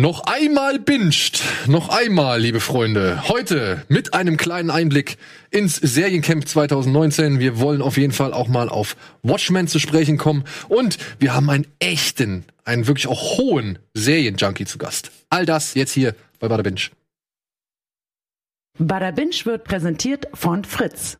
Noch einmal binscht, noch einmal, liebe Freunde. Heute mit einem kleinen Einblick ins Seriencamp 2019. Wir wollen auf jeden Fall auch mal auf Watchmen zu sprechen kommen. Und wir haben einen echten, einen wirklich auch hohen Serienjunkie zu Gast. All das jetzt hier bei Bada Binge. Bada Binge wird präsentiert von Fritz.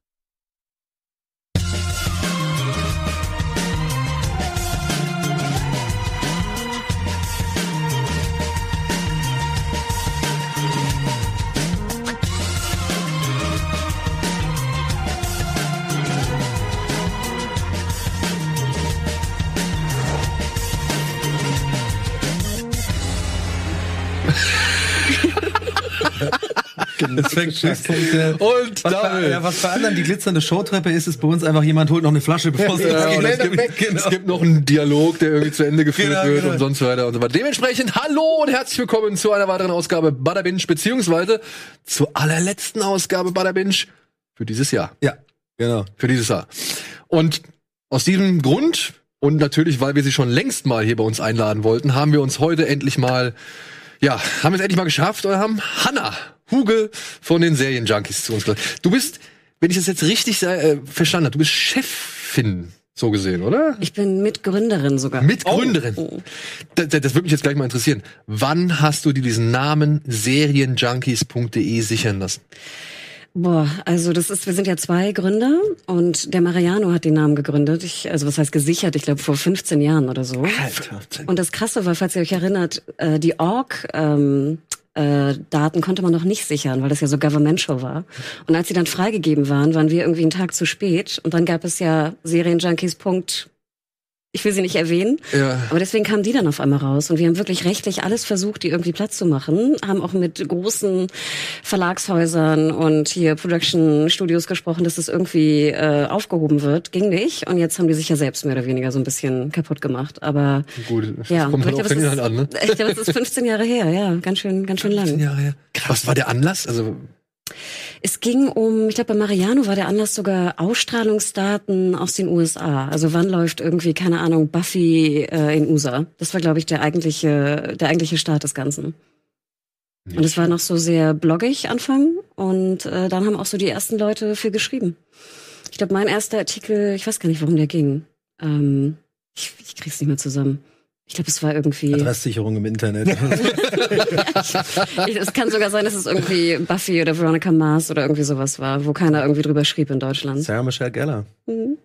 Das fängt Schlusspunkte. Und was bei, ja, was bei anderen die glitzernde Showtreppe ist, ist bei uns einfach jemand holt noch eine Flasche, bevor es Ja, und es, gibt, Genau. es gibt noch einen Dialog, der irgendwie zu Ende geführt Genau, wird genau. und sonst weiter und so weiter. Dementsprechend hallo und herzlich willkommen zu einer weiteren Ausgabe Bada Binge, beziehungsweise zur allerletzten Ausgabe Bada Binge für dieses Jahr. Ja, genau. Für dieses Jahr. Und aus diesem Grund und natürlich, weil wir sie schon längst mal hier bei uns einladen wollten, haben wir uns heute endlich mal, ja, haben wir es endlich mal geschafft und haben Hanna Huge von den Serienjunkies zu uns geladen. Du bist, wenn ich das jetzt richtig äh, verstanden habe, du bist Chefin, so gesehen, oder? Ich bin Mitgründerin sogar. Mitgründerin. Oh. Das, das würde mich jetzt gleich mal interessieren. Wann hast du dir diesen Namen serienjunkies.de sichern lassen? Boah, also das ist, wir sind ja zwei Gründer und der Mariano hat den Namen gegründet. Ich, also was heißt gesichert? Ich glaube vor 15 Jahren oder so. Alter. Und das Krasse war, falls ihr euch erinnert, äh, die Org. Ähm, äh, Daten konnte man noch nicht sichern, weil das ja so governmental war. Und als sie dann freigegeben waren, waren wir irgendwie einen Tag zu spät. Und dann gab es ja Serienjunkies. Punkt. Ich will sie nicht erwähnen. Ja. Aber deswegen kamen die dann auf einmal raus. Und wir haben wirklich rechtlich alles versucht, die irgendwie Platz zu machen. Haben auch mit großen Verlagshäusern und hier Production Studios gesprochen, dass das irgendwie äh, aufgehoben wird. Ging nicht. Und jetzt haben die sich ja selbst mehr oder weniger so ein bisschen kaputt gemacht. Aber Gut, das ja, kommt halt ich auf Inhalt an, ne? Ich glaube, es ist 15 Jahre her, ja. Ganz schön, ganz schön lang. Jahre her. Was war der Anlass? Also, Es ging um, ich glaube, bei Mariano war der Anlass sogar Ausstrahlungsdaten aus den USA. Also wann läuft irgendwie, keine Ahnung, Buffy äh, in USA. Das war, glaube ich, der eigentliche, der eigentliche Start des Ganzen. Und es war noch so sehr bloggig Anfang und äh, dann haben auch so die ersten Leute viel geschrieben. Ich glaube, mein erster Artikel, ich weiß gar nicht, worum der ging. Ähm, ich, ich krieg's nicht mehr zusammen. Ich glaube, es war irgendwie. Adresssicherung im Internet. Ich- Es kann sogar sein, dass es irgendwie Buffy oder Veronica Mars oder irgendwie sowas war, wo keiner irgendwie drüber schrieb in Deutschland. Sarah Michelle Gellar. Mhm.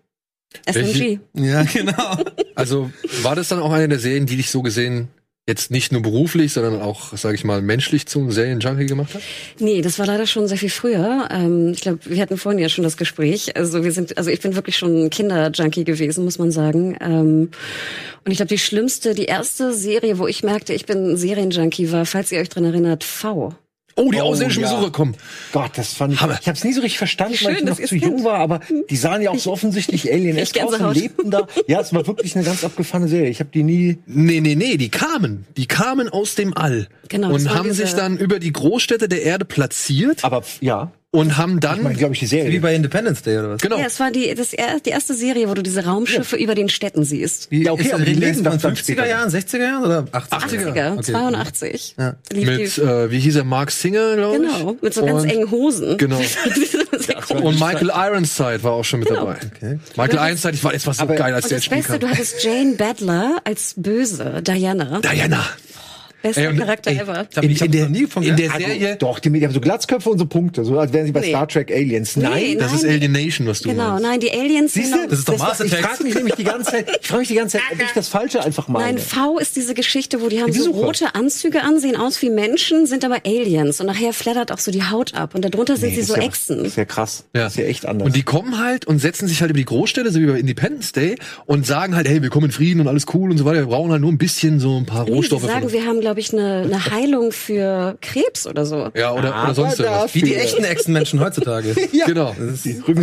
SMG. Ja, genau. also war das dann auch eine der Serien, die dich so gesehen jetzt nicht nur beruflich, sondern auch, sage ich mal, menschlich zum Serienjunkie gemacht hat? Nee, das war leider schon sehr viel früher. Ähm, ich glaube, wir hatten vorhin ja schon das Gespräch. Also wir sind, also ich bin wirklich schon Kinderjunkie gewesen, muss man sagen. Ähm, und ich glaube, die schlimmste, die erste Serie, wo ich merkte, ich bin Serienjunkie, war, falls ihr euch dran erinnert, V. Oh, die Oh, ausländischen ja. Besucher kommen. Gott, das fand ich. Hammer. Ich habe es nie so richtig verstanden, Schön, weil ich noch zu jung war, aber die sahen ja auch so offensichtlich alien Ich aus und lebten da. Ja, es war wirklich eine ganz abgefahrene Serie. Ich habe die nie. Nee, nee, nee, die kamen. Die kamen aus dem All. Genau, Und haben diese- sich dann über die Großstädte der Erde platziert Aber ja, und haben dann. ich meine, glaube ich, die Serie. Wie bei Independence Day oder was? genau. Ja, es war die, das, er- die erste Serie, wo du diese Raumschiffe über den Städten siehst. Wie, Ja, okay, ist, aber die jetzt von das dann 50er später. Jahren, 60er Jahren oder 80er? 80er, Okay. 82. Ja. Mit, äh, wie hieß er, Mark Singer, glaube ich. genau, mit so ganz Und- engen Hosen. Genau. Sehr komisch. Und Michael Ironside war auch schon mit Genau. dabei. Okay. Michael Ironside, ich war, es war so Aber- geil, als Und der das ins Spiel Beste, kam. du hattest Jane Badler als böse, Diana. Diana. Bester und- Charakter ey, ever. Ich habe ich hab noch nie von in der Serie, Doch, die, die haben so Glatzköpfe und so Punkte, so als wären sie bei Nee. Star Trek Aliens. Nein. Nee, das ist nein. Alien Nation, was du Genau, meinst. nein, die Aliens Siehst sind du? Das ist doch Mars Ich frage mich nämlich die ganze Zeit, ich frage mich die ganze Zeit, ob ich das Falsche einfach meine. Nein, V ist diese Geschichte, wo die haben Die so super. rote Anzüge an, sehen aus wie Menschen, sind aber Aliens und nachher flattert auch so die Haut ab und darunter sind Nee, sie so ja, Echsen. Das ist ja krass. Ja. Das ist ja echt anders. Und die kommen halt und setzen sich halt über die Großstädte, so wie bei Independence Day, und sagen halt, hey, wir kommen in Frieden und alles cool und so weiter. Wir brauchen halt nur ein bisschen so ein paar Nee, die Rohstoffe. sagen, wir haben, glaube ich, eine, eine Heilung für Krebs oder so. ja, oder, oder Aber sonst irgendwas. Wie die echten Echsenmenschen heutzutage. ja. Genau.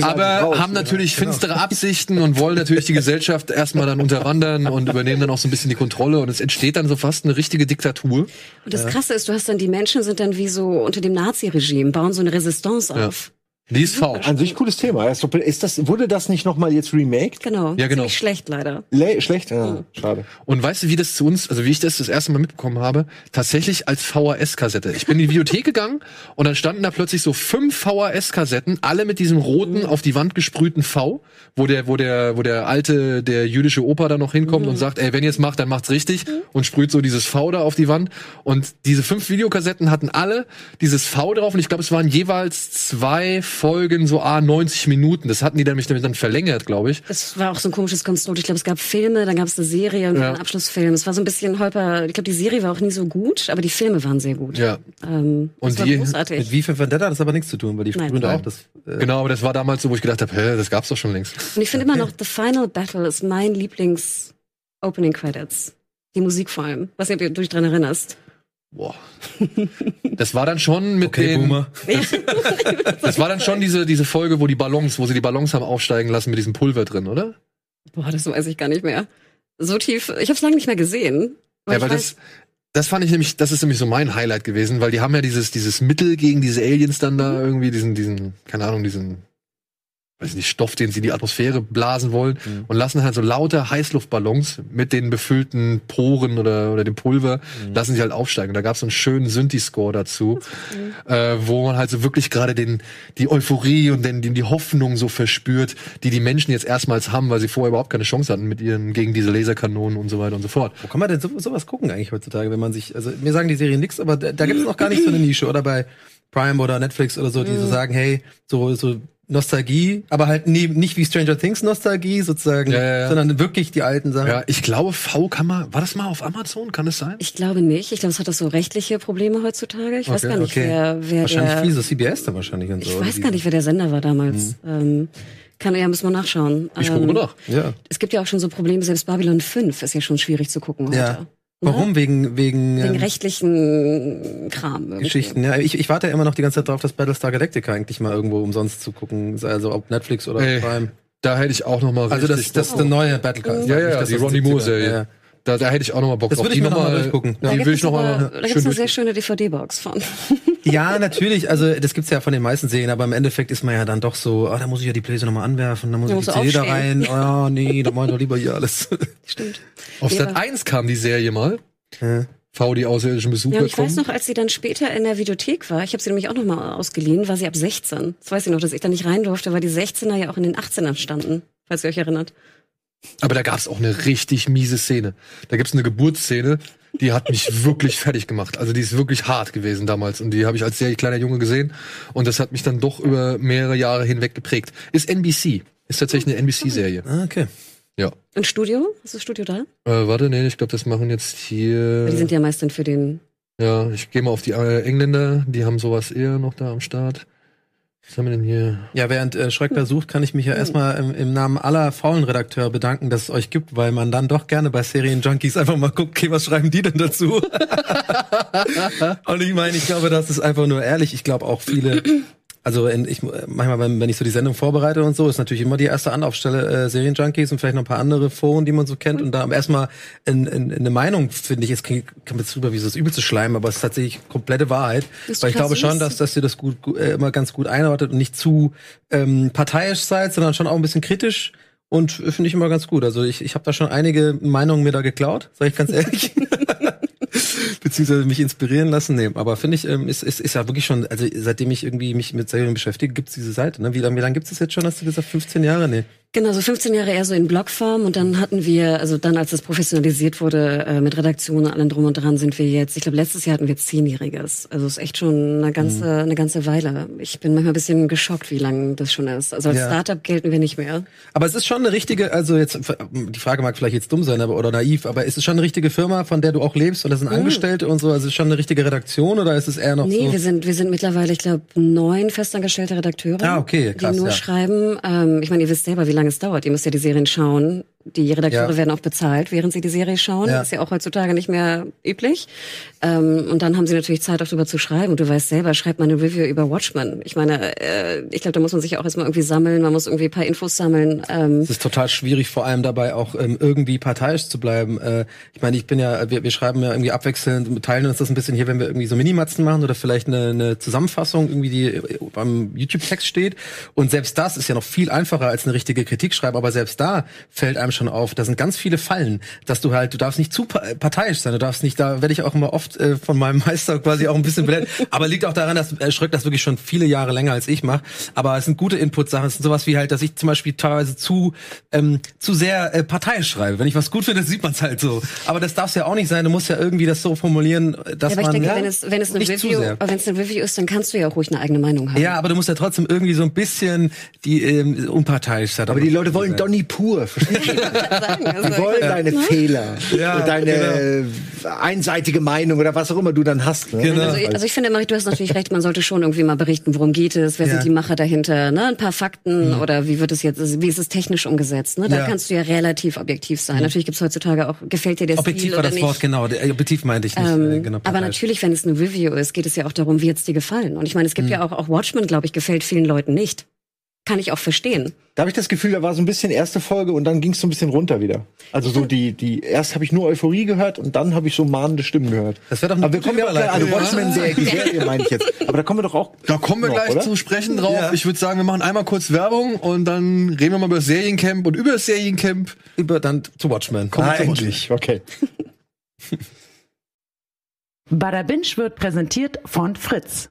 Aber raus, haben oder? natürlich finstere Absichten und wollen natürlich die Gesellschaft erstmal dann unterwandern und übernehmen dann auch so ein bisschen die Kontrolle und es entsteht dann so fast eine richtige Diktatur. Und das Krasse ist, du hast dann, die Menschen sind dann wie so unter dem Nazi-Regime, bauen so eine Resistance auf. Die ist V. An sich cooles Thema. Ist das, wurde das nicht nochmal jetzt remaked? Genau. Ja, genau. Ziemlich schlecht leider. Le schlecht? Ja, schade. Und weißt du, wie das zu uns, also wie ich das das erste Mal mitbekommen habe? Tatsächlich als VHS-Kassette. Ich bin in die Videothek gegangen und dann standen da plötzlich so fünf VHS-Kassetten, alle mit diesem roten, auf die Wand gesprühten V, wo der, wo der, wo der alte, der jüdische Opa da noch hinkommt und sagt, ey, wenn ihr es macht, dann macht's richtig und sprüht so dieses V da auf die Wand. Und diese fünf Videokassetten hatten alle dieses V drauf und ich glaube, es waren jeweils zwei Folgen, so A 90 Minuten. Das hatten die nämlich damit dann verlängert, glaube ich. Das war auch so ein komisches Konstrukt. Ich glaube, es gab Filme, dann gab es eine Serie und Ja. einen Abschlussfilm. Es war so ein bisschen holper. Ich glaube, die Serie war auch nie so gut, aber die Filme waren sehr gut. Ja. Ähm, Und das war die- großartig. Mit wie für Vendetta hat das aber nichts zu tun, weil die Nein. sprühen da auch das. Äh, Genau, aber das war damals so, wo ich gedacht habe, hä, das gab's doch schon längst. Und ich finde immer noch, The Final Battle ist mein Lieblings-Opening Credits. Die Musik vor allem. Was du dich dran erinnerst. Boah. Das war dann schon mit okay, den, Boomer. das war dann schon diese, diese Folge, wo die Ballons, wo sie die Ballons haben aufsteigen lassen mit diesem Pulver drin, oder? Boah, das weiß ich gar nicht mehr. So tief. Ich habe es lange nicht mehr gesehen. Aber Ja, weil weiß, das, das fand ich nämlich, das ist nämlich so mein Highlight gewesen, weil die haben ja dieses, dieses Mittel gegen diese Aliens dann da irgendwie, diesen, diesen, keine Ahnung, diesen, weiß nicht, Stoff, den sie in die Atmosphäre blasen wollen und lassen halt so lauter Heißluftballons mit den befüllten Poren oder, oder dem Pulver, lassen sie halt aufsteigen. Und da gab es so einen schönen Synthi-Score dazu, äh, wo man halt so wirklich gerade den, die Euphorie und den, die, die Hoffnung so verspürt, die die Menschen jetzt erstmals haben, weil sie vorher überhaupt keine Chance hatten mit ihren, gegen diese Laserkanonen und so weiter und so fort. Wo kann man denn so, sowas gucken eigentlich heutzutage, wenn man sich, also mir sagen die Serien nichts, aber da, da gibt es noch gar nicht so eine Nische oder bei Prime oder Netflix oder so, die so sagen, hey, so, so Nostalgie, aber halt nie, nicht wie Stranger Things Nostalgie sozusagen, Ja, ja, ja. sondern wirklich die alten Sachen. Ja, ich glaube, V kann man, war das mal auf Amazon? Kann es sein? ich glaube nicht. Ich glaube, es hat auch so rechtliche Probleme heutzuter. Ich weiß Okay, gar nicht, okay. wer, wer Wahrscheinlich der, viel, so CBS dann wahrscheinlich und so. Ich weiß gar nicht, wer der Sender war damals. Ähm, kann ja, müssen wir nachschauen. Ich gucke ähm, mal nach. Ja. Es gibt ja auch schon so Probleme, selbst Babylon 5 ist ja schon schwierig zu gucken heute. Ja. Warum? Wegen, wegen, Wegen ähm, rechtlichen Kram. irgendwie. Geschichten. Ja, ich, ich warte ja immer noch die ganze Zeit drauf, dass Battlestar Galactica eigentlich mal irgendwo umsonst zu gucken, sei also ob Netflix oder Ey, Prime. Da hätte ich auch noch mal Also das, richtig das ist eine neue Battlecast. Ja, ja, dass die Ronnie 70er Moore-Serie. Ja, ja. Da, da hätte ich auch noch mal Bock Das drauf. würde ich mir noch mal durchgucken. Da Die gibt es eine sehr schöne DVD-Box von. Ja, natürlich. Also das gibt's ja von den meisten Serien, aber im Endeffekt ist man ja dann doch so, ah, da muss ich ja die Playsee nochmal anwerfen, da muss Da ich die CD da rein. aufstehen. Oh nee, da mach ich doch lieber hier alles. Stimmt. Auf Ja, Sat aber- 1 kam die Serie mal. Ja. V, die außerirdischen Besucher Ja, ich weiß kommen. noch, als sie dann später in der Videothek war, ich habe sie nämlich auch noch mal ausgeliehen, war sie ab 16. Das weiß ich noch, dass ich da nicht rein durfte, weil die 16er ja auch in den 18ern standen, falls ihr euch erinnert. Aber da gab's auch eine richtig miese Szene. Da gibt's eine Geburtsszene, die hat mich wirklich fertig gemacht. Also die ist wirklich hart gewesen damals. Und die habe ich als sehr kleiner Junge gesehen. Und das hat mich dann doch über mehrere Jahre hinweg geprägt. Ist NBC. Ist tatsächlich eine NBC-Serie. Ah, okay. Ja. Und Studio? Ist das Studio da? Äh, warte, nee, ich glaube, das machen jetzt hier. Die sind ja meist dann für den. Ja, ich gehe mal auf die äh, Engländer. Die haben sowas eher noch da am Start. Was haben wir denn hier? Ja, während äh, Schreckler sucht, kann ich mich ja erstmal im, im Namen aller faulen Redakteure bedanken, dass es euch gibt, weil man dann doch gerne bei Serienjunkies einfach mal guckt, okay, was schreiben die denn dazu? Und ich meine, ich glaube, das ist einfach nur ehrlich. Ich glaube auch viele, also in, ich manchmal, wenn, wenn ich so die Sendung vorbereite und so, ist natürlich immer die erste Anlaufstelle äh, Serienjunkies und vielleicht noch ein paar andere Foren, die man so kennt. Und da erstmal in, in, in eine Meinung, finde ich, es klingt- kommt jetzt rüber wie so das übelste Schleim, aber es ist tatsächlich komplette Wahrheit. Weil ich glaube schon, dass, dass ihr das gut, gut äh, immer ganz gut einordnet und nicht zu ähm, parteiisch seid, sondern schon auch ein bisschen kritisch. Und äh, finde ich immer ganz gut. Also ich, ich habe da schon einige Meinungen mir da geklaut, sage ich ganz ehrlich. Beziehungsweise mich inspirieren lassen. Nee, aber finde ich, ähm, ist, ist, ist ja wirklich schon, also seitdem ich irgendwie mich mit Serien beschäftige, gibt's diese Seite. Ne? Wie lange wie lang gibt's das jetzt schon? Hast du gesagt, 15 Jahre? Nee. Genau, so 15 Jahre eher so in Blogform und dann hatten wir, also dann, als es professionalisiert wurde, äh, mit Redaktion und allem drum und dran, sind wir jetzt, ich glaube, letztes Jahr hatten wir Zehnjähriges. Also ist echt schon eine ganze, Mhm. eine ganze Weile. Ich bin manchmal ein bisschen geschockt, wie lang das schon ist. Also als Ja. Startup gelten wir nicht mehr. Aber es ist schon eine richtige, also jetzt, die Frage mag vielleicht jetzt dumm sein, aber, oder naiv, aber ist es schon eine richtige Firma, von der du auch lebst und das sind Angestellte und so? Also ist es schon eine richtige Redaktion oder ist es eher noch Mhm. Nee, so? wir sind, wir sind mittlerweile, ich glaube, neun festangestellte Redakteure, Ah, okay, krass, die nur ja. schreiben. Ähm, ich meine, ihr wisst selber, wie lange es dauert. Ihr müsst ja die Serien schauen Die Redakteure Ja. werden auch bezahlt, während sie die Serie schauen. Ja. Ist ja auch heutzutage nicht mehr üblich. Ähm, und dann haben sie natürlich Zeit, auch drüber zu schreiben. Und du weißt selber, schreibt mal eine Review über Watchmen. Ich meine, äh, ich glaube, da muss man sich ja auch erstmal irgendwie sammeln. Man muss irgendwie ein paar Infos sammeln. Ähm, Es ist total schwierig, vor allem dabei auch ähm, irgendwie parteiisch zu bleiben. Äh, ich meine, ich bin ja, wir, wir schreiben ja irgendwie abwechselnd, teilen uns das ein bisschen hier, wenn wir irgendwie so Minimatzen machen oder vielleicht eine, eine Zusammenfassung irgendwie, die äh, beim YouTube-Text steht. Und selbst das ist ja noch viel einfacher als eine richtige Kritik schreiben, aber selbst da fällt einem schon auf, da sind ganz viele Fallen, dass du halt, du darfst nicht zu pa- parteiisch sein, du darfst nicht, da werde ich auch immer oft äh, von meinem Meister quasi auch ein bisschen belehrt, aber liegt auch daran, dass äh, Schröck das wirklich schon viele Jahre länger als ich mache, aber es sind gute Input-Sachen, es sind sowas wie halt, dass ich zum Beispiel teilweise zu ähm, zu sehr äh, parteiisch schreibe. Wenn ich was gut finde, sieht man es halt so. Aber das darf ja auch nicht sein. Du musst ja irgendwie das so formulieren, dass ja, aber ich man denke, ja, wenn es, wenn es eine Review, wenn es eine Review ist, dann kannst du ja auch ruhig eine eigene Meinung haben. Ja, aber du musst ja trotzdem irgendwie so ein bisschen die ähm, unparteiisch sein. Aber die Leute wollen Donny pur. Sagen, also, Die wollen deine Fehler. Ja, deine äh, einseitige Meinung oder was auch immer du dann hast. Ne? Genau. Also, ich- also ich finde, Marie, du hast natürlich recht, man sollte schon irgendwie mal berichten, worum geht es, wer Ja. sind die Macher dahinter, ne? Ein paar Fakten oder wie wird es jetzt, also wie ist es technisch umgesetzt, ne? Da Ja. kannst du ja relativ objektiv sein. Natürlich gibt's heutzutage auch, gefällt dir der Objektiv Stil war das nicht. Wort, genau. Der- Objektiv meinte ich nicht. äh, Ähm, genau, aber natürlich, wenn es eine Review ist, geht es ja auch darum, wie hat's dir gefallen. Und ich meine, es gibt ja auch, auch Watchmen, glaube ich, gefällt vielen Leuten nicht. Kann ich auch verstehen. Da habe ich das Gefühl, da war so ein bisschen erste Folge und dann ging es so ein bisschen runter wieder. Also so die, die erst habe ich nur Euphorie gehört und dann habe ich so mahnende Stimmen gehört. Das wäre doch eine Aber wir gute kommen ja auch gleich, also. Watchmen, der die Serie meine ich jetzt. Aber da kommen wir doch auch. Da kommen wir noch, gleich oder? zu sprechen drauf. Ja. Ich würde sagen, wir machen einmal kurz Werbung und dann reden wir mal über das Seriencamp und über das Seriencamp. Über dann zu Watchmen. Ah, endlich. Okay. Bada Binge wird präsentiert von Fritz.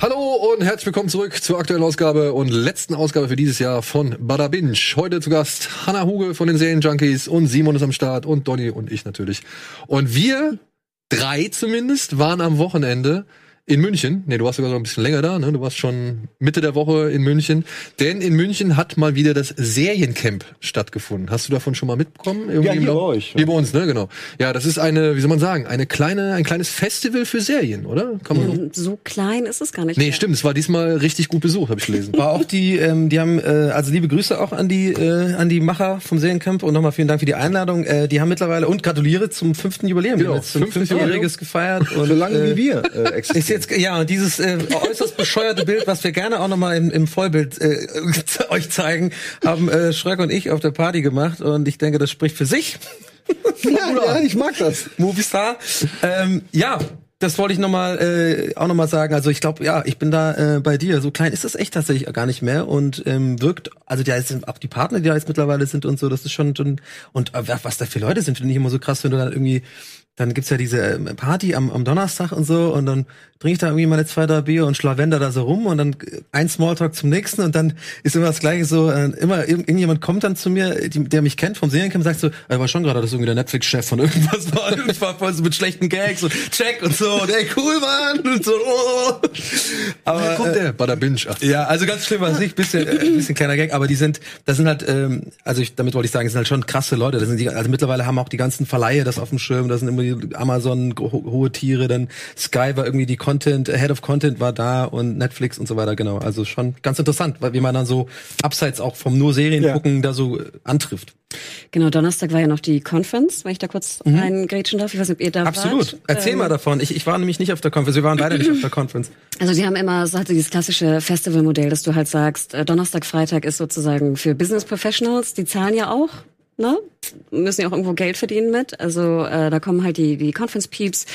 Hallo und herzlich willkommen zurück zur aktuellen Ausgabe und letzten Ausgabe für dieses Jahr von Bada Binge. Heute zu Gast Hanna Huge von den Serienjunkies und Simon ist am Start und Donny und ich natürlich. Und wir drei zumindest waren am Wochenende in München. Nee, du warst sogar noch ein bisschen länger da, ne? Du warst schon Mitte der Woche in München. Denn in München hat mal wieder das Seriencamp stattgefunden. Hast du davon schon mal mitbekommen? Irgendwie Ja, hier bei euch, ja. Hier bei uns, ne? Genau. Ja, das ist eine, wie soll man sagen, eine kleine, ein kleines Festival für Serien, oder? Kann man So klein ist es gar nicht. Nee, mehr. stimmt, es war diesmal richtig gut besucht, habe ich gelesen. War auch die, ähm, die haben, äh, also liebe Grüße auch an die, äh, an die Macher vom Seriencamp und nochmal vielen Dank für die Einladung. Äh, die haben mittlerweile und gratuliere zum fünften Jubiläum. Genau, haben jetzt zum fünftes fünfjähriges gefeiert und So lange äh, wie wir äh, Ist existieren. Jetzt ja und dieses äh, äußerst bescheuerte Bild, was wir gerne auch nochmal im, im Vollbild äh, euch zeigen, haben äh, Schröck und ich auf der Party gemacht und ich denke, das spricht für sich. ja, ja, ich mag das. Movistar. Ähm, ja, das wollte ich noch mal, äh, auch nochmal sagen. Also ich glaube, ja, ich bin da äh, bei dir. So klein ist das echt tatsächlich gar nicht mehr und ähm, wirkt, also da sind auch die Partner, die da jetzt mittlerweile sind und so, das ist schon, schon und äh, was da für Leute sind, finde ich immer so krass, wenn du dann irgendwie dann gibt's ja diese ähm, Party am, am Donnerstag und so und dann trinke ich da irgendwie meine zwei, drei Bier und schlawender da so rum und dann äh, ein Smalltalk zum nächsten und dann ist immer das gleiche so, äh, immer irgend- irgendjemand kommt dann zu mir, die, der mich kennt vom Seriencamp, sagt so, er war schon gerade, dass irgendwie der Netflix-Chef von irgendwas war und ich war voll so mit schlechten Gags und check und so und ey, cool, Mann und so, oh. Aber, Da kommt äh, der Binge. Ach, ja, also ganz schlimm was nicht, bisschen, äh, bisschen kleiner Gag, aber die sind, das sind halt, ähm, also ich, damit wollte ich sagen, das sind halt schon krasse Leute. Das sind die, also mittlerweile haben auch die ganzen Verleihe das auf dem Schirm, das sind immer die Amazon ho hohe Tiere, dann Sky war irgendwie die Content, Head of Content war da und Netflix und so weiter, genau. Also schon ganz interessant, weil wie man dann so abseits auch vom nur Serien Ja. gucken da so äh, antrifft. Genau, Donnerstag war ja noch die Conference, wenn ich da kurz reingrätschen darf. Ich weiß nicht, ob ihr da Mhm. Absolut. wart. Erzähl Ähm, mal davon. Ich, ich war nämlich nicht auf der Conference. Wir waren beide nicht auf der Conference. Also die haben immer so halt dieses klassische Festivalmodell, dass du halt sagst, äh, Donnerstag, Freitag ist sozusagen für Business Professionals, die zahlen ja auch, ne? Müssen ja auch irgendwo Geld verdienen mit. Also äh, da kommen halt die, die Conference Peeps.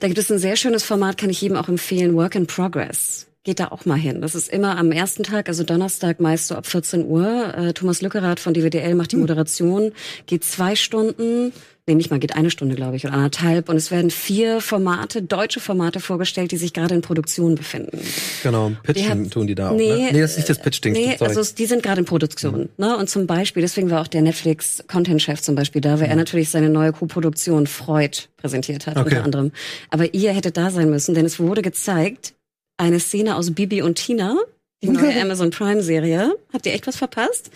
Da gibt es ein sehr schönes Format, kann ich jedem auch empfehlen, Work in Progress. Geht da auch mal hin. Das ist immer am ersten Tag, also Donnerstag meist so ab 14 Uhr. Äh, Thomas Lückerath von DWDL macht die Moderation, geht zwei Stunden, nee, nicht mal, geht eine Stunde, glaube ich, oder anderthalb. Und es werden vier Formate, deutsche Formate vorgestellt, die sich gerade in Produktion befinden. Genau. Pitchen haben- tun die da auch. Nee, ne? nee, das ist nicht das Pitch-Ding. Nee, sorry. also die sind gerade in Produktion. Ne? Und zum Beispiel, deswegen war auch der Netflix-Content-Chef zum Beispiel da, weil er natürlich seine neue Co-Produktion Freud präsentiert hat, Okay. unter anderem. Aber ihr hättet da sein müssen, denn es wurde gezeigt, eine Szene aus Bibi und Tina, die neue Amazon Prime-Serie. Habt ihr echt was verpasst?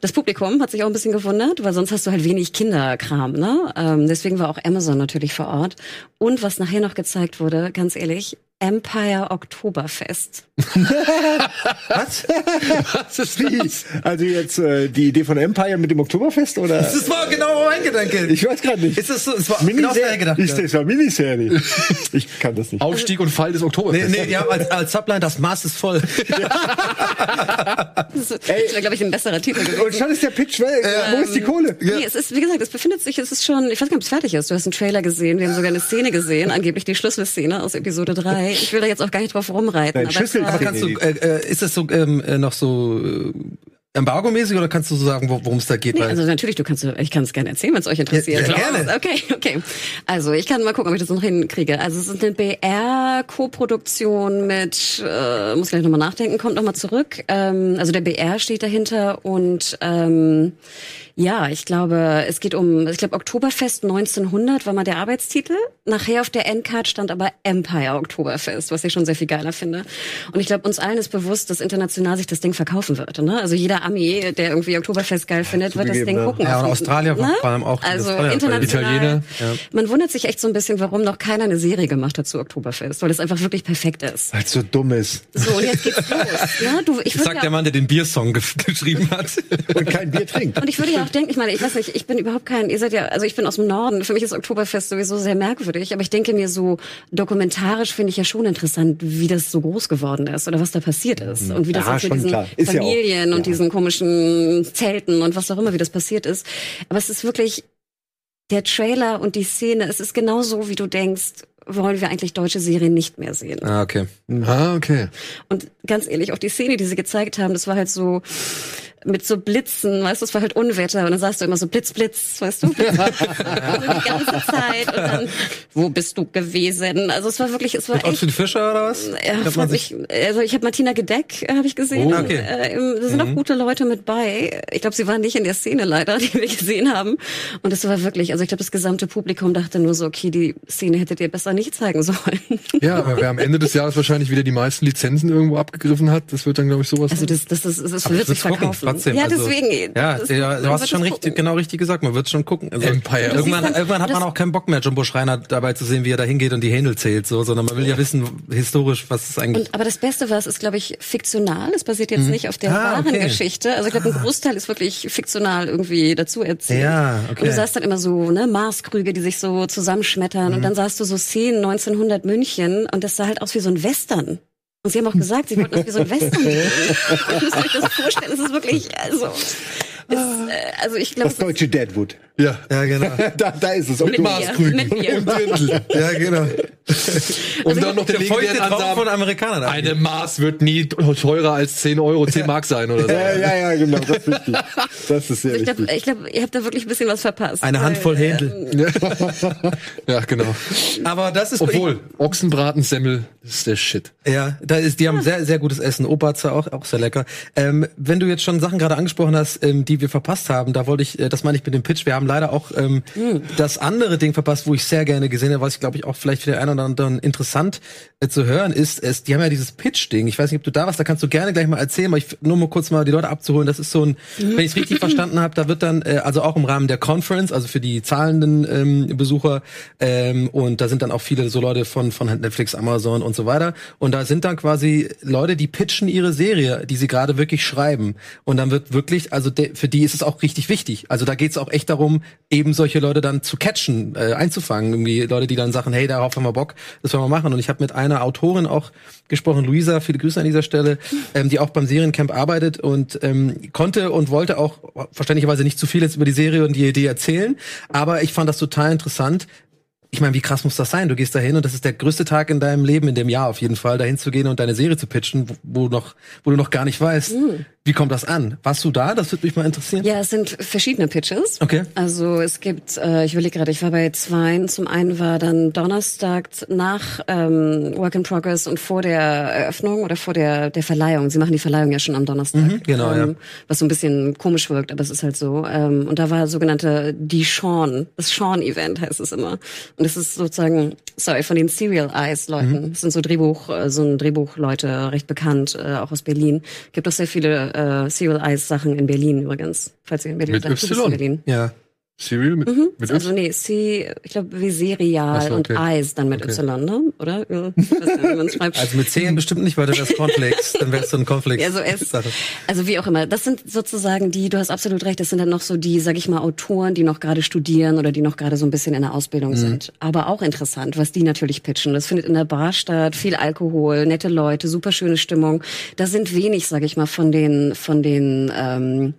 Das Publikum hat sich auch ein bisschen gewundert, weil sonst hast du halt wenig Kinderkram. Ne? Ähm, deswegen war auch Amazon natürlich vor Ort. Und was nachher noch gezeigt wurde, ganz ehrlich, Empire Oktoberfest. Was? Was ist Wie? das? Also jetzt äh, die Idee von Empire mit dem Oktoberfest oder? Das war genau mein Gedanke. Ich weiß gerade nicht. Ist das so? Es war genau Miniserie. gedacht. Ist das war Miniserie? ich kann das nicht. Aufstieg und Fall des Nee, Oktoberfests. nee, die haben als, als Subline, das Maß ist voll. Das wäre, glaube ich, ein besserer Titel gewesen. Und schon ist der Pitch weg. Wo ist die Kohle? Nee, es ist, wie gesagt, es befindet sich, es ist schon, ich weiß gar nicht, ob es fertig ist. Du hast einen Trailer gesehen, wir haben sogar eine Szene gesehen, angeblich die Schlüsselszene aus Episode 3. Ich will da jetzt auch gar nicht drauf rumreiten. Nein, aber war- Aber kannst du, äh, äh, ist das so ähm, äh, noch so äh, Embargo-mäßig oder kannst du so sagen, wo- worum es da geht? Nee, also natürlich, du kannst, ich kann es gerne erzählen, wenn es euch interessiert. Ja, gerne. Okay, okay. Also ich kann mal gucken, ob ich das noch hinkriege. Also es ist eine BR-Koproduktion mit, äh, muss gleich nochmal nachdenken, kommt nochmal zurück. Ähm, also der BR steht dahinter und ähm, ja, ich glaube, es geht um, ich glaube Oktoberfest 1900 war mal der Arbeitstitel. Nachher auf der Endcard stand aber Empire Oktoberfest, was ich schon sehr viel geiler finde. Und ich glaube, uns allen ist bewusst, dass international sich das Ding verkaufen wird. Ne? Also jeder Ami, der irgendwie Oktoberfest geil findet, wird das Ding ja. gucken. Ja, und Australier ne? vor allem auch. Also das ja- international. Italiener, Man wundert sich echt so ein bisschen, warum noch keiner eine Serie gemacht hat zu Oktoberfest, weil es einfach wirklich perfekt ist. Weil es so dumm ist. So, und jetzt geht's los. Ja, du, ich Sagt ja der Mann, der den Biersong ge geschrieben hat. Und kein Bier trinkt. Und ich würde ja auch denken, ich meine, ich weiß nicht, ich bin überhaupt kein, ihr seid ja, also ich bin aus dem Norden, für mich ist Oktoberfest sowieso sehr merkwürdig, aber ich denke mir so, dokumentarisch finde ich ja schon interessant, wie das so groß geworden ist oder was da passiert ist und wie das Ja, mit diesen klar. Ist ja auch, Familien und ja. diesen komischen Zelten und was auch immer, wie das passiert ist. Aber es ist wirklich der Trailer und die Szene, es ist genau so, wie du denkst, wollen wir eigentlich deutsche Serien nicht mehr sehen. ah, okay. Ah, okay. Und ganz ehrlich, auch die Szene, die sie gezeigt haben, das war halt so mit so Blitzen, weißt du, es war halt Unwetter und dann sagst du immer so Blitz, Blitz, weißt du? Blitz, Blitz. Also die ganze Zeit und dann, wo bist du gewesen? Also es war wirklich, es war Mit echt Ottfried Fischer oder was? ja, fand sich- ich, also ich habe Martina Gedeck äh, habe ich gesehen. Oh, okay. äh, im, da sind auch gute Leute mit bei. Ich glaube, sie waren nicht in der Szene leider, die wir gesehen haben. Und es war wirklich, also ich glaube, das gesamte Publikum dachte nur so, okay, die Szene hättet ihr besser nicht zeigen sollen. Ja, aber wer am Ende des Jahres wahrscheinlich wieder die meisten Lizenzen irgendwo abgegriffen hat, das wird dann, glaube ich, sowas. Also das, das, das, das Aber wird ich sich verkaufen. Trotzdem. Ja, Also, deswegen. Ja, das- ja du hast schon es richtig, gucken. genau richtig gesagt. Man wird schon gucken. Also, Empire. Irgendwann, irgendwann hat man auch keinen Bock mehr, Jumbo Schreiner dabei zu sehen, wie er da hingeht und die Händel zählt, so, sondern man will ja wissen, historisch, was ist eigentlich. Und, aber das Beste war, es ist, glaube ich, fiktional. Es basiert jetzt nicht auf der Ah, wahren okay. Geschichte. Also ich glaube, ein Großteil ist wirklich fiktional irgendwie dazu erzählt. Ja, okay. Und du sahst dann immer so, ne, Marskrüge, die sich so zusammenschmettern. Mhm. Und dann sahst du so Szenen 1900 München und das sah halt aus wie so ein Western. Und sie haben auch gesagt, sie wollten das wie so ein Western Ihr müsst euch das vorstellen, es ist wirklich, also, es, äh, also ich glaube, Das deutsche Deadwood. Ja. ja, genau. Da, da ist es. mit mit mir. Und Dirndl. ja, genau. Und dann noch der Der feuchte Traum von. Amerikanern. Eine Maß wird nie teurer als 10 Euro, 10 Mark sein oder so. Ja, ja, ja, genau. Das ist wichtig. Das ist sehr Ich glaube, wichtig. ich glaub, ihr habt da wirklich ein bisschen was verpasst. Eine Weil, Handvoll Händel. Ja, genau. Aber das ist Obwohl, Ochsenbraten, Semmel, das ist der Shit. Ja, da ist, die haben sehr, sehr gutes Essen. Oberzer auch, auch sehr lecker. Ähm, wenn du jetzt schon Sachen gerade angesprochen hast, ähm, die wir verpasst haben, da wollte ich, äh, das meine ich mit dem Pitch. Wir haben leider auch ähm, das andere Ding verpasst, wo ich sehr gerne gesehen habe, was ich glaube ich auch vielleicht für den einen oder anderen interessant äh, zu hören ist. Es, die haben ja dieses Pitch-Ding. Ich weiß nicht, ob du da warst, da kannst du gerne gleich mal erzählen, aber ich nur mal kurz mal die Leute abzuholen. Das ist so ein, wenn ich es richtig verstanden habe, da wird dann, äh, also auch im Rahmen der Conference, also für die zahlenden ähm, Besucher, ähm, und da sind dann auch viele so Leute von, von Netflix, Amazon und so weiter. Und da sind dann quasi Leute, die pitchen ihre Serie, die sie gerade wirklich schreiben. Und dann wird wirklich, also de, für die ist es auch richtig wichtig. Also da geht es auch echt darum, eben solche Leute dann zu catchen, äh, einzufangen. Irgendwie Leute, die dann sagen, hey, darauf haben wir Bock, das wollen wir machen. Und ich habe mit einer Autorin auch gesprochen, Luisa, viele Grüße an dieser Stelle, ähm, die auch beim Seriencamp arbeitet und ähm, konnte und wollte auch verständlicherweise nicht zu viel jetzt über die Serie und die Idee erzählen. Aber ich fand das total interessant, ich meine, wie krass muss das sein? Du gehst dahin und das ist der größte Tag in deinem Leben, in dem Jahr auf jeden Fall, dahin zu gehen und deine Serie zu pitchen, wo, wo noch, wo du noch gar nicht weißt, wie kommt das an? Warst du da? Das würde mich mal interessieren. Ja, es sind verschiedene Pitches. Okay. Also es gibt, äh, ich überlege gerade, ich war bei zweien. Zum einen war dann Donnerstag nach ähm, Work in Progress und vor der Eröffnung oder vor der, der Verleihung. Sie machen die Verleihung ja schon am Donnerstag. genau, ja. ähm, Was so ein bisschen komisch wirkt, aber es ist halt so. Ähm, und da war sogenannte die Sean, das Sean-Event heißt es immer. Und das ist sozusagen, sorry, von den Serial Eyes-Leuten. Das sind so Drehbuch, äh, so ein Drehbuchleute, recht bekannt, äh, auch aus Berlin. Gibt auch sehr viele äh, Serial Eyes-Sachen in Berlin übrigens. Falls ihr in Berlin Mit seid. Du bist Y. in Berlin. Ja. Serial mit, Mhm. mit also nee, C, ich glaube wie Serial so, und okay. Eyes dann mit Okay. Y, ne? Oder? Ja, ich weiß nicht. Also mit C bestimmt nicht, weil du das Cornflakes, dann wärst du ein Cornflakes. Ja, so S. Sache. Also wie auch immer. Das sind sozusagen die, du hast absolut recht, das sind dann noch so die, sag ich mal, Autoren, die noch gerade studieren oder die noch gerade so ein bisschen in der Ausbildung Mhm. sind. Aber auch interessant, was die natürlich pitchen. Das findet in der Bar statt, viel Alkohol, nette Leute, super schöne Stimmung. Da sind wenig, sag ich mal, von den, von den, ähm,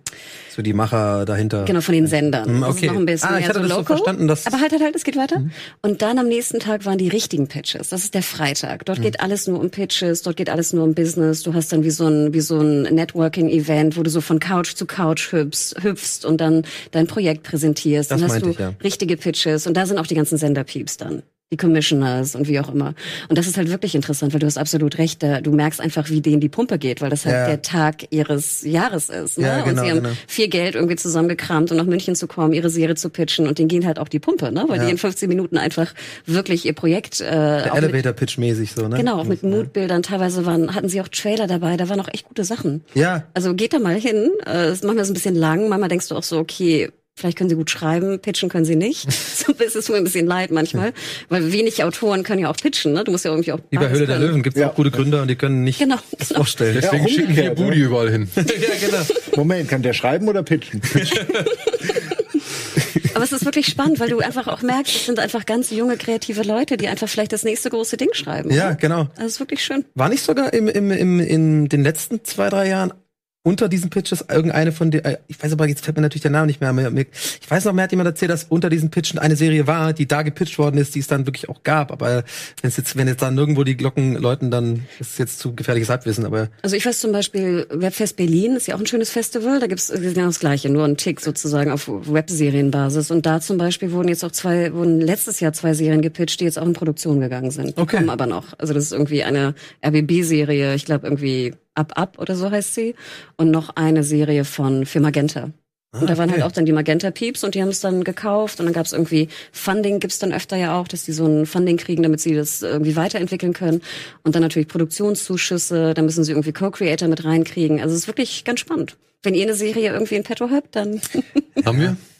So die Macher dahinter. Genau, von den Sendern. Das ist okay. noch ein bisschen Ah, ich hatte so das so local. verstanden, dass- Aber halt, halt, halt, es geht weiter. Mhm. Und dann am nächsten Tag waren die richtigen Pitches. Das ist der Freitag. Mhm. Dort geht alles nur um Pitches, dort geht alles nur um Business. Du hast dann wie so ein, wie so ein Networking-Event, wo du so von Couch zu Couch hüpfst, hüpfst und dann dein Projekt präsentierst. Das dann hast du ich, ja. richtige Pitches. Und da sind auch die ganzen Senderpieps dann. Die Commissioners und wie auch immer. Und das ist halt wirklich interessant, weil du hast absolut recht. Da, du merkst einfach, wie denen die Pumpe geht, weil das halt Ja. der Tag ihres Jahres ist. Ne? Ja, und genau, sie haben genau. viel Geld irgendwie zusammengekramt, um nach München zu kommen, ihre Serie zu pitchen und denen gehen halt auch die Pumpe, ne? Weil Ja. die in 15 Minuten einfach wirklich ihr Projekt äh, Der auch mit, Elevator-Pitch mäßig so, ne? genau, auch mit Moodbildern, teilweise waren, hatten sie auch Trailer dabei, da waren auch echt gute Sachen. Ja, Also geht da mal hin, äh, ist manchmal so ein bisschen lang, manchmal denkst du auch so, okay, Vielleicht können sie gut schreiben, pitchen können sie nicht. so es ist mir ein bisschen leid manchmal, weil wenig Autoren können ja auch pitchen. Ne? Du musst ja irgendwie auch wie bei Höhle der. Löwen gibt's Ja. auch gute Gründer und die können nicht Genau, das genau. vorstellen. Deswegen auch schicken umgekehrt, Budi überall hin. ja, genau. Moment, kann der schreiben oder pitchen? Aber es ist wirklich spannend, weil du einfach auch merkst, es sind einfach ganz junge, kreative Leute, die einfach vielleicht das nächste große Ding schreiben. Ja, ne? genau. Also es ist wirklich schön. War nicht sogar im, im, im, in den letzten zwei, drei Jahren unter diesen Pitches irgendeine von den, äh, ich weiß aber, jetzt fällt mir natürlich der Name nicht mehr, mir- ich weiß noch, mir hat jemand erzählt, dass unter diesen Pitchen eine Serie war, die da gepitcht worden ist, die es dann wirklich auch gab, aber wenn es jetzt, wenn jetzt dann nirgendwo die Glocken läuten, dann ist es jetzt zu gefährliches Halbwissen, aber Also ich weiß zum Beispiel, Webfest Berlin ist ja auch ein schönes Festival. Da gibt's genau das Gleiche, nur ein Tick sozusagen auf Webserienbasis. Und da zum Beispiel wurden jetzt auch zwei, wurden letztes Jahr zwei Serien gepitcht, die jetzt auch in Produktion gegangen sind. Die Okay. kommen aber noch. Also das ist irgendwie eine RBB-Serie, ich glaube irgendwie Up Up oder so heißt sie. Und noch eine Serie von für Magenta. Und da waren okay. halt auch dann die Magenta-Peeps und die haben es dann gekauft und dann gab's irgendwie Funding, gibt's dann öfter ja auch, dass die so ein Funding kriegen, damit sie das irgendwie weiterentwickeln können. Und dann natürlich Produktionszuschüsse, da müssen sie irgendwie Co-Creator mit reinkriegen. Also es ist wirklich ganz spannend. Wenn ihr eine Serie irgendwie in petto habt, dann Haben wir?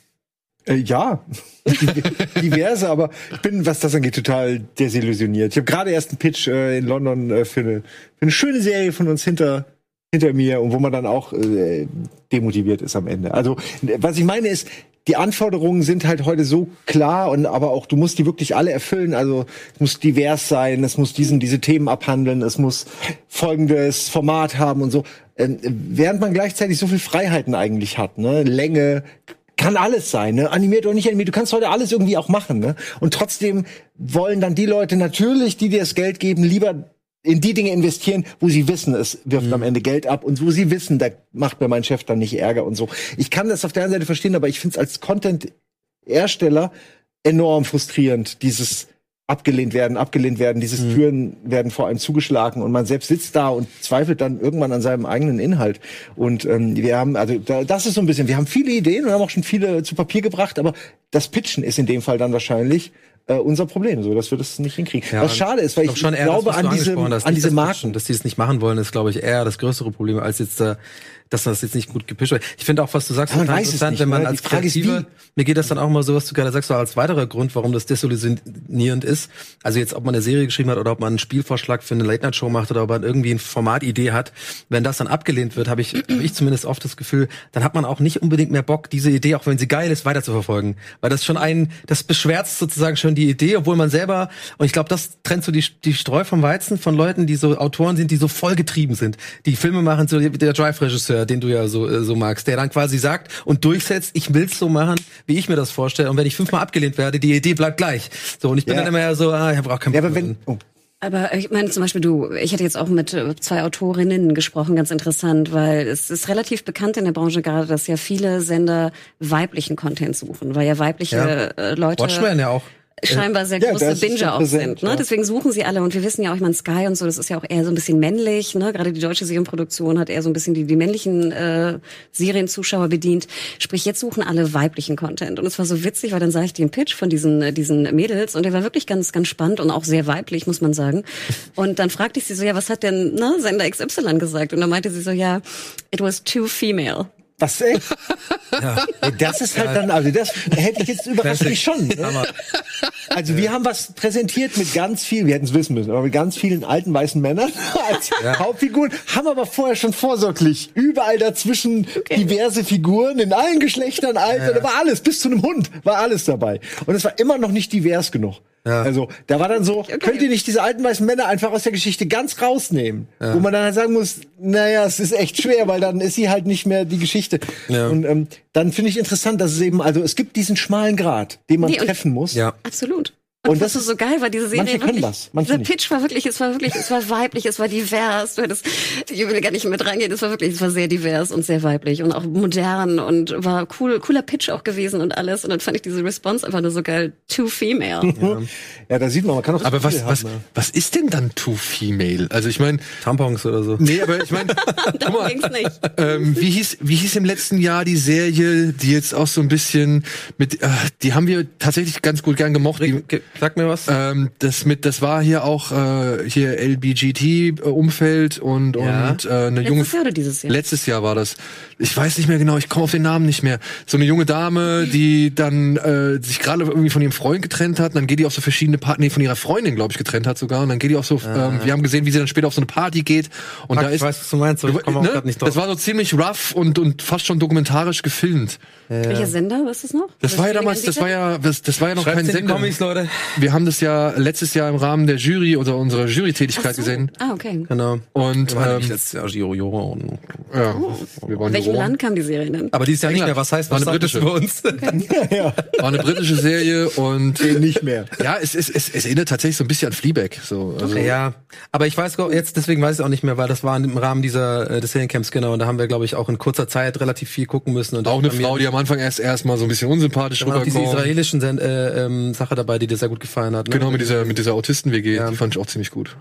Äh, ja, diverse, aber ich bin, was das angeht, total desillusioniert. Ich habe gerade erst einen Pitch äh, in London äh, für, eine, für eine schöne Serie von uns hinter hinter mir und wo man dann auch äh, demotiviert ist am Ende. Also was ich meine ist, die Anforderungen sind halt heute so klar und aber auch du musst die wirklich alle erfüllen. Also es muss divers sein, es muss diesen diese Themen abhandeln, es muss folgendes Format haben und so. Ähm, während man gleichzeitig so viel Freiheiten eigentlich hat, ne, Länge, kann alles sein, ne? Animiert oder nicht animiert. Du kannst heute alles irgendwie auch machen, ne? Und trotzdem wollen dann die Leute natürlich, die dir das Geld geben, lieber in die Dinge investieren, wo sie wissen, es wirft am Ende Geld ab und wo sie wissen, da macht mir mein Chef dann nicht Ärger und so. Ich kann das auf der einen Seite verstehen, aber ich finde es als Content-Ersteller enorm frustrierend, dieses abgelehnt werden, abgelehnt werden, dieses Türen werden vor einem zugeschlagen und man selbst sitzt da und zweifelt dann irgendwann an seinem eigenen Inhalt. Und ähm, wir haben, also da, das ist so ein bisschen, wir haben viele Ideen und haben auch schon viele zu Papier gebracht, aber das Pitchen ist in dem Fall dann wahrscheinlich äh, unser Problem, so dass wir das nicht hinkriegen. Ja, Was schade ist, weil ich, glaube das, an diese, an diese Marken. Dass die es nicht machen wollen, ist, glaube ich, eher das größere Problem, als jetzt da, dass das jetzt nicht gut gepischt wird. Ich finde auch, was du sagst, Ja, total interessant, nicht, wenn man ne? als Kreative, mir geht das dann auch mal so, was du gerade sagst, als weiterer Grund, warum das desillusionierend ist. Also jetzt, ob man eine Serie geschrieben hat oder ob man einen Spielvorschlag für eine Late-Night-Show macht oder ob man irgendwie eine Formatidee hat, wenn das dann abgelehnt wird, habe ich, hab ich zumindest oft das Gefühl, dann hat man auch nicht unbedingt mehr Bock, diese Idee, auch wenn sie geil ist, weiterzuverfolgen. Weil das schon ein, das beschwärzt sozusagen schon die Idee, obwohl man selber, und ich glaube, das trennt so die, die Streu vom Weizen von Leuten, die so Autoren sind, die so voll getrieben sind. Die Filme machen, so der Drive-Regisseur, den du ja so, äh, so magst, der dann quasi sagt und durchsetzt, ich will's so machen, wie ich mir das vorstelle. Und wenn ich fünfmal abgelehnt werde, die Idee bleibt gleich. So, und ich bin Ja. dann immer so, ah, ich habe auch keinen Ja, Bock. aber wenn, oh, Aber ich meine zum Beispiel du, ich hatte jetzt auch mit äh, zwei Autorinnen gesprochen, ganz interessant, weil es ist relativ bekannt in der Branche gerade, dass ja viele Sender weiblichen Content suchen, weil ja weibliche Ja. äh, Leute Watchmen ja auch. Scheinbar sehr Ja, große Binger auch sind. Ne? ja. Deswegen suchen sie alle und wir wissen ja auch, ich meine Sky und so, das ist ja auch eher so ein bisschen männlich. Ne? Gerade die deutsche Serienproduktion hat eher so ein bisschen die, die männlichen äh, Serienzuschauer bedient. Sprich, jetzt suchen alle weiblichen Content. Und es war so witzig, weil dann sah ich den Pitch von diesen, äh, diesen Mädels und der war wirklich ganz, ganz spannend und auch sehr weiblich, muss man sagen. Und dann fragte ich sie so, ja, was hat denn ne, Sender XY gesagt? Und dann meinte sie so, ja, it was too female. Was, ey? Ey, Das ist halt dann, also das hätte ich jetzt überrascht mich schon. Ne? Also wir haben was präsentiert mit ganz viel, wir hätten es wissen müssen, aber mit ganz vielen alten weißen Männern als Hauptfiguren, haben aber vorher schon vorsorglich überall dazwischen diverse Figuren in allen Geschlechtern, Alter, da war alles, bis zu einem Hund war alles dabei. Und es war immer noch nicht divers genug. Also da war dann so, könnt ihr nicht diese alten weißen Männer einfach aus der Geschichte ganz rausnehmen, wo man dann halt sagen muss, naja, es ist echt schwer, weil dann ist sie halt nicht mehr die Geschichte. Ja. Und ähm, dann finde ich interessant, dass es eben, also es gibt diesen schmalen Grat, den man Nee, treffen muss. Ja. Absolut. Und das das ist so geil, weil diese Serie manche können wirklich, das, manche dieser nicht. Pitch war wirklich, es war wirklich, es war weiblich, es war divers. Hattest, ich will gar nicht mit reingehen, es war wirklich, es war sehr divers und sehr weiblich und auch modern und war cool, cooler Pitch auch gewesen und alles. Und dann fand ich diese Response einfach nur so geil, too female. Ja, da sieht man, man kann auch Aber was, viel was, haben, ne? was ist denn dann Too Female? Also ich meine, Tampons oder so. nee, aber ich meine, Darum ging's nicht. ähm, wie hieß, wie hieß im letzten Jahr die Serie, die jetzt auch so ein bisschen mit, äh, die haben wir tatsächlich ganz gut gern gemocht. Die, Sag mir was. ähm, das mit, das war hier auch äh, hier LBGT-Umfeld und Ja. und äh, eine junge Letztes Jahr oder dieses Jahr? Letztes Jahr war das. Ich weiß nicht mehr genau, ich komme auf den Namen nicht mehr. So eine junge Dame, die dann äh, sich gerade irgendwie von ihrem Freund getrennt hat, dann geht die auf so verschiedene Party, nee, von ihrer Freundin, glaube ich, getrennt hat sogar. Und dann geht die auf so, ähm, wir haben gesehen, wie sie dann später auf so eine Party geht. Und Fuck, da ich ist, weiß, was du meinst, aber ich komme auch ne? grad nicht drauf. Das war so ziemlich rough und, und fast schon dokumentarisch gefilmt. Welcher Sender, was ist das noch? Das Was war ja für damals, das war ja, das, das war ja noch Schreibt's kein Sender. Comics, Leute. Wir haben das ja letztes Jahr im Rahmen der Jury oder unserer Jurytätigkeit so. gesehen. Ah, okay. Genau. Und Wir waren ähm, letztes Jahr Giro Juro. und- ja, wir waren In welchem Juroren. Land kam die Serie denn? Aber die ist ja nicht mehr. Was heißt, War was eine das britische. über uns? ja, War eine britische Serie und nee, nicht mehr. ja, es, es, es, es erinnert tatsächlich so ein bisschen an Fleabag. So, also, Ja, aber ich weiß jetzt, deswegen weiß ich auch nicht mehr, weil das war im Rahmen dieser äh, des Seriencamps genau und da haben wir, glaube ich, auch in kurzer Zeit relativ viel gucken müssen. Und Auch eine Frau, die am Anfang erst erstmal so ein bisschen unsympathisch da war auch diese israelischen äh, ähm, Sache dabei, die dir sehr gut gefallen hat. Ne? Genau, mit dieser, mit dieser Autisten-WG, Ja. die fand ich auch ziemlich gut.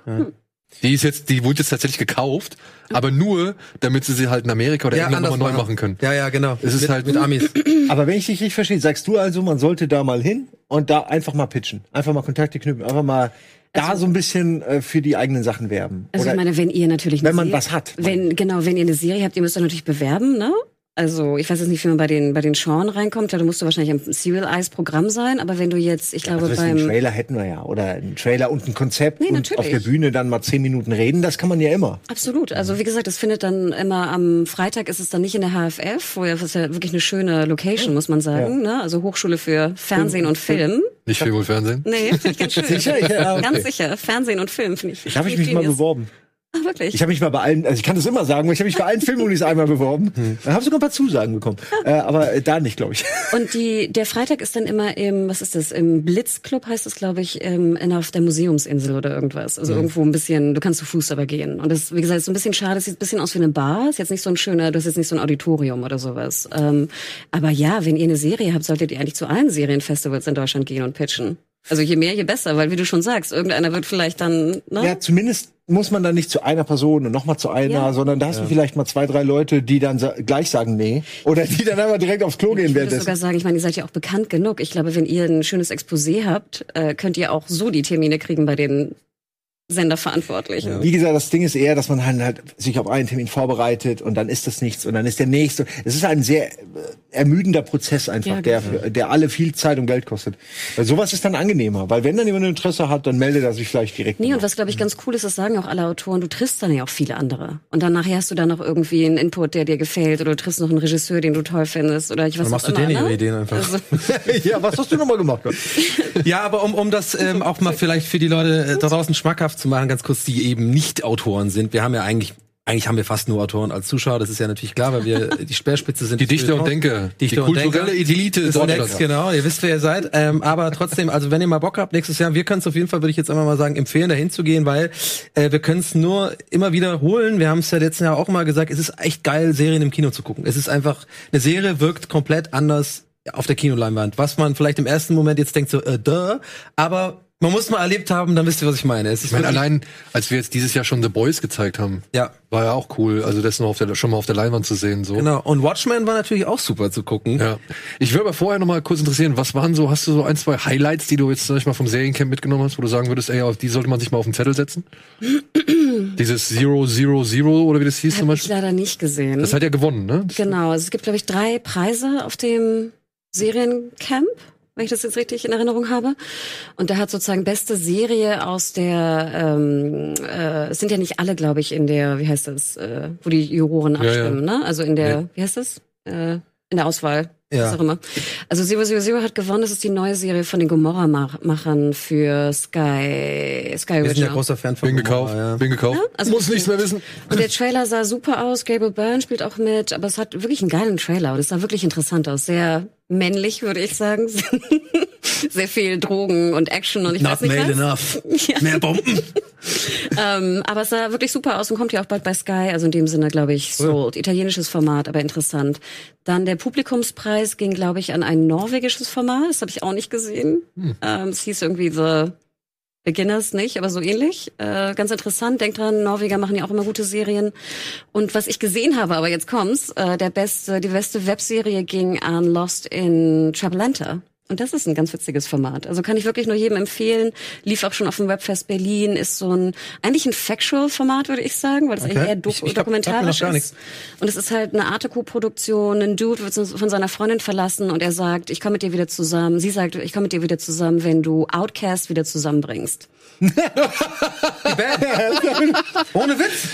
Die ist jetzt, die wurde jetzt tatsächlich gekauft, aber nur, damit sie sie halt in Amerika oder ja, England nochmal neu machen können. Ja, ja, genau. Es ist mit, halt- mit Amis. Aber wenn ich dich richtig verstehe, sagst du also, man sollte da mal hin und da einfach mal pitchen. Einfach mal Kontakte knüpfen, einfach mal da so ein bisschen äh, für die eigenen Sachen werben. Also Oder ich meine, wenn ihr natürlich wenn man Serie- was hat. Wenn genau, wenn ihr eine Serie habt, ihr müsst euch natürlich bewerben, ne? Also ich weiß jetzt nicht, wie man bei den bei den Sean reinkommt, da musst du wahrscheinlich im Serial Eyes Programm sein, aber wenn du jetzt, ich glaube also beim Trailer hätten wir ja. Oder ein Trailer und ein Konzept Nee, und natürlich. auf der Bühne dann mal zehn Minuten reden, das kann man ja immer. Absolut. Also wie gesagt, das findet dann immer am Freitag ist es dann nicht in der HFF, wo ja, das ist ja wirklich eine schöne Location, muss man sagen. Ne? Also Hochschule für Fernsehen und Film. Nicht viel wohl Fernsehen. Nee, finde ich ganz schön. Sicher? Ich, ja, okay. Ganz sicher. Fernsehen und Film finde ich. Da habe ich mich mal beworben. Ah, wirklich. Ich habe mich mal bei allen, also ich kann das immer sagen, weil ich habe mich bei allen Filmunis einmal beworben. Da habe sogar ein paar Zusagen bekommen. Äh, aber äh, da nicht, glaube ich. Und die, der Freitag ist dann immer im, was ist das, im Blitzclub heißt es, glaube ich, ähm, in, auf der Museumsinsel oder irgendwas. Also irgendwo ein bisschen, du kannst zu Fuß aber gehen. Und das, wie gesagt, ist so ein bisschen schade, es sieht ein bisschen aus wie eine Bar, ist jetzt nicht so ein schöner, du hast jetzt nicht so ein Auditorium oder sowas. Ähm, aber ja, wenn ihr eine Serie habt, solltet ihr eigentlich zu allen Serienfestivals in Deutschland gehen und pitchen. Also je mehr, je besser, weil wie du schon sagst, irgendeiner wird vielleicht dann, ne? Ja, zumindest muss man dann nicht zu einer Person und nochmal zu einer, Ja. sondern da hast du vielleicht mal zwei, drei Leute, die dann sa gleich sagen nee. Oder die dann aber direkt aufs Klo gehen Ich würde sogar sagen, ich meine, ihr seid ja auch bekannt genug. Ich glaube, wenn ihr ein schönes Exposé habt, äh, könnt ihr auch so die Termine kriegen bei den Senderverantwortlichen. Wie gesagt, das Ding ist eher, dass man halt, halt sich auf einen Termin vorbereitet und dann ist das nichts und dann ist der nächste. Es ist ein sehr äh, ermüdender Prozess einfach, Ja, der, genau. der alle viel Zeit und Geld kostet. Weil sowas ist dann angenehmer, weil wenn dann jemand Interesse hat, dann meldet er sich vielleicht direkt. Nee, und was glaube ich ganz cool ist, das sagen auch alle Autoren, du triffst dann ja auch viele andere. Und dann nachher hast du dann noch irgendwie einen Input, der dir gefällt, oder du triffst noch einen Regisseur, den du toll findest, oder ich weiß Dann machst du immer, denen ne? ihre Ideen einfach. Also, ja, was hast du nochmal gemacht? Ja, aber um, um das ähm, auch mal vielleicht für die Leute äh, da draußen schmackhaft zu machen, ganz kurz, die eben nicht Autoren sind. Wir haben ja eigentlich, eigentlich haben wir fast nur Autoren als Zuschauer, das ist ja natürlich klar, weil wir die Speerspitze sind. Die Dichter und Denker. Dichter die und kulturelle Denker. Elite Ist. Next, genau, ihr wisst, wer ihr seid. Ähm, aber trotzdem, also wenn ihr mal Bock habt, nächstes Jahr, wir können es auf jeden Fall, würde ich jetzt einmal mal sagen, empfehlen, da hinzugehen, weil äh, wir können es nur immer wiederholen. Wir haben es ja letzten Jahr auch mal gesagt, es ist echt geil, Serien im Kino zu gucken. Es ist einfach, eine Serie wirkt komplett anders auf der Kinoleinwand. Was man vielleicht im ersten Moment jetzt denkt, so, äh, duh, aber Man muss mal erlebt haben, dann wisst ihr, was ich meine. Es ist Ich meine, allein, als wir jetzt dieses Jahr schon The Boys gezeigt haben, ja, war ja auch cool. Also das noch auf der, schon mal auf der Leinwand zu sehen. So. genau. Und Watchmen war natürlich auch super zu gucken. Ja. Ich würde aber vorher noch mal kurz interessieren, was waren so, hast du so ein, zwei Highlights, die du jetzt sag ich mal vom Seriencamp mitgenommen hast, wo du sagen würdest, ey, auf die sollte man sich mal auf den Zettel setzen? Dieses Zero Zero Zero oder wie das hieß zum Habe ich Beispiel? leider nicht gesehen. Das hat ja gewonnen, ne? Das- Genau, also es gibt, glaube ich, drei Preise auf dem Seriencamp, wenn ich das jetzt richtig in Erinnerung habe. Und da hat sozusagen beste Serie aus der, ähm, äh, es sind ja nicht alle, glaube ich, in der, wie heißt das, äh, wo die Juroren Ja, ja. abstimmen, ne? Also in der, Nee. wie heißt das? Äh, in der Auswahl. Ja. Was auch immer. Also Zero Zero Zero hat gewonnen. Das ist die neue Serie von den Gomorra-Machern für Sky, Sky Wir sind ja Original. großer Fan von Bin gekauft, Gomorrah, ja. bin gekauft. also Muss nichts mehr wissen. Und der Trailer sah super aus. Gabriel Byrne spielt auch mit, aber es hat wirklich einen geilen Trailer und es sah wirklich interessant aus. Sehr männlich, würde ich sagen. Sehr viel Drogen und Action und ich Not weiß nicht male was. enough. Ja. Mehr Bomben. Ähm, aber es sah wirklich super aus und kommt ja auch bald bei Sky. Also in dem Sinne, glaube ich, sold. Italienisches Format, aber interessant. Dann der Publikumspreis ging, glaube ich, an ein norwegisches Format. Das habe ich auch nicht gesehen. Ähm, es hieß irgendwie The Beginners nicht, aber so ähnlich. Äh, ganz interessant. Denkt dran, Norweger machen ja auch immer gute Serien. Und was ich gesehen habe, aber jetzt kommt's, äh, der beste, die beste Webserie ging an Lost in Travelanta. Und das ist ein ganz witziges Format. Also kann ich wirklich nur jedem empfehlen. Lief auch schon auf dem Webfest Berlin. Ist so ein, eigentlich ein Factual-Format, würde ich sagen, weil das Okay. eigentlich eher do Ich- ich glaub, dokumentarisch ist. Und es ist halt eine Arteco-Produktion. Ein Dude wird von seiner Freundin verlassen und er sagt, ich komme mit dir wieder zusammen. Sie sagt, ich komme mit dir wieder zusammen, wenn du Outcast wieder zusammenbringst. Ohne Witz.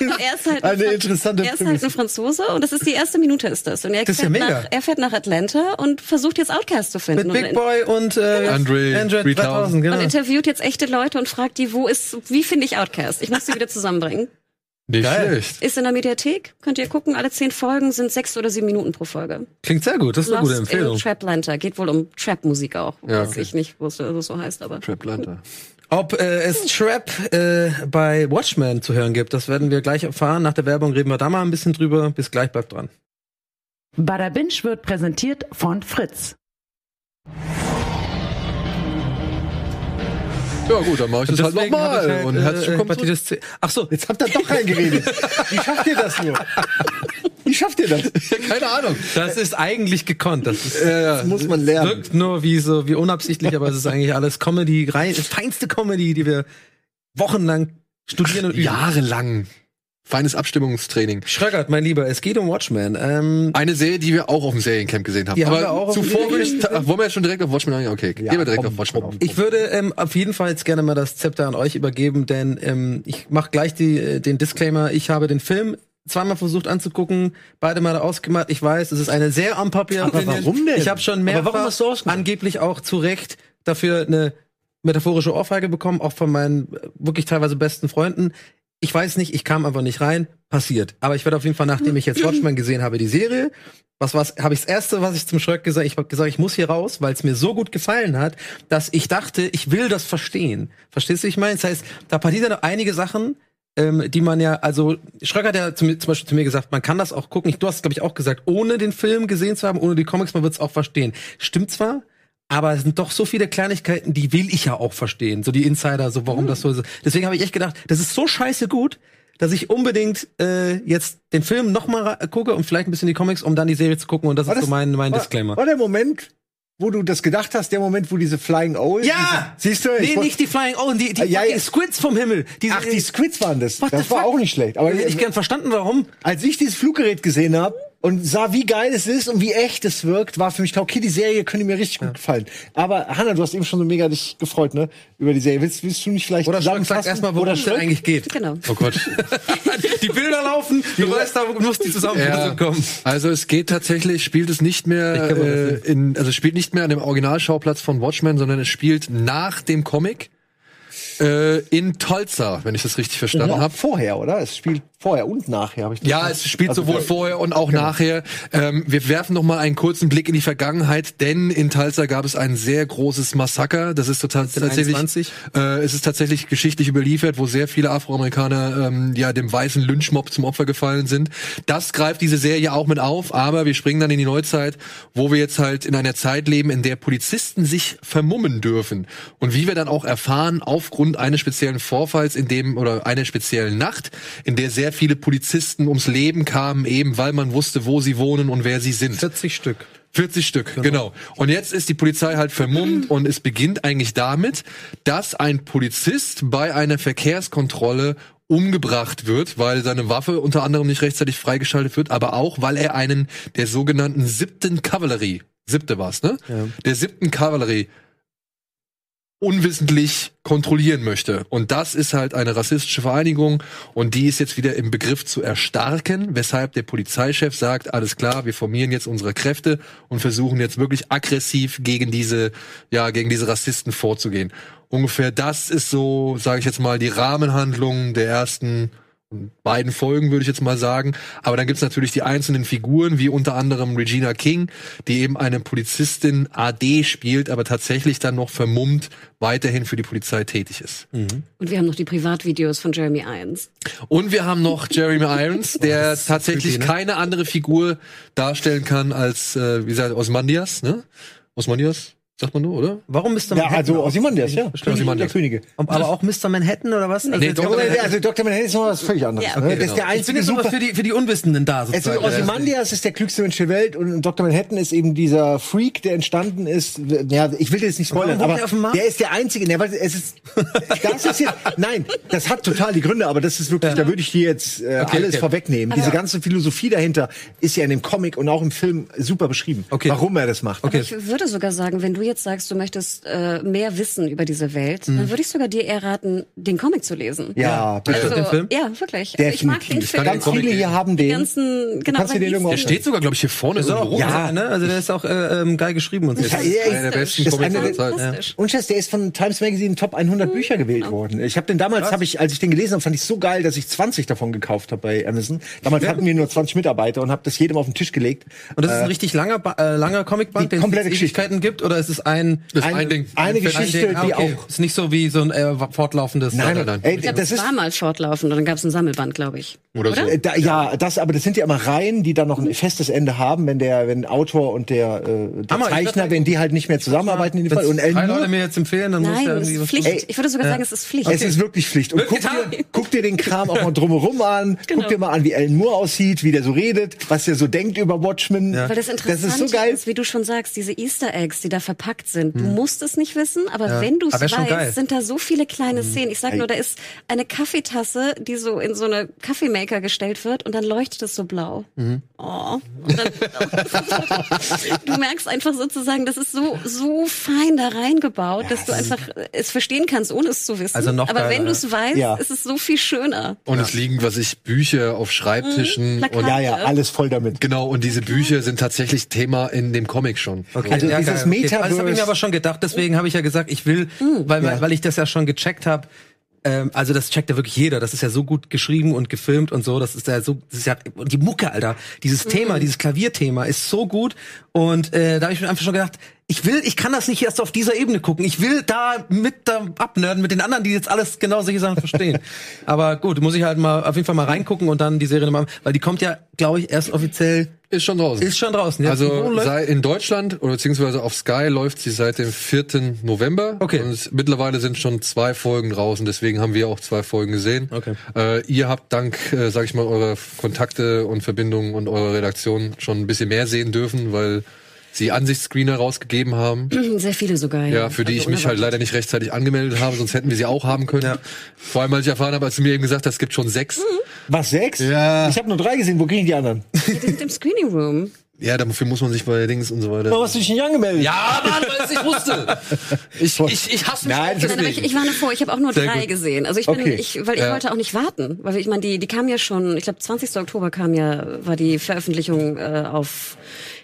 Er ist halt Eine Fran- interessante Er ist halt ein Franzose und das ist die erste Minute ist das. Und er, Das ist ja fährt, mega. nach, er fährt nach Atlanta und versucht jetzt Outcast zu finden. Mit und, Big Boy und äh, Andre Andre 3000, 3000, genau. und interviewt jetzt echte Leute und fragt die, wo ist, wie finde ich Outcast? Ich muss sie wieder zusammenbringen. Nicht Geil. schlecht. Ist in der Mediathek, könnt ihr gucken. Alle zehn Folgen sind sechs oder sieben Minuten pro Folge. Klingt sehr gut, das ist eine gute Lost Empfehlung. in Traplanta. Geht wohl um Trap-Musik auch. Ja, Weiß okay. ich nicht, wo es so heißt, aber. Trap Lanta. Ob äh, es Trap äh, bei Watchmen zu hören gibt, das werden wir gleich erfahren. Nach der Werbung reden wir da mal ein bisschen drüber. Bis gleich, bleibt dran. Bada Binge wird präsentiert von Fritz. Ja gut, dann mache ich das halt nochmal. halt, und äh, herzlich willkommen. Hepatitis C. Ach so, Jetzt habt ihr doch reingeredet. Wie schafft ihr das nur? Wie schafft ihr das? Keine Ahnung. das ist eigentlich gekonnt. Das ist, Das muss man lernen. wirkt nur wie so wie unabsichtlich, aber es ist eigentlich alles Comedy, rein, feinste Comedy, die wir wochenlang studieren und üben. Jahrelang. Feines Abstimmungstraining. Schröckert, mein Lieber, es geht um Watchmen. Ähm, Eine Serie, die wir auch auf dem Seriencamp gesehen haben. Die haben Aber wir auch zuvor würde ich, wollen wir jetzt schon direkt auf Watchmen eingehen? Okay, gehen wir direkt komm, auf Watchmen auf. Ich würde ähm, auf jeden Fall jetzt gerne mal das Zepter an euch übergeben, denn ähm, ich mache gleich die, äh, den Disclaimer. Ich habe den Film zweimal versucht anzugucken, beide Male ausgemacht. Ich weiß, es ist eine sehr unpopular Aber Opinion. warum denn? Ich habe schon mehrfach warum hast du ausgemacht? angeblich auch zu Recht dafür eine metaphorische Ohrfeige bekommen, auch von meinen äh, wirklich teilweise besten Freunden. Ich weiß nicht, ich kam einfach nicht rein. Passiert. Aber ich werde auf jeden Fall, nachdem ich jetzt Watchmen gesehen habe, die Serie, was was habe ich das erste, was ich zum Schröck gesagt, ich habe gesagt, ich muss hier raus, weil es mir so gut gefallen hat, dass ich dachte, ich will das verstehen. Verstehst du, wie ich meine? Das heißt, da passieren noch einige Sachen, ähm, die man ja, also Schröck hat ja zum, zum Beispiel zu mir gesagt, man kann das auch gucken. Ich, du hast glaube ich auch gesagt, ohne den Film gesehen zu haben, ohne die Comics, man wird es auch verstehen. Stimmt zwar, aber es sind doch so viele Kleinigkeiten, die will ich ja auch verstehen. So die Insider, so warum das so ist. Deswegen habe ich echt gedacht, das ist so scheiße gut, dass ich unbedingt äh, jetzt den Film noch mal ra- gucke und vielleicht ein bisschen die Comics, um dann die Serie zu gucken. Und das War ist so das- mein, mein war, Disclaimer. War der Moment, wo du das gedacht hast, der Moment, wo diese Flying Owls. Ja! Diese, siehst du? ich Nee, nicht die Flying Owen, die, die Ja, ja. Squids vom Himmel. Diese, Ach, die Squids waren das. Das war fuck? auch nicht schlecht. Aber Hätte ich gern verstanden, warum. als ich dieses Fluggerät gesehen habe und sah, wie geil es ist und wie echt es wirkt, war für mich klar, okay, die Serie könnte mir richtig gut gefallen. Aber Hanna, du hast eben schon so mega dich gefreut, ne, über die Serie. Willst, willst du nicht vielleicht Oder Schröck sagt erstmal, worum es eigentlich geht. Genau. Oh Gott. die Bilder laufen, du weißt, da muss die Zusammenfassung kommen. Also es geht tatsächlich, spielt es nicht mehr äh, in, also es spielt nicht mehr an dem Originalschauplatz von Watchmen, sondern es spielt nach dem Comic. Äh, in Tulsa, wenn ich das richtig verstanden Ja, habe. vorher, oder? Es spielt vorher und nachher, habe ich das Ja, gesagt? es spielt Also sowohl vorher und auch nachher. Ähm, wir werfen noch mal einen kurzen Blick in die Vergangenheit, denn in Tulsa gab es ein sehr großes Massaker. Das ist total tatsächlich, 21? äh, es ist tatsächlich geschichtlich überliefert, wo sehr viele Afroamerikaner ähm, ja dem weißen Lynchmob zum Opfer gefallen sind. Das greift diese Serie auch mit auf, aber wir springen dann in die Neuzeit, wo wir jetzt halt in einer Zeit leben, in der Polizisten sich vermummen dürfen und wie wir dann auch erfahren aufgrund eines speziellen Vorfalls, in dem oder einer speziellen Nacht, in der sehr viele Polizisten ums Leben kamen, eben weil man wusste, wo sie wohnen und wer sie sind. 40 Stück. 40 Stück, genau. Und jetzt ist die Polizei halt vermummt und es beginnt eigentlich damit, dass ein Polizist bei einer Verkehrskontrolle umgebracht wird, weil seine Waffe unter anderem nicht rechtzeitig freigeschaltet wird, aber auch, weil er einen der sogenannten siebten Kavallerie, siebte war's, ne? Der siebten Kavallerie unwissentlich kontrollieren möchte. Und das ist halt eine rassistische Vereinigung und die ist jetzt wieder im Begriff zu erstarken, weshalb der Polizeichef sagt, alles klar, wir formieren jetzt unsere Kräfte und versuchen jetzt wirklich aggressiv gegen diese, ja, gegen diese Rassisten vorzugehen. Ungefähr das ist so, sage ich jetzt mal, die Rahmenhandlung der ersten beiden Folgen, würde ich jetzt mal sagen. Aber dann gibt's natürlich die einzelnen Figuren, wie unter anderem Regina King, die eben eine Polizistin AD spielt, aber tatsächlich dann noch vermummt weiterhin für die Polizei tätig ist. Und wir haben noch die Privatvideos von Jeremy Irons. Und wir haben noch Jeremy Irons, der tatsächlich creepy, ne? keine andere Figur darstellen kann als, äh, wie gesagt, Osmandias, ne? Osmandias, sagt man nur, oder? Warum Mr. Ja, Manhattan? also Ozymandias, ja. König der Ozymandias. Könige. Aber auch Mr. Manhattan oder was? Also, Nee, Dr. Ja, aber, Manhattan. also Dr. Manhattan ist noch was völlig anderes. Ja, ne? okay, das ist genau. der ich bin einzige aber super. für die, für die Unwissenden da Also sozusagen. Ozymandias ist der klügste Mensch der Welt und Dr. Manhattan ist eben dieser Freak, der entstanden ist. Ja, ich will dir jetzt nicht spoilern, aber der der ist der einzige. Ne, weil es ist, das ist jetzt, nein, das hat total die Gründe, aber das ist wirklich, da würde ich dir jetzt äh, alles okay. vorwegnehmen. Diese ganze Philosophie dahinter ist ja in dem Comic und auch im Film super beschrieben, Okay. warum er das macht. Aber ich würde sogar sagen, wenn du jetzt sagst, du möchtest äh, mehr wissen über diese Welt, dann würde ich sogar dir eher raten, den Comic zu lesen. Ja, bitte. den Film? Ja, wirklich. Also ich mag den. Film. Ganz viele hier haben den. ganzen, genau. kannst aber den irgendwo Der ist- steht sogar, glaube ich, hier vorne ist auch. Ja. ja, ne? Also der ist auch äh, ähm, geil geschrieben und so. Ja, Einer der besten ist Comics der- Zeiten. Fantastisch. Und Chess, der ist von Times Magazine Top 100 Bücher gewählt worden. Ich habe den damals, habe ich, als ich den gelesen habe, fand ich so geil, dass ich 20 davon gekauft habe bei Amazon. Damals hatten wir nur 20 Mitarbeiter und habe das jedem auf den Tisch gelegt. Und das ist ein richtig langer, äh, langer Comicband, den es Ewigkeiten gibt, oder ist es ein, Das ist Ein- ein Ding. eine Ein Geschichte, Ding. Ah, die okay. auch- Ist nicht so wie so ein äh, fortlaufendes. Nein, nein, nein. Ey, das das ist war mal fortlaufend und dann gab es ein Sammelband, glaube ich. Oder so. Äh, Da, ja, das, aber das sind ja immer Reihen, die dann noch ein festes Ende haben, wenn der, wenn Autor und der, äh, der Hammer, ich Zeichner, wenn die halt nicht mehr zusammenarbeiten in dem Fall. Und Wenn drei Leute mir jetzt empfehlen, dann muss Nein, ja es irgendwie ist was Pflicht. Ey, ich würde sogar sagen, es ist Pflicht. es ist wirklich Pflicht. Und Wird guck getan. dir, guck dir den Kram auch mal drumherum an, Genau. guck dir mal an, wie Alan Moore aussieht, wie der so redet, was der so denkt über Watchmen. Weil das Interessante das ist so geil. wie du schon sagst, diese Easter Eggs, die da verpackt sind. Du musst es nicht wissen, aber wenn du es weißt, sind da so viele kleine Szenen. Ich sag nur, da ist eine Kaffeetasse, die so in so eine Kaffeemaker gestellt wird und dann leuchtet es so blau. Oh. Und dann, du merkst einfach sozusagen, das ist so, so fein da reingebaut, dass du einfach es verstehen kannst, ohne es zu wissen. Also noch aber wenn du es weißt, Ja. ist es so viel schöner. Und es liegen, was ich, Bücher auf Schreibtischen. Plakate. und Ja, ja, alles voll damit. Genau, und diese Bücher sind tatsächlich Thema in dem Comic schon. Okay, Also ja, dieses Also das habe ich mir aber schon gedacht, deswegen habe ich ja gesagt, ich will, weil, Ja. weil ich das ja schon gecheckt habe. Ähm, also das checkt ja wirklich jeder. Das ist ja so gut geschrieben und gefilmt und so. Das ist ja so, das ist ja die Mucke, Alter. Dieses Thema, dieses Klavierthema ist so gut. Und äh, da habe ich mir einfach schon gedacht, ich will, ich kann das nicht erst auf dieser Ebene gucken. Ich will da mit da abnörden mit den anderen, die jetzt alles genau solche Sachen verstehen. Aber gut, muss ich halt mal auf jeden Fall mal reingucken und dann die Serie nochmal, weil die kommt ja, glaube ich, erst offiziell Ist schon draußen. ist schon draußen. Wo Also sei in Deutschland oder beziehungsweise auf Sky läuft sie seit dem 4. November. Okay. Und mittlerweile sind schon zwei Folgen draußen, deswegen haben wir auch zwei Folgen gesehen. Okay. Äh, ihr habt dank, äh, sag ich mal, eurer Kontakte und Verbindungen und eurer Redaktion schon ein bisschen mehr sehen dürfen, weil sie Ansichtsscreener rausgegeben haben. Sehr viele sogar. Ja, für die Also ich mich halt leider nicht rechtzeitig angemeldet habe, sonst hätten wir sie auch haben können. Ja. Vor allem, als ich erfahren habe, als du mir eben gesagt hast, es gibt schon sechs. Was, sechs? Ja. Ich habe nur drei gesehen, wo kriegen die anderen? Die sind im Screening Room. Ja, dafür muss man sich bei Dings und so weiter. Warum hast du dich nicht angemeldet? Ja, Mann, weil ich wusste. Ich, ich, ich hasse mich Nein, Nein, aber ich, ich warne vor, ich habe auch nur Sehr drei gut. gesehen. Also ich bin, Okay. ich, weil ich Ja. wollte auch nicht warten, weil ich meine, die, die kam ja schon, ich glaube 20. Oktober kam ja, war die Veröffentlichung äh, auf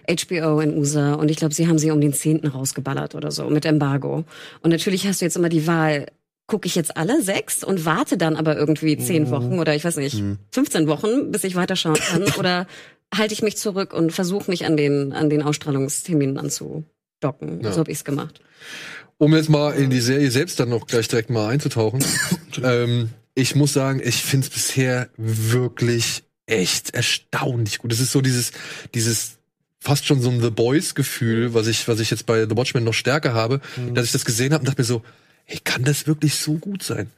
HBO in USA und ich glaube, sie haben sie um den 10. rausgeballert oder so mit Embargo. Und natürlich hast du jetzt immer die Wahl, gucke ich jetzt alle sechs und warte dann aber irgendwie zehn Mhm. Wochen oder ich weiß nicht, 15 Wochen, bis ich weiterschauen kann? oder halte ich mich zurück und versuche mich an den, an den Ausstrahlungsterminen anzudocken? Ja. So habe ich's gemacht. Um jetzt mal in die Serie selbst dann noch gleich direkt mal einzutauchen. ähm, ich muss sagen, ich finde es bisher wirklich echt erstaunlich gut. Es ist so dieses, dieses fast schon so ein The Boys-Gefühl, was ich, was ich jetzt bei The Watchmen noch stärker habe, dass ich das gesehen habe und dachte mir so, hey, kann das wirklich so gut sein?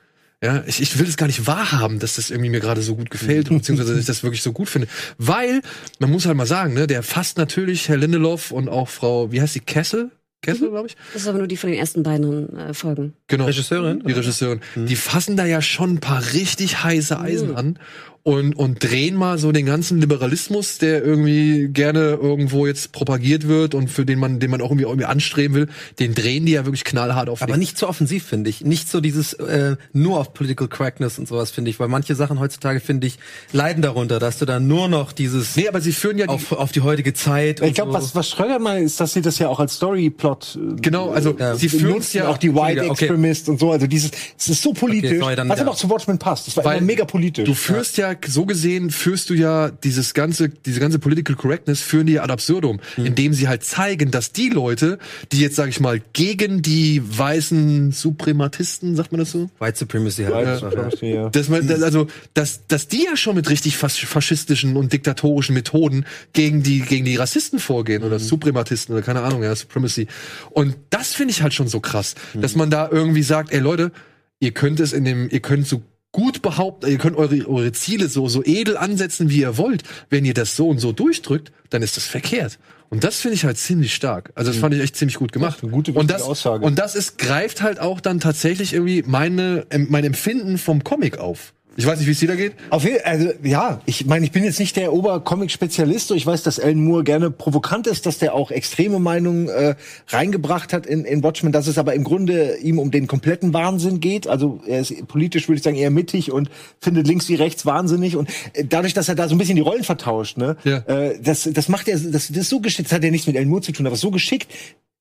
Ja, ich, ich will das gar nicht wahrhaben, dass das irgendwie mir gerade so gut gefällt, beziehungsweise dass ich das wirklich so gut finde. Weil, man muss halt mal sagen, ne, der fasst natürlich Herr Lindelof und auch Frau, wie heißt die, Kessel? Kessel, glaube ich? Das ist aber nur die von den ersten beiden äh, Folgen. Genau. Regisseurin? Die Regisseurin. Die fassen da ja schon ein paar richtig heiße Eisen an und, und drehen mal so den ganzen Liberalismus, der irgendwie gerne irgendwo jetzt propagiert wird und für den man, den man auch irgendwie, irgendwie anstreben will, den drehen die ja wirklich knallhart auf Aber den- nicht zu offensiv, finde ich. Nicht so dieses äh, nur auf Political Correctness und sowas, finde ich. Weil manche Sachen heutzutage, finde ich, leiden darunter, dass du dann nur noch dieses Nee, aber sie führen ja die, auf, auf die heutige Zeit Ich und glaube, so. was, was Schröder meint, ist, dass sie das ja auch als Storyplot äh, genau, also sie führen es benutzen, ja auch die White okay. Extremist und so. Also dieses, es ist so politisch, sorry, dann was ja. aber auch zu Watchmen passt. Das war Weil immer mega politisch. Du führst ja. so gesehen, führst du ja dieses ganze, diese ganze Political Correctness führen die ja ad absurdum, Hm. indem sie halt zeigen, dass die Leute, die jetzt, sag ich mal, gegen die weißen Suprematisten, sagt man das so? White Supremacy halt. White ja. Supremacy, ja. Dass man, dass- also, dass, dass die ja schon mit richtig fas faschistischen und diktatorischen Methoden gegen die, gegen die Rassisten vorgehen oder Suprematisten oder keine Ahnung, ja, Supremacy. Und das finde ich halt schon so krass, dass man da irgendwie sagt, ey Leute, ihr könnt es in dem, ihr könnt so gut behaupten, ihr könnt eure, eure Ziele so, so edel ansetzen, wie ihr wollt. Wenn ihr das so und so durchdrückt, dann ist das verkehrt. Und das finde ich halt ziemlich stark. Also das fand ich echt ziemlich gut gemacht. eine gute, und das, Aussage. Und das ist, greift halt auch dann tatsächlich irgendwie meine, mein Empfinden vom Comic auf. Ich weiß nicht, wie es dir da geht. Auf jeden, also ja, ich meine, ich bin jetzt nicht der Obercomic-Spezialist. so Ich weiß, dass Alan Moore gerne provokant ist, dass der auch extreme Meinungen äh, reingebracht hat in, in Watchmen, dass es aber im Grunde ihm um den kompletten Wahnsinn geht. Also er ist politisch, würde ich sagen, eher mittig und findet links wie rechts wahnsinnig. Und äh, dadurch, dass er da so ein bisschen die Rollen vertauscht, ne, Ja. äh, das, das macht er, das, das ist so geschickt, das hat ja nichts mit Alan Moore zu tun, aber so geschickt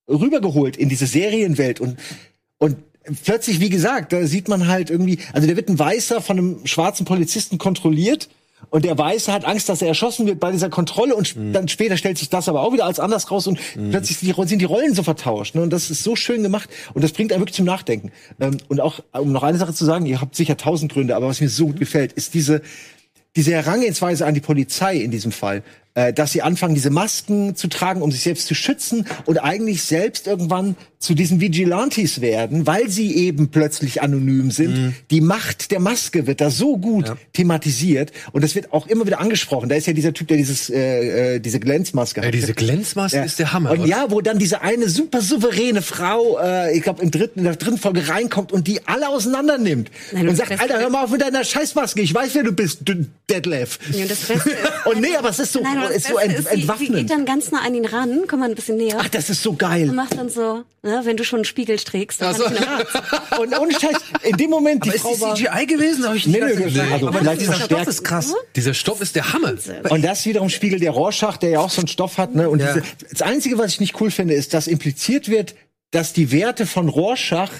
rübergeholt in diese Serienwelt und und plötzlich, wie gesagt, da sieht man halt irgendwie, also da wird ein Weißer von einem schwarzen Polizisten kontrolliert und der Weiße hat Angst, dass er erschossen wird bei dieser Kontrolle und Mhm. dann später stellt sich das aber auch wieder als anders raus und plötzlich sind die, Ro- sind die Rollen so vertauscht. Ne? Und das ist so schön gemacht und das bringt einen wirklich zum Nachdenken. Ähm, und auch, um noch eine Sache zu sagen, ihr habt sicher tausend Gründe, aber was mir so gut gefällt, ist diese, diese Herangehensweise an die Polizei in diesem Fall, äh, dass sie anfangen, diese Masken zu tragen, um sich selbst zu schützen und eigentlich selbst irgendwann zu diesen Vigilantes werden, weil sie eben plötzlich anonym sind. Die Macht der Maske wird da so gut thematisiert und das wird auch immer wieder angesprochen. Da ist ja dieser Typ, der dieses äh, äh, diese Glänzmaske Ey, diese Glänzmaske ist der Hammer. Und oder? ja, wo dann diese eine super souveräne Frau, äh, ich glaube im dritten, in der dritten Folge reinkommt und die alle auseinander nimmt Nein, und sagt, Alter, hör mal auf mit deiner Scheißmaske. Ich weiß, wer du bist, du Detlef. Ja, und Und nee, aber es ist so, Nein, aber das ist so ent, ist, sie, sie entwaffnend. geht dann ganz nah an ihn ran, komm mal ein bisschen näher. Ach, das ist so und geil. macht dann so, ne, wenn du schon einen Spiegel trägst, dann Ach so. kann ich ihn Und ohne Scheiß, in dem Moment, die Aber ist Frau die war... CGI gewesen? Hab ich Nee, nicht nee, nee, also Aber vielleicht dieser verstärkt. Stoff ist krass. Dieser Stoff ist der Hammer. Und das wiederum spiegelt der Rorschach, der ja auch so einen Stoff hat. Ne? Und Ja. diese, das Einzige, was ich nicht cool finde, ist, dass impliziert wird, dass die Werte von Rorschach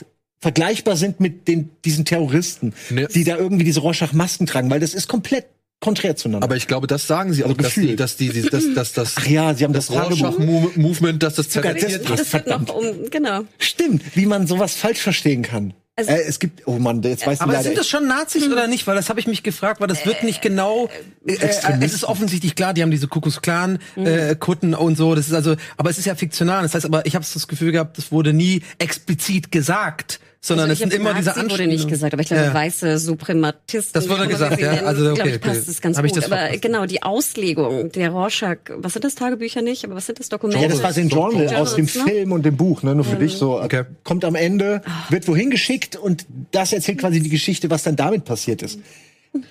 vergleichbar sind mit den, diesen Terroristen, Ne. die da irgendwie diese Rorschach-Masken tragen, weil das ist komplett konträr zueinander. Aber ich glaube, das sagen sie auch, Also dass die, dass die, die dass, dass das, Ach ja, sie haben das, das. Rorschach-Movement, dass das das- zertifiziert Das wird. wird noch um, genau. Stimmt, wie man sowas falsch verstehen kann. Also- äh, es gibt, oh Mann, jetzt weiß ich Aber leider sind das schon Nazis oder nicht? Weil das habe ich mich gefragt, weil das wird nicht genau. Äh, äh, es ist offensichtlich klar, die haben diese Kuckucks Clan äh, Kutten und so. Das ist also, aber es ist ja fiktional. Das heißt, aber ich habe das Gefühl gehabt, das wurde nie explizit gesagt, sondern Also es sind immer diese Nazi wurde nicht gesagt, aber ich glaube, Ja. weiße Suprematisten. Das wurde gesagt, ja. nennen, Also, okay, glaube ich, okay. passt es ganz Hab gut. das aber verpasst? genau, die Auslegung der Rorschach, was sind das Tagebücher nicht, aber was sind das Dokumente? Ja, das war sein Genre Journals, aus dem ne? Film und dem Buch, ne? Nur für dich so. Okay. Kommt am Ende, wird wohin geschickt und das erzählt quasi die Geschichte, was dann damit passiert ist.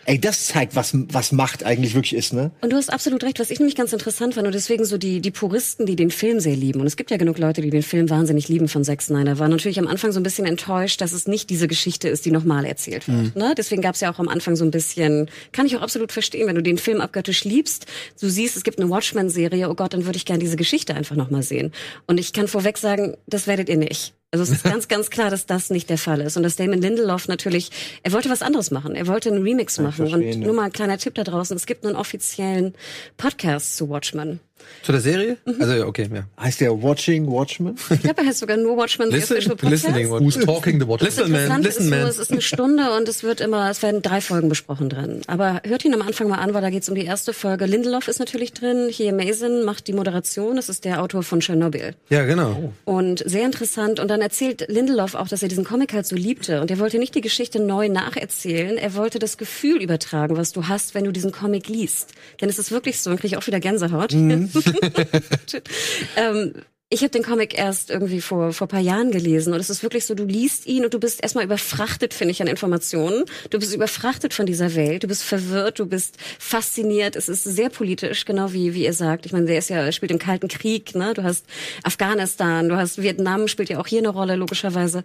Ey, das zeigt, was, was Macht eigentlich wirklich ist, ne? Und du hast absolut recht, was ich nämlich ganz interessant fand und deswegen so die, die Puristen, die den Film sehr lieben. Und es gibt ja genug Leute, die den Film wahnsinnig lieben von Zack Snyder, waren natürlich am Anfang so ein bisschen enttäuscht, dass es nicht diese Geschichte ist, die nochmal erzählt wird. Ne? Deswegen gab es ja auch am Anfang so ein bisschen, kann ich auch absolut verstehen, wenn du den Film abgöttisch liebst, du siehst, es gibt eine Watchmen-Serie, oh Gott, dann würde ich gerne diese Geschichte einfach nochmal sehen. Und ich kann vorweg sagen, das werdet ihr nicht. Also es ist ganz, ganz klar, dass das nicht der Fall ist. Und dass Damon Lindelof natürlich, er wollte was anderes machen. Er wollte einen Remix machen. und nur mal ein kleiner Tipp da draußen. Es gibt einen offiziellen Podcast zu Watchmen. Zu der Serie? Mhm. Also, ja, okay, ja. Heißt der Watching Watchmen? Ich glaube, er heißt sogar nur Watchmen, the Listen, listening, Who's talking the watch? Listen, man, listen, ist man. so, es ist eine Stunde und es wird immer, es werden drei Folgen besprochen drin. Aber hört ihn am Anfang mal an, weil da geht es um die erste Folge. Lindelof ist natürlich drin, hier Mason macht die Moderation, das ist der Autor von Tschernobyl. Ja, genau. Und sehr interessant. Und dann erzählt Lindelof auch, dass er diesen Comic halt so liebte. Und er wollte nicht die Geschichte neu nacherzählen. Er wollte das Gefühl übertragen, was du hast, wenn du diesen Comic liest. Denn es ist wirklich so, und kriege ich auch wieder Gänsehaut. ähm, ich habe den Comic erst irgendwie vor vor paar Jahren gelesen und es ist wirklich so, du liest ihn und du bist erstmal überfrachtet, finde ich, an Informationen. Du bist überfrachtet von dieser Welt, du bist verwirrt, du bist fasziniert. Es ist sehr politisch, genau wie wie ihr sagt. Ich meine, der ist ja spielt im Kalten Krieg, ne? Du hast Afghanistan, du hast Vietnam spielt ja auch hier eine Rolle logischerweise.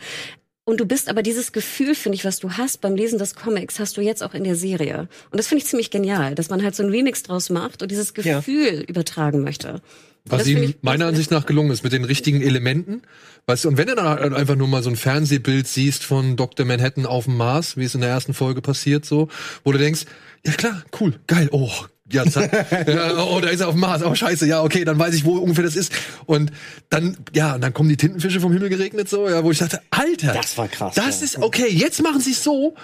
Und du bist aber dieses Gefühl, finde ich, was du hast beim Lesen des Comics, hast du jetzt auch in der Serie. Und das finde ich ziemlich genial, dass man halt so ein Remix draus macht und dieses Ja. Gefühl übertragen möchte. Was ihm meiner Ansicht nach gelungen ist, mit den richtigen Elementen. Weißt du, und wenn du dann einfach nur mal so ein Fernsehbild siehst von Dr. Manhattan auf dem Mars, wie es in der ersten Folge passiert, so, wo du denkst, ja klar, cool, geil, oh, ja, ja, oh, da ist er auf dem Mars, oh scheiße, ja, okay, dann weiß ich, wo ungefähr das ist. Und dann, ja, und dann kommen die Tintenfische vom Himmel geregnet, so, ja, wo ich dachte, Alter, Das war krass, Das ja. ist, okay, jetzt machen sie es so,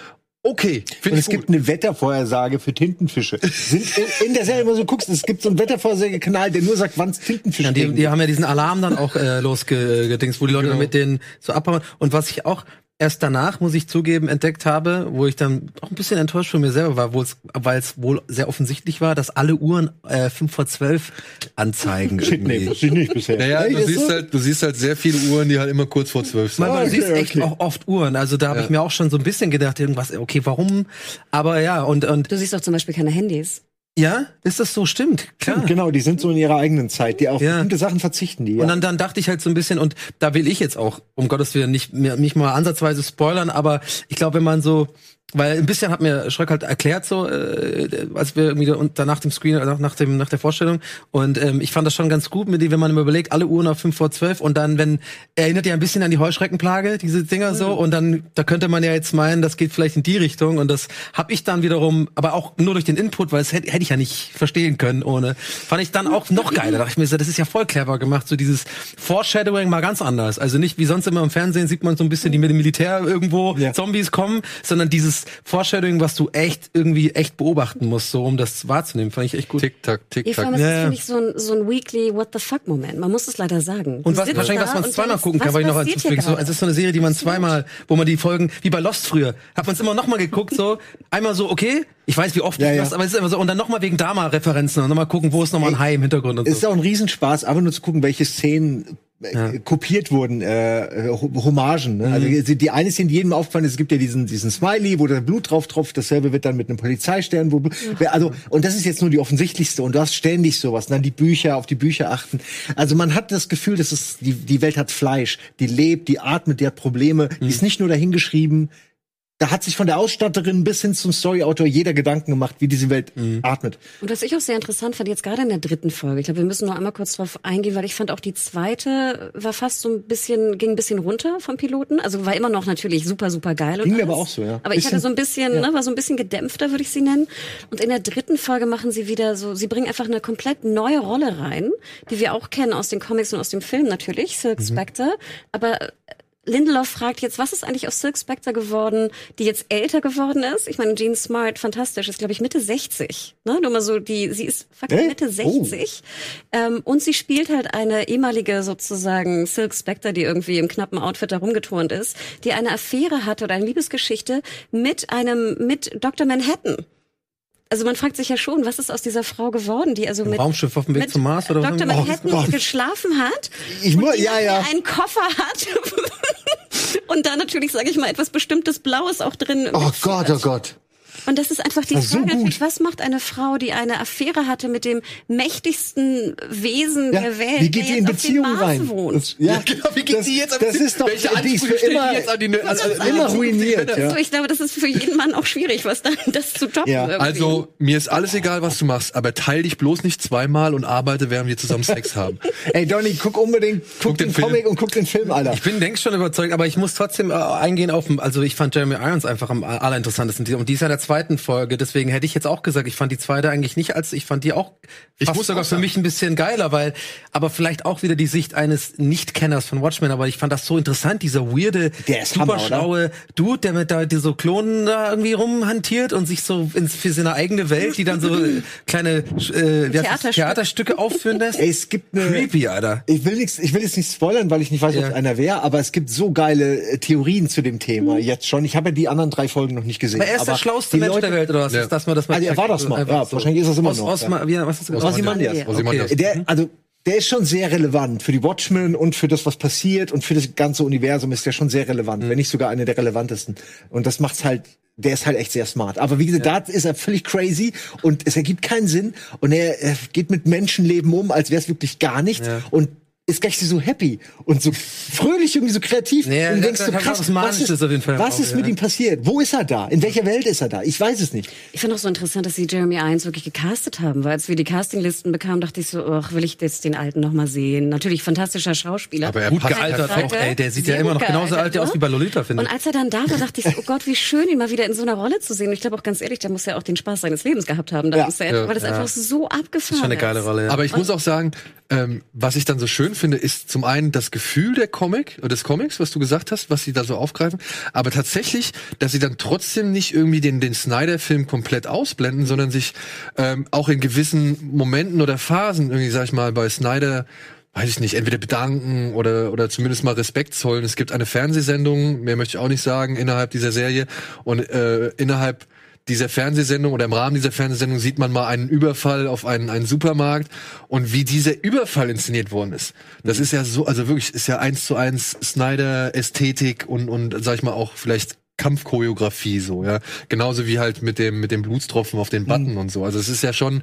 okay, Und finde ich es gut. gibt eine Wettervorhersage für Tintenfische. Sind in, in der Serie, wenn du so guckst, es gibt so einen Wettervorhersagekanal, der nur sagt, wann es Tintenfische Ja, die, die haben ja diesen Alarm dann auch äh, losgedingst, wo die Leute Genau. dann mit denen so abhauen. Und was ich auch erst danach, muss ich zugeben, entdeckt habe, wo ich dann auch ein bisschen enttäuscht von mir selber war, wo es, weil es wohl sehr offensichtlich war, dass alle Uhren äh, 5 vor 12 anzeigen. Nee, wusste ich nicht bisher. Naja, Echt, du siehst so? halt, du siehst halt sehr viele Uhren, die halt immer kurz vor zwölf sind. Man, man Okay, siehst echt okay. auch oft Uhren. Also da habe Ja. ich mir auch schon so ein bisschen gedacht, irgendwas, okay, warum? Aber ja, und, und Du siehst doch zum Beispiel keine Handys. Ja, ist das so? Stimmt, klar. Genau, die sind so in ihrer eigenen Zeit. Die auf Ja. bestimmte Sachen verzichten die. Ja. Und dann, dann dachte ich halt so ein bisschen, und da will ich jetzt auch, um Gottes Willen, nicht, nicht mal ansatzweise spoilern, aber ich glaube, wenn man so, weil ein bisschen hat mir Schröck halt erklärt, so, äh, als wir irgendwie und danach dem Screen, nach, nach dem, nach der Vorstellung, und ähm, ich fand das schon ganz gut, mit dem, wenn man immer überlegt, alle Uhren auf 5 vor 12 und dann, wenn, erinnert ja ein bisschen an die Heuschreckenplage, diese Dinger so, und dann, da könnte man ja jetzt meinen, das geht vielleicht in die Richtung, und das habe ich dann wiederum, aber auch nur durch den Input, weil es hätte hätte ich ja nicht verstehen können ohne, fand ich dann auch noch geiler. Da dachte ich mir so, das ist ja voll clever gemacht, so dieses Foreshadowing mal ganz anders. Also nicht wie sonst immer im Fernsehen sieht man so ein bisschen die mit dem Militär irgendwo Ja. Zombies kommen, sondern dieses Foreshadowing, was du echt irgendwie echt beobachten musst, so um das wahrzunehmen, fand ich echt gut. Tick, tack, tick, tack. ist Ja, das, ja. finde ich, so ein, so ein weekly What the fuck Moment. Man muss es leider sagen. Und was, wahrscheinlich, was man zweimal gucken kann, weil ich noch hier hinzufügen. So, gerade? es ist so eine Serie, die man zweimal, wo man die Folgen, wie bei Lost früher, hat man es immer nochmal geguckt, so, einmal so, okay, ich weiß, wie oft Ja, ich ja. Lost, aber es ist immer so, und dann nochmal wegen Drama-Referenzen und nochmal gucken, wo ist nochmal ein Hai im Hintergrund und es ist so. auch ein Riesenspaß, aber nur zu gucken, welche Szenen äh, kopiert wurden, äh, Ho- Hommagen. Ne? Also die- die eine Szene, die jedem aufgefallen ist, es gibt ja diesen diesen Smiley, wo da Blut drauf tropft. Dasselbe wird dann mit einem Polizeistern, wo Blut, also und das ist jetzt nur die offensichtlichste. Und du hast ständig sowas. Dann die Bücher, auf die Bücher achten. Also man hat das Gefühl, dass es die die Welt hat Fleisch, die lebt, die atmet, die hat Probleme. Die ist nicht nur dahingeschrieben. Da hat sich von der Ausstatterin bis hin zum Storyautor jeder Gedanken gemacht, wie diese Welt atmet. Und was ich auch sehr interessant fand, jetzt gerade in der dritten Folge, ich glaube, wir müssen noch einmal kurz drauf eingehen, weil ich fand auch die zweite war fast so ein bisschen, ging ein bisschen runter vom Piloten. Also war immer noch natürlich super, super geil. und Ging mir aber auch so, ja. Aber ich hatte so ein bisschen, ne, war so ein bisschen gedämpfter, würde ich sie nennen. Und in der dritten Folge machen sie wieder so, sie bringen einfach eine komplett neue Rolle rein, die wir auch kennen aus den Comics und aus dem Film natürlich, Mhm. Silk Spectre. Aber Lindelof fragt jetzt, was ist eigentlich aus Silk Spectre geworden, die jetzt älter geworden ist? Ich meine, Jean Smart, fantastisch, ist glaube ich Mitte 60. Ne? Nur mal so, die, sie ist fucking Äh? Mitte 60. Ähm, und sie spielt halt eine ehemalige sozusagen Silk Spectre, die irgendwie im knappen Outfit da rumgeturnt ist, die eine Affäre hatte oder eine Liebesgeschichte mit einem, mit Dr. Manhattan. Also man fragt sich ja schon, was ist aus dieser Frau geworden, die also mit Raumschiff auf dem Weg zum Mars oder was? Dr. Oh Manhattan Gott. geschlafen hat. Ich und die ja, ja. einen Koffer hat. und da natürlich, sage ich mal, etwas bestimmtes Blaues auch drin. Oh. Gott, oh Gott. Und das ist einfach die Frage natürlich, was macht eine Frau, die eine Affäre hatte mit dem mächtigsten Wesen Ja, der Welt, wie geht der die in jetzt auf dem Beziehung Mars rein? wohnt? Das, ja, genau, wie geht das, die jetzt am Das ist doch, Welche die ist für immer, jetzt an die, an, an, an, immer an- ruiniert. Ja. So, ich glaube, das ist für jeden Mann auch schwierig, was dann das zu toppen. Ja. irgendwie. Also, mir ist alles egal, was du machst, aber teil dich bloß nicht zweimal und arbeite, während wir zusammen Sex haben. Ey, Donny, guck unbedingt, guck, den den, Film. Comic und guck den Film, Alter. Ich bin längst schon überzeugt, aber ich muss trotzdem äh, eingehen auf, also ich fand Jeremy Irons einfach am allerinteressantesten. Und die ist ja der zweiten Folge, deswegen hätte ich jetzt auch gesagt, ich fand die zweite eigentlich nicht als, ich fand die auch Ich muss sogar für mich ein bisschen geiler, weil, aber vielleicht auch wieder die Sicht eines Nicht-Kenners von Watchmen, aber ich fand das so interessant, dieser weirde, Der ist super Hammer, schlaue Dude, der mit da die so Klonen da irgendwie rumhantiert und sich so ins, für seine eigene Welt, die dann so äh, kleine äh? Theaterstück. Theaterstücke aufführen lässt. Ey, es gibt eine, Creepy, Alter. Ich will nichts, ich will jetzt nicht spoilern, weil ich nicht weiß, ob Ja. es einer wäre, aber es gibt so geile äh, Theorien zu dem Thema jetzt schon. Ich habe ja die anderen drei Folgen noch nicht gesehen. Aber er ist der schlauste Mensch Leute- der Welt, oder was? Ja. Ist das mal das Also er war das mal. Ja, wahrscheinlich ist er es immer Os, noch, Osma, wie, was hast du gesagt? Ozymandias. Okay. Ozymandias. Der, also der ist schon sehr relevant für die Watchmen und für das, was passiert und für das ganze Universum ist der schon sehr relevant, wenn nicht sogar einer der relevantesten. Und das macht's halt, der ist halt echt sehr smart. Aber wie gesagt, da ist er völlig crazy und es ergibt keinen Sinn und er, er geht mit Menschenleben um, als wäre es wirklich gar nichts und ist gleich so happy und so fröhlich irgendwie so kreativ Nee, und du das denkst so hat krass, was was ist, auf jeden Fall was ist mit ja. ihm passiert? Wo ist er da? In welcher Welt ist er da? Ich weiß es nicht. Ich finde auch so interessant, dass sie Jeremy Irons wirklich gecastet haben, weil als wir die Castinglisten bekamen, dachte ich so, ach, will ich jetzt den Alten noch mal sehen. Natürlich fantastischer Schauspieler. Aber er Gut passt gealtert auch, ey. Der sieht ja immer noch genauso alt aus ne? wie bei Lolita, finde Und ich. als er dann da war, dachte ich so, oh Gott, wie schön, ihn mal wieder in so einer Rolle zu sehen. Und ich glaube auch ganz ehrlich, der muss ja auch den Spaß seines Lebens gehabt haben, da Ja. Set, Ja. weil das einfach so abgefahren Schon eine geile ist. Rolle, ja. Aber ich muss auch sagen, ähm, was ich dann so schön finde, ist zum einen das Gefühl der Comic, des Comics, was du gesagt hast, was sie da so aufgreifen, aber tatsächlich, dass sie dann trotzdem nicht irgendwie den, den Snyder-Film komplett ausblenden, sondern sich ähm, auch in gewissen Momenten oder Phasen, irgendwie, sag ich mal, bei Snyder weiß ich nicht, entweder bedanken oder, oder zumindest mal Respekt zollen. Es gibt eine Fernsehsendung, mehr möchte ich auch nicht sagen, innerhalb dieser Serie. Und äh, innerhalb dieser Fernsehsendung oder im Rahmen dieser Fernsehsendung sieht man mal einen Überfall auf einen, einen Supermarkt und wie dieser Überfall inszeniert worden ist. Das ist ja so, also wirklich, ist ja eins zu eins Snyder-Ästhetik und, und sag ich mal auch vielleicht Kampfchoreografie so, ja. Genauso wie halt mit dem, mit dem Blutstropfen auf den Button und so. Also es ist ja schon,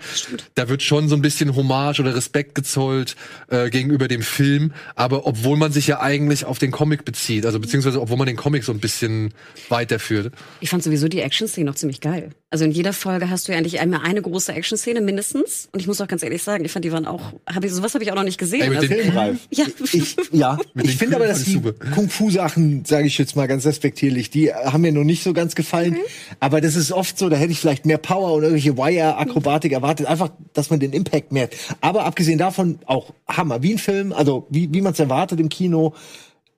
da wird schon so ein bisschen Hommage oder Respekt gezollt äh, gegenüber dem Film, aber obwohl man sich ja eigentlich auf den Comic bezieht, also beziehungsweise obwohl man den Comic so ein bisschen weiterführt. Ich fand sowieso die Action-Szene noch ziemlich geil. Also in jeder Folge hast du ja eigentlich einmal eine große Action-Szene mindestens. Und ich muss auch ganz ehrlich sagen, ich fand, die waren auch, hab ich, sowas habe ich auch noch nicht gesehen. Ey, mit also, den- Filmreif. Ja. Ich, ja. Mit ich finde aber, dass die. Kung-Fu-Sachen, sage ich jetzt mal ganz respektierlich, die haben mir noch nicht so ganz gefallen. Aber das ist oft so, da hätte ich vielleicht mehr Power und irgendwelche Wire-Akrobatik erwartet. Einfach, dass man den Impact merkt. Aber abgesehen davon auch Hammer. Wie ein Film, also wie, wie man es erwartet im Kino.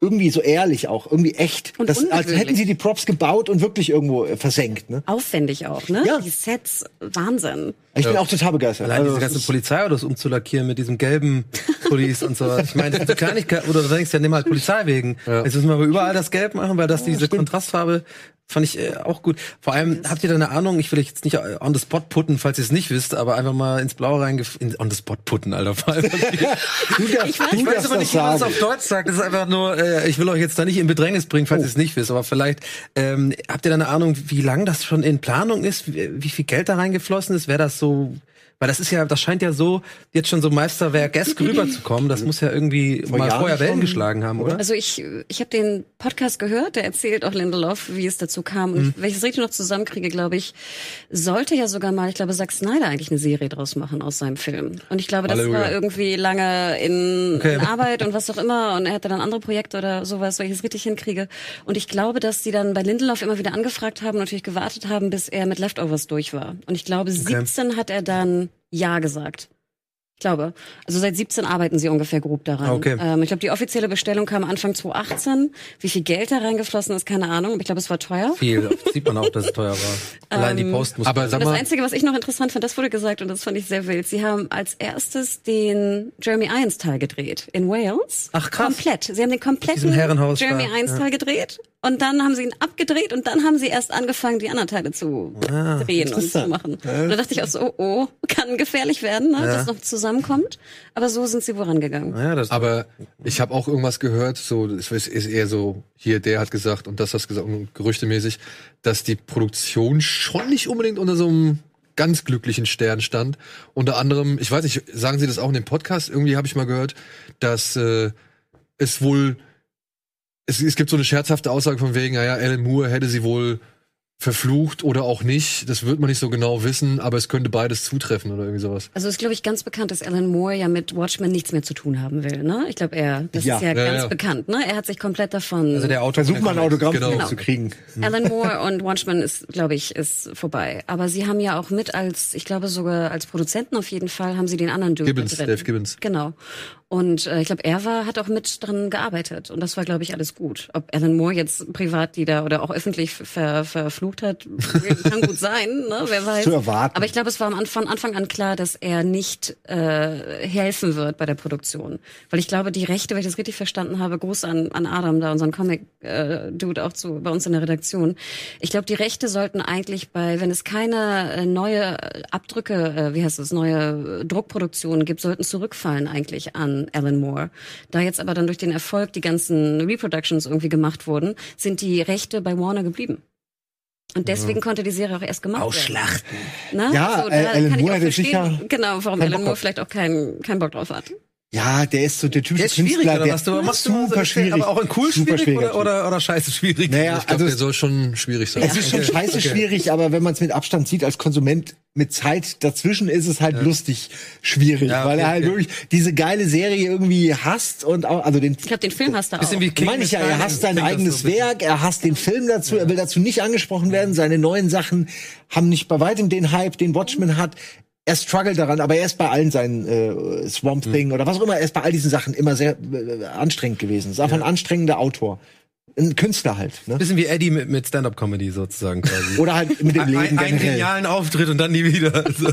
Irgendwie so ehrlich auch, irgendwie echt. Und das, als hätten sie die Props gebaut und wirklich irgendwo äh, versenkt. Ne? Aufwendig auch, ne? Ja. Die Sets, Wahnsinn. Ich bin auch total begeistert. Allein Also, diese das ganzen ist- Polizeiautos umzulackieren mit diesem gelben Pullis und so. Ich meine, das sind so Kleinigkeiten, oder du denkst ja, nimm halt Polizeiwegen. Jetzt müssen wir aber überall das Gelb machen, weil das diese Kontrastfarbe fand ich äh, auch gut. Vor allem, habt ihr da eine Ahnung, ich will euch jetzt nicht on the spot putten, falls ihr es nicht wisst, aber einfach mal ins Blaue reingef... In, on the spot putten, Alter. Du darfst, Ich weiß- du Ich weiß aber das nicht, wie man das sagen. auf Deutsch sagt. Das ist einfach nur, äh, ich will euch jetzt da nicht in Bedrängnis bringen, falls Oh. ihr es nicht wisst. Aber vielleicht ähm, habt ihr da eine Ahnung, wie lang das schon in Planung ist, wie, wie viel Geld da reingeflossen ist? Wäre das so? Weil das ist ja, das scheint ja so jetzt schon so Meisterwerk-esk rüberzukommen. Das muss ja irgendwie mal Jahren vorher Wellen schon, geschlagen haben, oder? Also ich, ich habe den Podcast gehört, der erzählt auch Lindelof, wie es dazu kam. Und wenn ich es richtig noch zusammenkriege, glaube ich, sollte ja sogar mal, ich glaube, Zack Snyder eigentlich eine Serie draus machen aus seinem Film. Und ich glaube, das Halleluja. war irgendwie lange in, Okay. in Arbeit und was auch immer. Und er hatte dann andere Projekte oder sowas, weil ich es richtig hinkriege. Und ich glaube, dass die dann bei Lindelof immer wieder angefragt haben und natürlich gewartet haben, bis er mit Leftovers durch war. Und ich glaube, 17 hat er dann Ja gesagt. Ich glaube. Also seit 17 arbeiten sie ungefähr grob daran. Okay. Ähm, ich glaube, die offizielle Bestellung kam Anfang 2018. Wie viel Geld da reingeflossen ist, keine Ahnung. Aber ich glaube, es war teuer. Viel. Sieht man auch, dass es teuer war. Allein die Post muss. Aber sag Und das mal, Einzige, was ich noch interessant fand, das wurde gesagt und das fand ich sehr wild. Sie haben als erstes den Jeremy Irons Teil gedreht in Wales. Ach, krass. Komplett. Sie haben den kompletten Herrenhaus Jeremy da, Irons ja. Teil gedreht Und dann haben sie ihn abgedreht und dann haben sie erst angefangen, die anderen Teile zu Ah, drehen und zu machen. Und da dachte ich auch so, oh, oh, kann gefährlich werden, ne, dass noch zusammenkommt. Aber so sind sie vorangegangen. Ja, das Aber ich habe auch irgendwas gehört, so es ist eher so, hier der hat gesagt und das hast gesagt, und gerüchtemäßig, dass die Produktion schon nicht unbedingt unter so einem ganz glücklichen Stern stand. Unter anderem, ich weiß nicht, sagen Sie das auch in dem Podcast? Irgendwie habe ich mal gehört, dass äh, es wohl es, es gibt so eine scherzhafte Aussage von wegen, naja, Alan Moore hätte sie wohl verflucht oder auch nicht. Das wird man nicht so genau wissen, aber es könnte beides zutreffen oder irgendwie sowas. Also es ist, glaube ich, ganz bekannt, dass Alan Moore ja mit Watchmen nichts mehr zu tun haben will. Ne? Ich glaube, er, das Ja. ist ja, Ja, ganz ja. bekannt. Ne? Er hat sich komplett davon. also der Autor Versuch mal ein Autogramm Genau. ihm zu kriegen. Alan Moore und Watchmen ist, glaube ich, ist vorbei. Aber sie haben ja auch mit als, ich glaube sogar als Produzenten auf jeden Fall, haben sie den anderen Dude Gibbons, drin. Dave Gibbons. Genau. Und äh, ich glaube, er war, hat auch mit dran gearbeitet. Und das war, glaube ich, alles gut. Ob Alan Moore jetzt privat die da oder auch öffentlich ver, verflucht hat, kann gut sein, ne? wer weiß. Zu erwarten. Aber ich glaube, es war am Anfang, von Anfang an klar, dass er nicht äh, helfen wird bei der Produktion. Weil ich glaube, die Rechte, wenn ich das richtig verstanden habe, Gruß an, an Adam, da unseren Comic-Dude auch zu, bei uns in der Redaktion. Ich glaube, die Rechte sollten eigentlich bei, wenn es keine äh, neue Abdrücke, äh, wie heißt es, neue äh, Druckproduktionen gibt, sollten zurückfallen eigentlich an Alan Moore. Da jetzt aber dann durch den Erfolg die ganzen Reproductions irgendwie gemacht wurden, sind die Rechte bei Warner geblieben. Und deswegen konnte die Serie auch erst gemacht Ausschlachten. werden. Ne? Ja, so, da Alan kann ich Moore auch hätte verstehen, sicher genau, warum Alan Moore vielleicht auch keinen keinen Bock drauf hat. Ja, der ist so der typische Der ist schwierig, Künstler. oder der was? Du machst du super schwierig. Aber auch in cool Super schwierig oder, oder, oder scheiße schwierig? Naja, Ich glaube, also der soll schon schwierig sein. es ist schon Okay, scheiße okay. schwierig, aber wenn man es mit Abstand sieht als Konsument mit Zeit dazwischen, ist es halt lustig schwierig, Ja, weil okay, er halt okay. wirklich diese geile Serie irgendwie hasst und auch, also den Ich glaube, den Film hast du auch. Bisschen wie King meine ich ja, er hasst sein das eigenes so. Werk, er hasst den Film dazu, er will dazu nicht angesprochen werden, seine neuen Sachen haben nicht bei weitem den Hype, den Watchmen hat. Er struggelt daran, aber er ist bei allen seinen äh, Swamp Hm. Thing oder was auch immer, er ist bei all diesen Sachen immer sehr äh, anstrengend gewesen. Ist einfach ein anstrengender Autor. Ein Künstler halt. Ne? Bisschen wie Eddie mit, mit Stand-Up-Comedy sozusagen quasi. Oder halt mit dem ein, Leben ein, einen generell. genialen Auftritt und dann nie wieder. Also,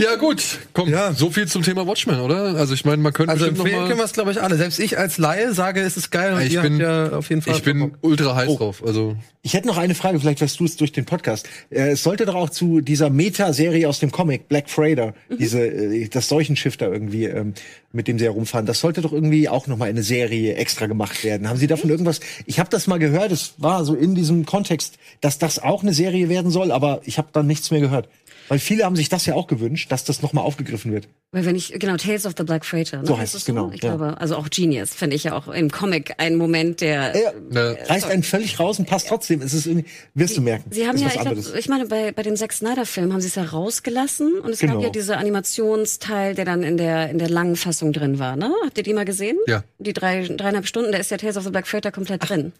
Ja, gut. Komm, Ja. so viel zum Thema Watchmen, oder? Also ich meine, man könnte also bestimmt empfehlen können wir es, glaube ich, alle. Selbst ich als Laie sage, es ist geil und Ich bin- ja auf jeden Fall Ich bin ultra heiß drauf. Also Ich hätte noch eine Frage, vielleicht weißt du es durch den Podcast. Äh, es sollte doch auch zu dieser Meta-Serie aus dem Comic, Black Freighter, diese, äh, das Seuchenschiff da irgendwie, ähm, mit dem sie herumfahren, das sollte doch irgendwie auch noch mal eine Serie extra gemacht werden. Haben Sie davon irgendwas? Ich habe das mal gehört, es war so in diesem Kontext, dass das auch eine Serie werden soll, aber ich habe dann nichts mehr gehört. Weil viele haben sich das ja auch gewünscht, dass das noch mal aufgegriffen wird. Weil wenn ich, genau, Tales of the Black Freighter. Ne? So heißt es, genau, Ich ja. glaube, also auch Genius finde ich ja auch im Comic ein Moment, der. Er ne, reißt einen völlig raus und passt trotzdem. Es ist irgendwie, wirst du merken. Sie haben ist ja, was ich, glaub, ich meine, bei, bei dem Zack Snyder-Film haben sie es ja rausgelassen und es Genau. gab ja diese Animationsteil, der dann in der, in der langen Fassung drin war, ne? Habt ihr die mal gesehen? Ja. Die drei, dreieinhalb Stunden, da ist ja Tales of the Black Freighter komplett drin.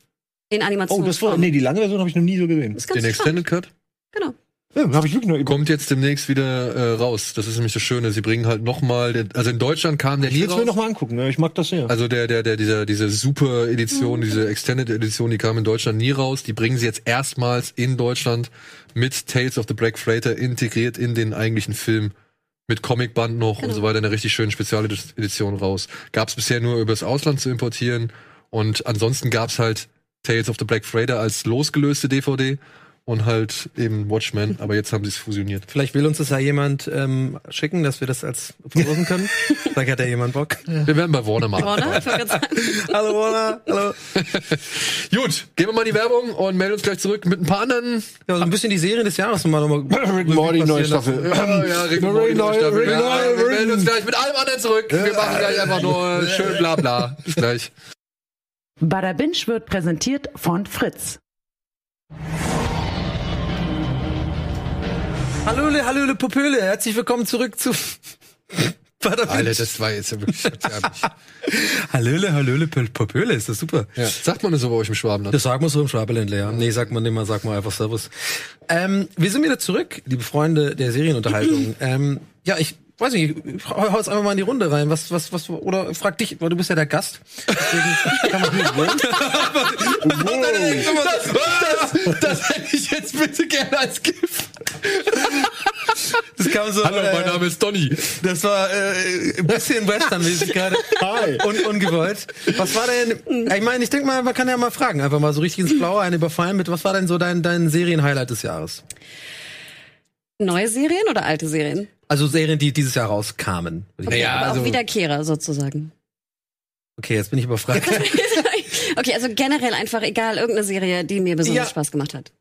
In oh, Animation. das war, nee, die lange Version habe ich noch nie so gesehen. den. Extended Cut Genau. Ja, habe ich wirklich noch kommt jetzt demnächst wieder äh, raus. Das ist nämlich das Schöne. Sie bringen halt noch mal, den, also in Deutschland kam der Ich nie will es mir raus. noch mal angucken. Ne? Ich mag das sehr. Also der, der, der, dieser, diese Super Mhm. Edition, diese Extended Edition, die kam in Deutschland nie raus. Die bringen sie jetzt erstmals in Deutschland mit Tales of the Black Freighter integriert in den eigentlichen Film. Mit Comicband noch und Genau. so weiter, eine richtig schöne Spezialedition raus. Gab's bisher nur übers Ausland zu importieren. Und ansonsten gab's halt Tales of the Black Freighter als losgelöste DVD und halt eben Watchmen, aber jetzt haben sie es fusioniert. Vielleicht will uns das ja jemand ähm, schicken, dass wir das als verlosen können. Vielleicht hat ja jemand Bock. Wir werden bei Warner machen. Warner. Hallo, Warner. Hallo. Gut, gehen wir mal in die Werbung und melden uns gleich zurück mit ein paar anderen Ja, so ein bisschen die Serien des Jahres nochmal nochmal. Rick Morty, neue. Staffel. Ja, ja, Rick Morty, neue Staffel. Ja, wir melden uns gleich mit allem anderen zurück. Wir machen gleich einfach nur schön bla bla. Bis gleich. Bada Binge wird präsentiert von Fritz. Hallöle, hallöle, Popöle. Herzlich willkommen zurück zu. Alter, das war jetzt ja wirklich. Hallöle, hallöle, Pö- Popöle. Ist das super. Ja. Sagt man das so bei euch im Schwabenland? Das sagen wir so im Schwabeländler, ja. Nee, sagt man nicht mal, sagt man einfach Servus. Ähm, wir sind wieder zurück, liebe Freunde der Serienunterhaltung. ähm, ja, ich weiß nicht, ich hau jetzt einfach mal in die Runde rein. Was, was, was, oder frag dich, weil du bist ja der Gast. Deswegen kann man nicht Das, das, das hätte ich jetzt bitte gerne als GIF. Das kam so. Hallo, mein äh, Name ist Donny. Das war äh, ein bisschen Western-mäßig gerade. Hi. Un ungewollt. Was war denn, ich meine, ich denke mal, man kann ja mal fragen, einfach mal so richtig ins Blaue einen überfallen mit, was war denn so dein, dein Serien-Highlight des Jahres? Neue Serien oder alte Serien? Also Serien, die dieses Jahr rauskamen. Okay, Naja, aber also- auch Wiederkehrer sozusagen. Okay, jetzt bin ich überfragt. okay, also generell einfach egal, irgendeine Serie, die mir besonders Ja. Spaß gemacht hat.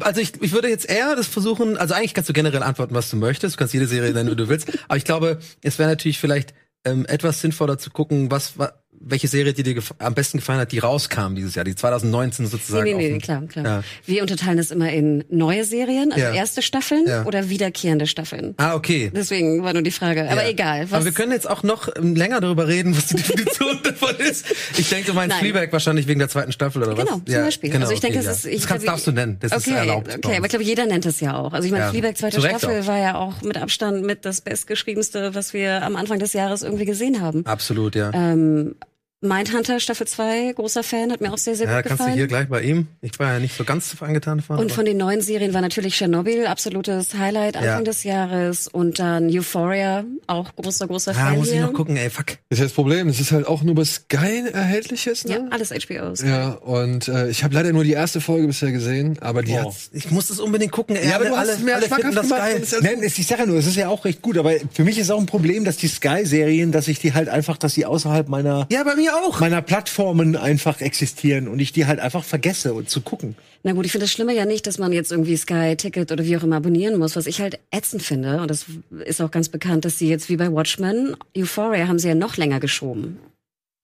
Also ich, ich würde jetzt eher das versuchen, also eigentlich kannst du generell antworten, was du möchtest, du kannst jede Serie nennen, wie du willst, aber ich glaube, es wäre natürlich vielleicht ähm, etwas sinnvoller zu gucken, was, wa- welche Serie die dir am besten gefallen hat, die rauskam dieses Jahr, die 2019 sozusagen. Nee, nee, nee, klar, klar. Ja. Wir unterteilen das immer in neue Serien, also Ja. erste Staffeln Ja. oder wiederkehrende Staffeln. Ah, okay. Deswegen war nur die Frage. Aber egal. Aber wir können jetzt auch noch ähm, länger darüber reden, was die Definition davon ist. Ich denke, du meinst Nein. Fleabag wahrscheinlich wegen der zweiten Staffel oder was? Genau, zum Beispiel. Genau, also ich denke, okay, das ja. ist. Ich das kannst, darfst du nennen. Das ist okay, erlaubt. bei Okay, aber ich glaube, jeder nennt es ja auch. Also ich meine, Ja. Fleabag zweite Staffel auch. war ja auch mit Abstand mit das bestgeschriebenste, was wir am Anfang des Jahres irgendwie gesehen haben. Absolut, ja. Ähm, Mindhunter Staffel 2, großer Fan, hat mir auch sehr, sehr ja, gut kannst du gefallen. hier gleich bei ihm. Ich war ja nicht so ganz angetan von. Und von den neuen Serien war natürlich Tschernobyl, absolutes Highlight Anfang Ja. des Jahres. Und dann Euphoria, auch großer, großer ja, Fan muss ich hier. noch gucken, ey, fuck. Das ist ja das Problem. Es ist halt auch nur bei Sky erhältlich ist, Ja, ne? alles HBOs. Ja, und äh, ich habe leider nur die erste Folge bisher gesehen, aber die Oh. hat Ich muss das unbedingt gucken. Ey, Ja, aber alle, du hast alle, es mir alle finden das gemacht geil. es ist Nein, es- ich sage ja nur, es ist ja auch recht gut, aber für mich ist auch ein Problem, dass die Sky-Serien, dass ich die halt einfach, dass sie außerhalb meiner, Ja, bei mir auch. meiner Plattformen einfach existieren und ich die halt einfach vergesse und zu gucken. Na gut, ich finde das Schlimme ja nicht, dass man jetzt irgendwie Sky Ticket oder wie auch immer abonnieren muss. Was ich halt ätzend finde, und das ist auch ganz bekannt, dass sie jetzt wie bei Watchmen, Euphoria haben sie ja noch länger geschoben.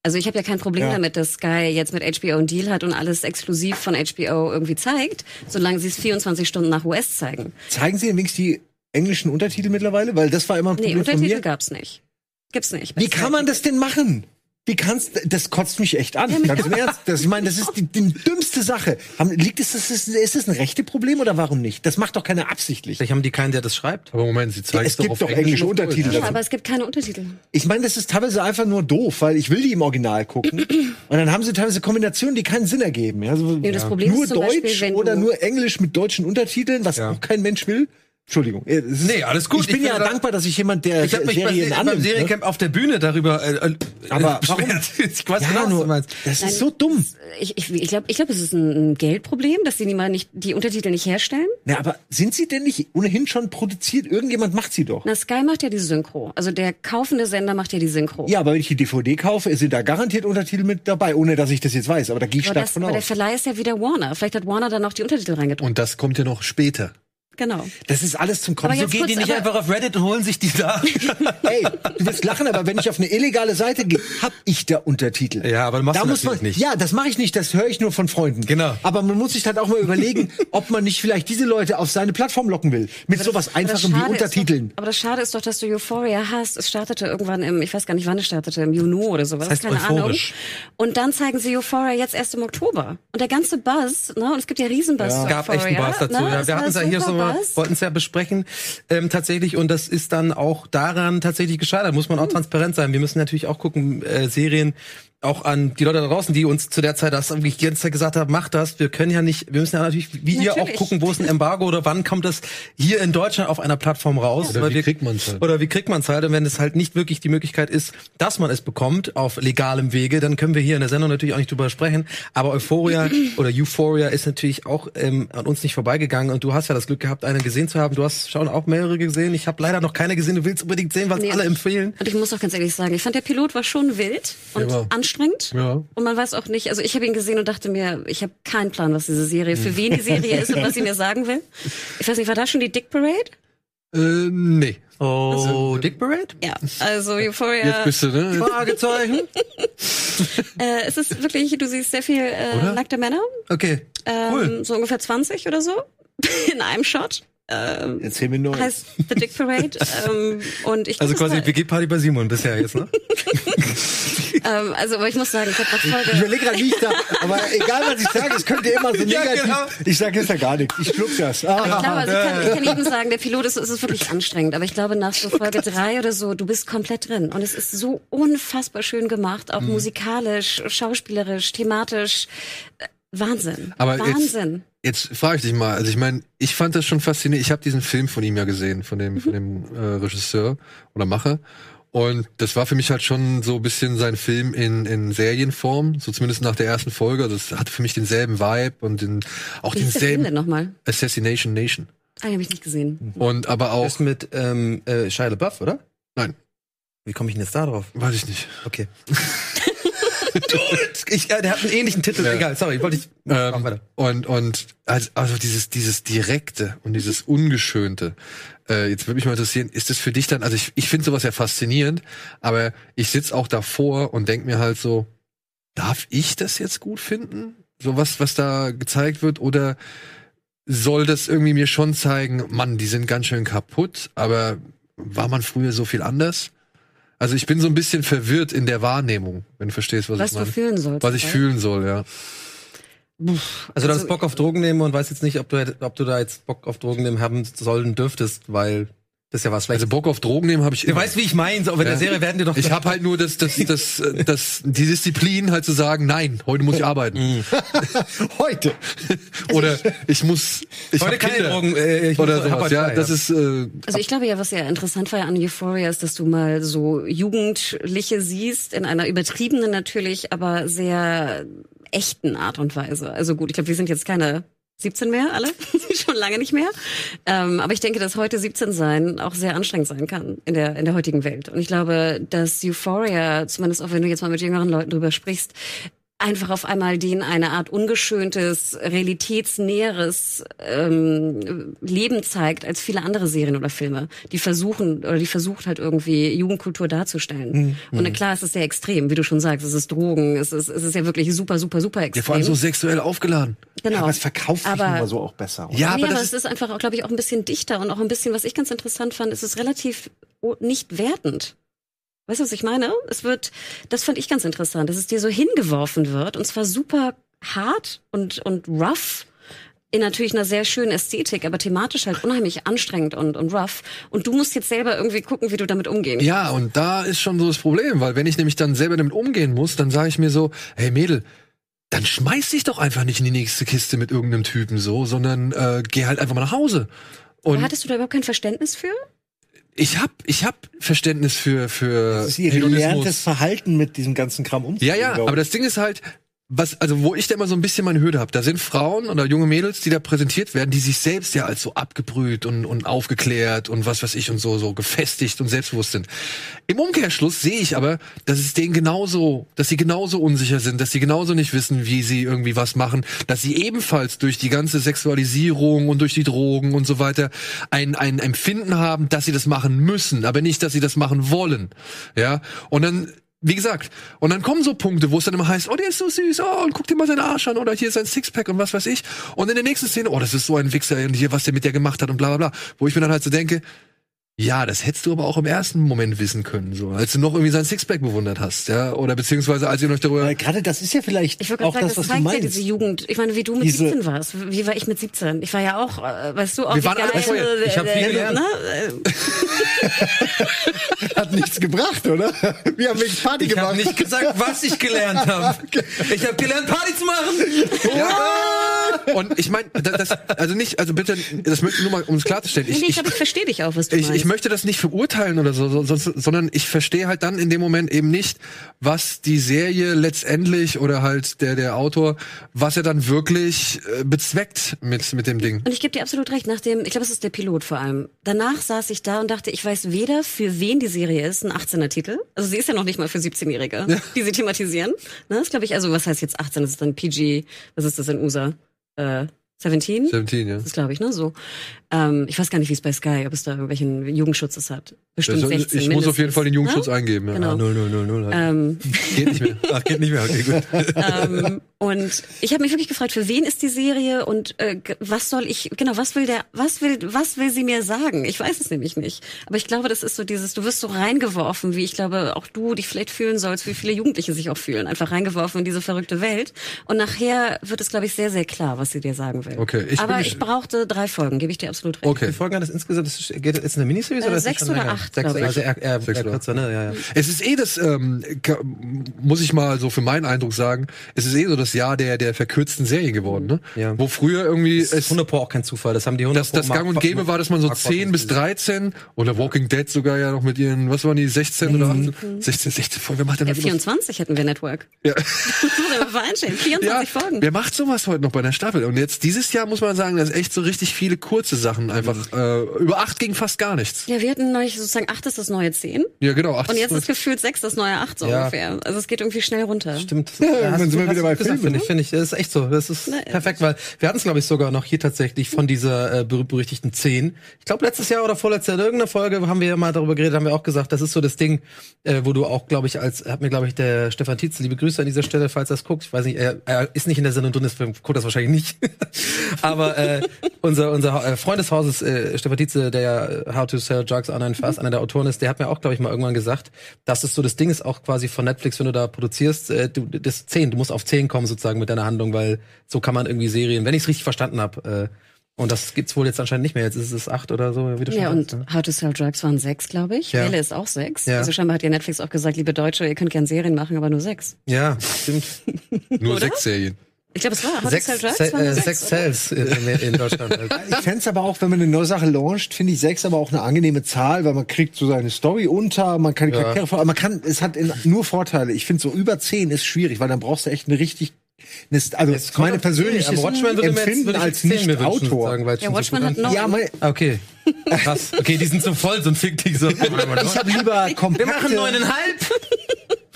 Also ich habe ja kein Problem Ja. damit, dass Sky jetzt mit HBO einen Deal hat und alles exklusiv von HBO irgendwie zeigt, solange sie es 24 Stunden nach US zeigen. Zeigen Sie wenigstens die englischen Untertitel mittlerweile? Weil das war immer ein Nee, Problem von Untertitel mir. gab's nicht. Gibt's nicht. Wie kann man das denn machen? Wie kannst das kotzt mich echt an. Ganz im Ernst. Das, ich meine, das ist die, die dümmste Sache. Haben, liegt es, das ist, ist das ein rechte Problem oder warum nicht? Das macht doch keiner absichlich. Vielleicht haben die keinen, der das schreibt. Aber Moment, sie zeigen es gibt auf doch Englisch englische Untertitel. Ja, dazu. aber es gibt keine Untertitel. Ich meine, das ist teilweise einfach nur doof, weil ich will die im Original gucken. Und dann haben sie teilweise Kombinationen, die keinen Sinn ergeben. Ja, so, Ja, das Problem nur ist zum Deutsch Beispiel, wenn oder nur Englisch mit deutschen Untertiteln, was Ja. auch kein Mensch will. Entschuldigung. äh, es ist- Nee, alles gut. Ich bin Ich ja da- dankbar, dass ich jemand, der Ich habe mich bei, Serien beim annimmt. Ne? Seriencamp auf der Bühne darüber äh, äh, Aber warum? Ich weiß Ja, genau, was nur, du meinst. das Nein, ist so dumm. Ich, ich, ich glaube, ich glaub, es ist ein, Geldproblem, dass sie die mal nicht die Untertitel nicht herstellen. Na, aber sind sie denn nicht ohnehin schon produziert? Irgendjemand macht sie doch. Na, Sky macht ja die Synchro. Also der kaufende Sender macht ja die Synchro. Ja, aber wenn ich die DVD kaufe, sind da garantiert Untertitel mit dabei, ohne dass ich das jetzt weiß. Aber da gehe ich aber, stark das, von aber der aus. Verleih ist ja wieder Warner. Vielleicht hat Warner dann noch die Untertitel reingedruckt. Und das kommt ja noch später. Genau. Das ist alles zum Kotzen. So jetzt gehen die nicht einfach auf Reddit und holen sich die da. Ey, du wirst lachen, aber wenn ich auf eine illegale Seite gehe, hab ich da Untertitel. Ja, aber machst da du muss man, natürlich nicht. Ja, das mache ich nicht, das höre ich nur von Freunden. Genau. Aber man muss sich dann auch mal überlegen, ob man nicht vielleicht diese Leute auf seine Plattform locken will. Mit sowas Aber das Einfachem wie Untertiteln. Doch, aber das Schade ist doch, dass du Euphoria hast. Es startete irgendwann im, ich weiß gar nicht, wann es startete, im Juni oder sowas. Das heißt keine euphorisch. Ahnung. Und dann zeigen sie Euphoria jetzt erst im Oktober. Und der ganze Buzz, ne, und es gibt ja Riesenbuzz zu Es gab echt einen Euphoria, Buzz dazu. Ne? Ja, wir hatten es ja hier so Buzz. wollten es ja besprechen ähm, tatsächlich und das ist dann auch daran tatsächlich gescheitert. Muss man auch transparent sein. Wir müssen natürlich auch gucken äh, Serien auch an die Leute da draußen, die uns zu der Zeit das irgendwie die ganze Zeit gesagt haben, macht das. Wir können ja nicht, wir müssen ja natürlich wie ihr auch Natürlich. gucken, wo ist ein Embargo oder wann kommt das hier in Deutschland auf einer Plattform raus? Oder Weil wie wir- kriegt man's halt? Oder wie kriegt man es halt? Und wenn es halt nicht wirklich die Möglichkeit ist, dass man es bekommt auf legalem Wege, dann können wir hier in der Sendung natürlich auch nicht drüber sprechen. Aber Euphoria oder Euphoria ist natürlich auch ähm, an uns nicht vorbeigegangen. Und du hast ja das Glück gehabt, eine gesehen zu haben. Du hast schon auch mehrere gesehen. Ich habe leider noch keine gesehen. Du willst unbedingt sehen, was Nee, alle empfehlen. Und ich muss auch ganz ehrlich sagen, ich fand der Pilot war schon wild und Ja. anstrengend. Ja. Und man weiß auch nicht, also ich habe ihn gesehen und dachte mir, ich habe keinen Plan, was diese Serie, für wen die Serie ist und was sie mir sagen will. Ich weiß nicht, war da schon die Dick Parade? Äh, nee. Oh, Dick Parade? Ja, also Euphoria. Jetzt bist du, ne? Fragezeichen. Äh, es ist wirklich, du siehst sehr viel äh, nackte Männer, Okay, ähm, cool. so ungefähr 20 oder so, in einem Shot. Ähm, Erzähl mir nur. heißt The Dick Parade. ähm, und ich Also quasi WG-Party bei Simon bisher jetzt, ne? Ähm, also, aber ich muss sagen, ich habe Ich Folge, überlege gerade, wie ich da, aber egal was ich sage, es könnte immer so Ja, negativ. genau. Ich sage jetzt ja gar nichts. Ich schluck das. Aber ich Ah, glaube, also ich, kann, ich kann jedem sagen, der Pilot ist, es ist wirklich anstrengend. Aber ich glaube, nach so Folge drei oder so, du bist komplett drin. Und es ist so unfassbar schön gemacht, auch musikalisch, schauspielerisch, thematisch. Wahnsinn. Aber jetzt- Wahnsinn. Jetzt frage ich dich mal, also ich meine, ich fand das schon faszinierend. Ich habe diesen Film von ihm ja gesehen, von dem, von dem äh, Regisseur oder Macher. Und das war für mich halt schon so ein bisschen sein Film in, in Serienform, so zumindest nach der ersten Folge. Also es hatte für mich denselben Vibe und den, auch Wie ist der Film denselben denn nochmal? Assassination Nation. Ah, den habe ich nicht gesehen. Und aber auch, Ist mit ähm, äh, Shia LaBeouf, oder? Nein. Wie komme ich denn jetzt da drauf? weiß ich nicht. Okay. ich, äh, der hat einen ähnlichen Titel. Ja. Egal, sorry, wollte ich. Mach Ähm, weiter. und und also, also dieses dieses direkte und dieses ungeschönte. Äh, jetzt würde mich mal interessieren, ist das für dich dann? Also ich ich finde sowas ja faszinierend, aber ich sitz auch davor und denk mir halt so, darf ich das jetzt gut finden? So was was da gezeigt wird oder soll das irgendwie mir schon zeigen, Mann, die sind ganz schön kaputt, aber war man früher so viel anders? Also ich bin so ein bisschen verwirrt in der Wahrnehmung, wenn du verstehst, was, Was ich du meine. fühlen sollst. Was ich oder? fühlen soll, ja. Also du hast also- Bock auf Drogen nehmen und weißt jetzt nicht, ob du, ob du da jetzt Bock auf Drogen nehmen haben sollen dürftest, weil das ist ja was Also Schlechtes. Bock auf Drogen nehmen habe ich du immer. weißt, wie ich meine. So, aber in der Ja. Serie werden dir doch. Ich habe halt nur das, das, das, äh, das, die Disziplin halt zu sagen, nein, heute muss ich arbeiten. Heute. Oder ich muss, ich Heute keine Kinder. Drogen. Äh, ich Oder sowas, heute ja. frei, Das ist, äh, Also ich glaube ja, was ja interessant war ja an Euphoria ist, dass du mal so Jugendliche siehst, in einer übertriebenen natürlich, aber sehr echten Art und Weise. Also gut, ich glaube, wir sind jetzt keine 17 mehr, alle, schon lange nicht mehr. Ähm, aber ich denke, dass heute 17 sein auch sehr anstrengend sein kann in der in der heutigen Welt. Und ich glaube, dass Euphoria, zumindest auch wenn du jetzt mal mit jüngeren Leuten drüber sprichst, einfach auf einmal denen eine Art ungeschöntes, realitätsnäheres ähm, Leben zeigt als viele andere Serien oder Filme, die versuchen oder die versucht halt irgendwie Jugendkultur darzustellen. Und na klar, es ist sehr extrem, wie du schon sagst, es ist Drogen, es ist es ist ja wirklich super, super, super extrem. ja, vor allem so sexuell aufgeladen. genau. Aber es verkauft sich Aber- nun mal so auch besser. Oder? Ja, nee, aber aber das es ist, einfach, auch, glaube ich, auch ein bisschen dichter und auch ein bisschen, was ich ganz interessant fand, es ist relativ nicht wertend. Weißt du, was ich meine? Es wird, das fand ich ganz interessant, dass es dir so hingeworfen wird und zwar super hart und, und rough in natürlich einer sehr schönen Ästhetik, aber thematisch halt unheimlich anstrengend und, und rough. Und du musst jetzt selber irgendwie gucken, wie du damit umgehen ja, und da ist schon so das Problem, weil wenn ich nämlich dann selber damit umgehen muss, dann sage ich mir so, hey Mädel, dann schmeiß dich doch einfach nicht in die nächste Kiste mit irgendeinem Typen so, sondern äh, geh halt einfach mal nach Hause. Und Hattest du da überhaupt kein Verständnis für? Ich hab, ich hab Verständnis für für Das ist ihr gelerntes Verhalten mit diesem ganzen Kram umzugehen. Ja, ja, aber das Ding ist halt, was, also wo ich da immer so ein bisschen meine Hürde habe, da sind Frauen oder junge Mädels, die da präsentiert werden, die sich selbst ja als so abgebrüht und, und aufgeklärt und was weiß ich und so, so gefestigt und selbstbewusst sind. Im Umkehrschluss sehe ich aber, dass es denen genauso, dass sie genauso unsicher sind, dass sie genauso nicht wissen, wie sie irgendwie was machen, dass sie ebenfalls durch die ganze Sexualisierung und durch die Drogen und so weiter ein, ein Empfinden haben, dass sie das machen müssen, aber nicht, dass sie das machen wollen. Ja, und dann wie gesagt, und dann kommen so Punkte, wo es dann immer heißt, oh, der ist so süß, oh, und guck dir mal seinen Arsch an, oder hier ist sein Sixpack und was weiß ich. Und in der nächsten Szene, oh, das ist so ein Wichser, und hier, was der mit der gemacht hat und bla bla bla. Wo ich mir dann halt so denke, ja, das hättest du aber auch im ersten Moment wissen können, so, als du noch irgendwie sein Sixpack bewundert hast, ja, oder beziehungsweise als ihr euch darüber, Weil gerade das ist ja vielleicht Ich würde auch gerade das, sagen, das was du zeigt ja meinst. diese Jugend. Ich meine, wie du mit Diese- 17 warst. Wie war ich mit 17? Ich war ja auch, äh, weißt du, auch Wir waren alle geile, bescheuert. Ich hab viel äh, gelernt. ne, Hat nichts gebracht, oder? Wir haben wegen Party Ich habe gemacht. nicht gesagt, was ich gelernt habe. Ich habe gelernt, Party zu machen. ja, und ich meine, das, also nicht, also bitte, das möchte ich nur mal, um es klarzustellen, Nee, ich, nee, ich ich, glaube, ich verstehe dich auch, was du ich, meinst. Ich möchte das nicht verurteilen oder so, so, so, sondern ich verstehe halt dann in dem Moment eben nicht, was die Serie letztendlich oder halt der der Autor, was er dann wirklich äh, bezweckt mit mit dem Ding. Und ich gebe dir absolut recht, nach dem, ich glaube, es ist der Pilot vor allem. Danach saß ich da und dachte, ich weiß weder, für wen die Serie ist, ein 18er Titel. Also sie ist ja noch nicht mal für 17-Jährige, die sie thematisieren. Ne, das glaube ich, also was heißt jetzt 18? Das ist dann PG, was ist das in USA? Äh, 17? 17, ja. Das ist, glaube ich, ne, so. Ähm, ich weiß gar nicht, wie es bei Sky, ob es da irgendwelchen Jugendschutz es hat. Bestimmt Also, 16 ich muss auf jeden. Fall den Jugendschutz Ne? eingeben. Ja. Genau. 0, 0, 0, 0. Ähm, Geht nicht mehr. Ach, geht nicht mehr. Okay, gut. ähm, und ich habe mich wirklich gefragt, für wen ist die Serie und äh, was soll ich, genau, was will der, was will, was will sie mir sagen? Ich weiß es nämlich nicht. Aber ich glaube, das ist so dieses, du wirst so reingeworfen, wie ich glaube, auch du dich vielleicht fühlen sollst, wie viele Jugendliche sich auch fühlen, einfach reingeworfen in diese verrückte Welt. Und nachher wird es, glaube ich, sehr, sehr klar, was sie dir sagen will. Staffel. Okay, ich Aber ich brauchte drei Folgen, gebe ich dir absolut recht. Wie Okay. viele Folgen hat das insgesamt? Das ist, geht, ist eine Miniserie Äh, oder sechs oder acht, Sechs, also eher, eher, Sechs eher oder kürzer, ne? Ja, ja. Es ist eh das, ähm, muss ich mal so für meinen Eindruck sagen, es ist eh so das Jahr der, der verkürzten Serien geworden, ne? Ja. Wo früher irgendwie Das ist es, 100 Pro auch kein Zufall. Das haben die 100 das, das gang und gäbe war, dass man so 10 bis 13 oder Walking Dead sogar ja noch mit ihren, was waren die, 16 oder 18? 16, 16 Folgen, wer macht denn Ja, heute noch- 24 hätten wir Network. Ja. Muss man einstellen. 24 Ja, Folgen. wer macht sowas heute noch bei der Staffel? Und jetzt dieses Jahr muss man sagen, dass echt so richtig viele kurze Sachen einfach äh, über acht ging fast gar nichts. Ja, wir hatten neulich sozusagen 8 ist das neue 10. Ja, genau. Acht Und jetzt ist ist gefühlt 6 das neue 8 so Ja. ungefähr. Also es geht irgendwie schnell runter. Stimmt. dann hast sind wir wieder bei gesagt, Filmen, Finde ich, finde ich. Das ist echt so. Das ist perfekt, weil wir hatten es, glaube ich, sogar noch hier tatsächlich von dieser äh, berühmt-berüchtigten 10. Ich glaube, letztes Jahr oder vorletztes Jahr in irgendeiner Folge haben wir ja mal darüber geredet, haben wir auch gesagt, das ist so das Ding, äh, wo du auch, glaube ich, als, hat mir, glaube ich, der Stefan Tietz, liebe Grüße an dieser Stelle, falls er es guckt. Ich weiß nicht, er, er ist nicht in der Sendung drin, deswegen guckt das wahrscheinlich nicht. Aber äh, unser, unser äh, Freund des Hauses, äh, Stefan Tietze, der ja äh, How to Sell Drugs Online Fast, einer der Autoren ist, der hat mir auch, glaube ich, mal irgendwann gesagt, dass es so das Ding ist auch quasi von Netflix, wenn du da produzierst, äh, du, das 10, du musst auf 10 kommen sozusagen mit deiner Handlung, weil so kann man irgendwie Serien, wenn ich es richtig verstanden habe, äh, und das gibt's wohl jetzt anscheinend nicht mehr. Jetzt ist es acht oder so, wie du schon Ja, und sagst, ne? How to Sell Drugs waren sechs, glaube ich. Ja. Ist auch sechs. Ja. Also scheinbar hat ja Netflix auch gesagt, liebe Deutsche, ihr könnt gern Serien machen, aber nur sechs. Ja, stimmt. nur Oder? sechs Serien. Ich glaube, es war How sechs to Sell Drugs. Se äh, oder? Cells in, in Deutschland. Ich fänd's aber auch, wenn man eine neue Sache launcht, finde ich sechs aber auch eine angenehme Zahl, weil man kriegt so seine Story unter, man kann die Charaktere vor, aber man kann, es hat in, nur Vorteile. Ich finde so über zehn ist schwierig, weil dann brauchst du echt eine richtig, eine, also Es kommt meine persönliche jetzt- Empfinden als jetzt Nicht-Autor. es Ja, Watchmen hat noch. Ja, mein, Okay. Krass. Okay, die sind so voll, so ein Fick-Tick. So. ich habe lieber Wir kompakte, machen neuneinhalb.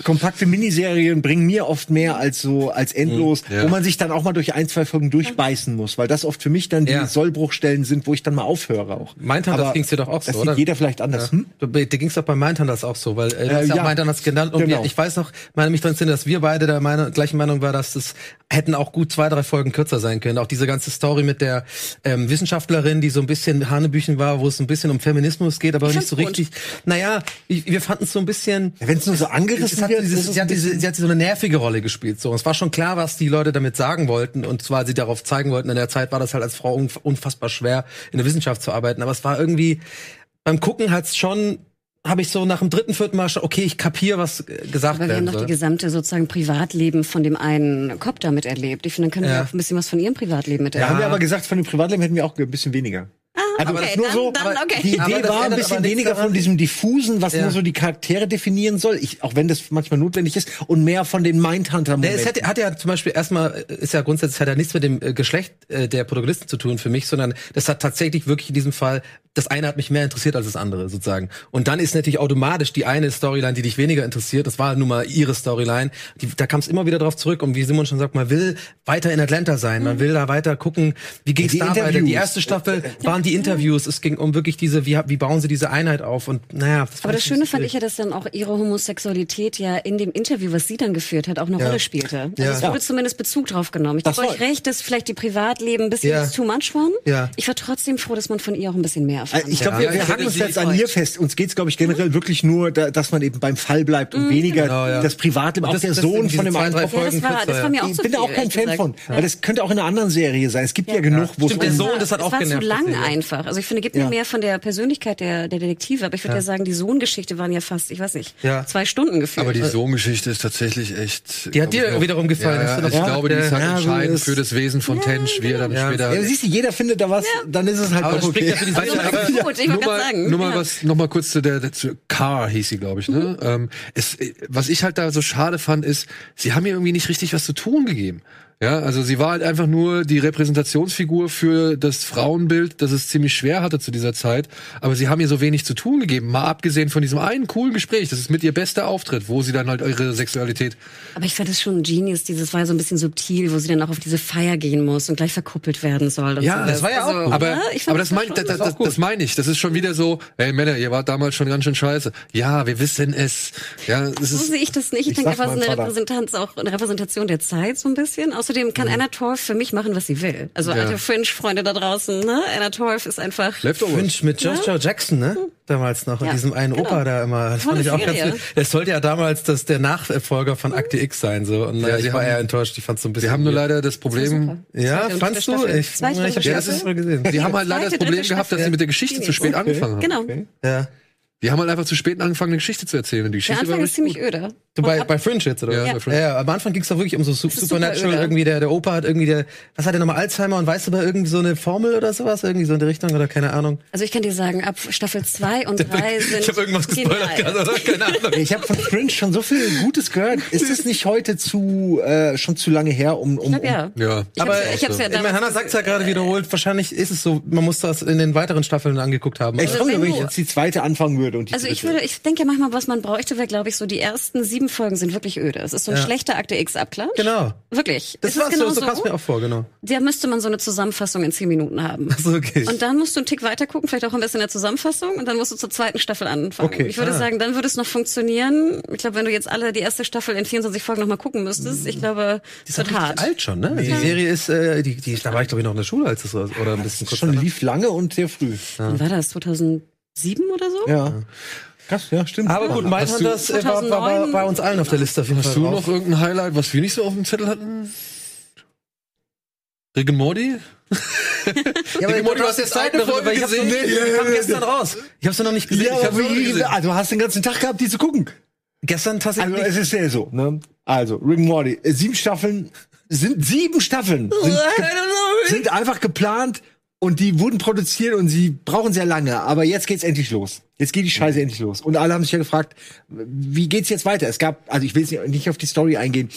Kompakte Miniserien bringen mir oft mehr als so als endlos, ja. wo man sich dann auch mal durch ein, zwei Folgen durchbeißen muss, weil das oft für mich dann die Ja. Sollbruchstellen sind, wo ich dann mal aufhöre auch. Mindhunters ging's dir doch auch so, das oder? sieht jeder vielleicht anders. Hm? Du, dir ging's doch bei Mindhunters auch so, weil äh, du Äh, ja ja. Mindhunters genannt und Genau. wir, ich weiß noch, meine mich dran erinnern, dass wir beide der Meinung, gleichen Meinung war, dass es hätten auch gut zwei, drei Folgen kürzer sein können. Auch diese ganze Story mit der ähm, Wissenschaftlerin, die so ein bisschen Hanebüchen war, wo es ein bisschen um Feminismus geht, aber Ich nicht so richtig. Naja, ich, wir fanden es so ein bisschen. Ja, Wenn's nur so angerissen es hat wird, dieses, sie, hat diese, sie hat so eine nervige Rolle gespielt. So, und es war schon klar, was die Leute damit sagen wollten und zwar sie darauf zeigen wollten. In der Zeit war das halt als Frau unf- unfassbar schwer, in der Wissenschaft zu arbeiten. Aber es war irgendwie beim Gucken hat's schon habe ich so nach dem dritten, vierten Mal schon, okay, ich kapier, was äh, gesagt Aber wir haben doch die gesamte sozusagen Privatleben von dem einen Cop da miterlebt. Ich finde, dann können wir Ja. auch ein bisschen was von ihrem Privatleben Da miterleben. haben wir aber gesagt, von dem Privatleben hätten wir auch ein bisschen weniger. Also okay, nur dann- so, dann aber okay. die Idee war ein bisschen weniger daran. von diesem diffusen, was Ja. nur so die Charaktere definieren soll, ich, auch wenn das manchmal notwendig ist, und mehr von den mindhunter momenten es hat, hat ja zum Beispiel erstmal, äh, ist ja grundsätzlich, hat ja nichts mit dem äh, Geschlecht äh, der Protagonisten zu tun für mich, sondern das hat tatsächlich wirklich in diesem Fall, das eine hat mich mehr interessiert als das andere sozusagen. Und dann ist natürlich automatisch die eine Storyline, die dich weniger interessiert, das war nun mal ihre Storyline, die, da kam es immer wieder drauf zurück und wie Simon schon sagt, man will weiter in Atlanta sein, man will da weiter gucken, wie ging es Die da weiter. Die Interviews. erste Staffel waren die Interviews, es ging um wirklich diese, wie, wie bauen sie diese Einheit auf und naja. Das Aber das Schöne fand ich ja, dass dann auch ihre Homosexualität ja in dem Interview, was sie dann geführt hat, auch eine Ja. Rolle spielte. Also Ja. es wurde zumindest Bezug drauf genommen. Ich gebe euch recht, dass vielleicht die Privatleben ein bisschen Ja. too much waren. Ja. Ich war trotzdem froh, dass man von ihr auch ein bisschen mehr erfahren Ich glaube, Ja, wir, wir hacken uns jetzt an ihr fest. Uns geht's, glaube ich, generell wirklich nur, da, dass man eben beim Fall bleibt und weniger Genau, ja. das Privatleben, Und auch das- der das Sohn von dem zwei, einen drei Kopf. Ja, das Folgen war, kürzer, das war mir auch Ich bin da auch kein Fan von, weil das könnte auch in einer anderen Serie sein. Es gibt ja, genug, wo es Stimmt, der um- Sohn, das hat es auch war genervt. zu lang tatsächlich. Einfach. Also ich finde, gib Ja. mir mehr von der Persönlichkeit der, der Detektive. Aber ich würde ja. sagen, die Sohngeschichte waren ja fast, ich weiß nicht, Ja. zwei Stunden gefühlt. Aber die Sohngeschichte ist tatsächlich echt. Die hat dir wiederum gefallen, Ja, ja, noch ich ja, glaube, die ist halt ja, entscheidend ist- für das Wesen von Tench, wie er dann Ja. später. Ja, siehst du, jeder findet da was, dann ist es halt Aber auch das spricht okay. ja für die aber- gut, ich wollte nur gerade mal, sagen. nur mal ja. was, noch mal kurz zu der, der zu Car hieß sie, glaube ich. Ne? Ähm, es, was ich halt da so schade fand, ist, sie haben ihr irgendwie nicht richtig was zu tun gegeben. Ja, also sie war halt einfach nur die Repräsentationsfigur für das Frauenbild, das es ziemlich schwer hatte zu dieser Zeit. Aber sie haben ihr so wenig zu tun gegeben. Mal abgesehen von diesem einen coolen Gespräch, das ist mit ihr bester Auftritt, wo sie dann halt ihre Sexualität. Aber ich fand das schon genius, dieses war so ein bisschen subtil, wo sie dann auch auf diese Feier gehen muss und gleich verkuppelt werden soll. Ja, so. das war ja auch gut. Aber, ja, ich fand aber das, war mein, schon- das, das, das, das meine ich. Das ist schon wieder so, hey Männer, ihr wart damals schon ganz schön scheiße. Ja, wir wissen es. Ja, das So ist, sehe ich das nicht. Ich, Ich denke einfach, es meinem eine. Repräsentanz, auch eine Repräsentation der Zeit so ein bisschen, aus außerdem kann Anna Torf für mich machen, was sie will. Also Ja. alte Fringe-Freunde da draußen, ne? Anna Torf ist einfach. Leftovers. Finch mit Joshua Jackson, ne? Damals noch, in Ja, diesem einen genau. Opa da immer. Das fand Tolle ich auch ganz Serie. gut. Das sollte ja damals das, der Nachfolger von Akte X sein, so. Und Ja, ja, sie ich war eher enttäuscht. Ich fand's so ein bisschen. Sie haben nur leider das Problem, Ja, Zweite und fandst du? Staffel. Ich, ich die erste Staffel. Mal gesehen. die haben halt leider das Problem gehabt, dass sie mit der Geschichte zu spät angefangen haben. Genau. Ja. Die haben halt einfach zu spät angefangen, eine Geschichte zu erzählen. Und die Der Geschichte Anfang war ist ziemlich gut. öde. Du bei, bei Fringe jetzt, oder? Ja, was? bei Fringe. ja, am Anfang ging's doch wirklich um so Su- super Supernatural, öde. irgendwie der, der Opa hat irgendwie der, was hat der nochmal, Alzheimer und weißt du aber irgendwie so eine Formel oder sowas, irgendwie so in die Richtung oder keine Ahnung. Also ich kann dir sagen, ab Staffel 2 und 3 sind ich habe irgendwas gespoilert gerade, oder? Keine Ahnung. Ich habe von Fringe schon so viel Gutes gehört. Ist es nicht heute zu äh, schon zu lange her, um, um, Ich glaub, ja. Ja. Ich Aber hab's, ja- ich hab's ja damals Hannah sagt's ja gerade wiederholt, wahrscheinlich ist es so, man muss das in den weiteren Staffeln angeguckt haben. Ich Aber- freue mich, wenn ich jetzt die zweite anfangen würde. Und die Also ich würde, ich denke manchmal, was man bräuchte, wäre, glaube ich, so die ersten sieben Folgen sind wirklich öde. Es ist so ein Ja. schlechter Akte X-Abklatsch. Genau. Wirklich. Das ist war so, genau so kam's mir auch vor, genau. Da müsste man so eine Zusammenfassung in zehn Minuten haben. Ach so, okay. Und dann musst du einen Tick weiter gucken, vielleicht auch ein bisschen in der Zusammenfassung, und dann musst du zur zweiten Staffel anfangen. Okay, Ich würde ah. sagen, dann würde es noch funktionieren. Ich glaube, wenn du jetzt alle die erste Staffel in 24 Folgen noch mal gucken müsstest, ich glaube, es wird hart. alt schon, ne? Die Serie ist, äh, die, die, da war ich glaube ich noch in der Schule, als es so, oder ein bisschen kurz schon lief lange und sehr früh. Wann war das? 2007 oder so? Ja. Krass, ja, stimmt. Aber gut, Hast du- Mindhunters äh, war, war, war bei uns allen auf der Liste auf jeden Hast Fall du drauf. noch irgendein Highlight, was wir nicht so auf dem Zettel hatten? Rick and Morty? Ja, aber Morty, du hast jetzt eine Folge weil ich hab's noch gesehen. nicht- die kam gestern raus. Ich hab's noch nicht gesehen. Ja, ich aber hab's noch nicht wie, gesehen. also, du hast den ganzen Tag gehabt, die zu gucken. Gestern tatsächlich. Also es ist ja so, ne? Also, Rick and Morty, äh, sieben Staffeln, sind sieben Staffeln, sind, ge sind einfach geplant und die wurden produziert und sie brauchen sehr lange, aber jetzt geht's endlich los. Jetzt geht die Scheiße endlich los. Und alle haben sich ja gefragt, wie geht's jetzt weiter? Es gab, also ich will jetzt nicht auf die Story eingehen,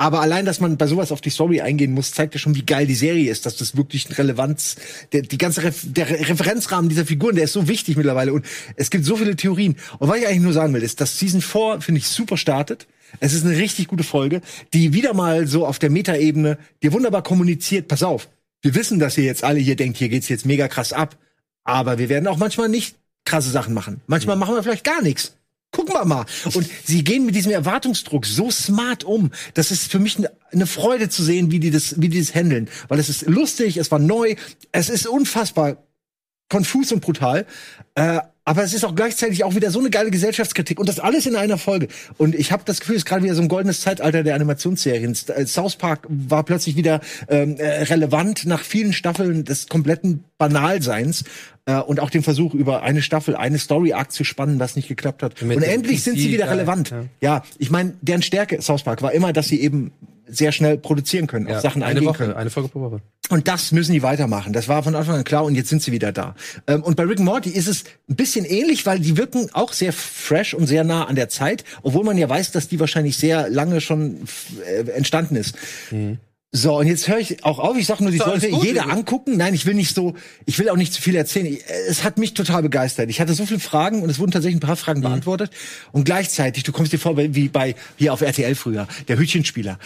aber allein, dass man bei sowas auf die Story eingehen muss, zeigt ja schon, wie geil die Serie ist, dass das wirklich eine Relevanz, der, die ganze Ref, der Re- Referenzrahmen dieser Figuren, der ist so wichtig mittlerweile und es gibt so viele Theorien. Und was ich eigentlich nur sagen will, ist, dass Season 4, finde ich, super startet. Es ist eine richtig gute Folge, die wieder mal so auf der Metaebene dir wunderbar kommuniziert, pass auf, wir wissen, dass ihr jetzt alle hier denkt, hier geht's jetzt mega krass ab, aber wir werden auch manchmal nicht krasse Sachen machen. Manchmal machen wir vielleicht gar nichts. Gucken wir mal. Und sie gehen mit diesem Erwartungsdruck so smart um. Das ist für mich eine eine Freude zu sehen, wie die das, wie die das handeln. Weil es ist lustig, es war neu, es ist unfassbar konfus und brutal. Äh, aber es ist auch gleichzeitig auch wieder so eine geile Gesellschaftskritik und das alles in einer Folge. Und ich habe das Gefühl, es ist gerade wieder so ein goldenes Zeitalter der Animationsserien. Äh, South Park war plötzlich wieder ähm, äh, relevant nach vielen Staffeln des kompletten Banalseins äh, und auch dem Versuch, über eine Staffel, eine Story-Arc zu spannen, was nicht geklappt hat. Mit und endlich sind sie PC wieder relevant. ja. Ja, ich meine, deren Stärke South Park war immer, dass sie eben sehr schnell produzieren können, auf Sachen eine eingehen Woche, können. eine Folge pro Woche. Und das müssen die weitermachen. Das war von Anfang an klar und jetzt sind sie wieder da. Ähm, und bei Rick Morty ist es ein bisschen ähnlich, weil die wirken auch sehr fresh und sehr nah an der Zeit, obwohl man ja weiß, dass die wahrscheinlich sehr lange schon äh, entstanden ist. So, und jetzt höre ich auch auf. Ich sage nur, die sollte gut, jeder angucken. Nein, ich will nicht so, ich will auch nicht zu viel erzählen. Ich, äh, es hat mich total begeistert. Ich hatte so viele Fragen und es wurden tatsächlich ein paar Fragen beantwortet. Und gleichzeitig, du kommst dir vor wie bei, hier auf RTL früher, der Hütchenspieler.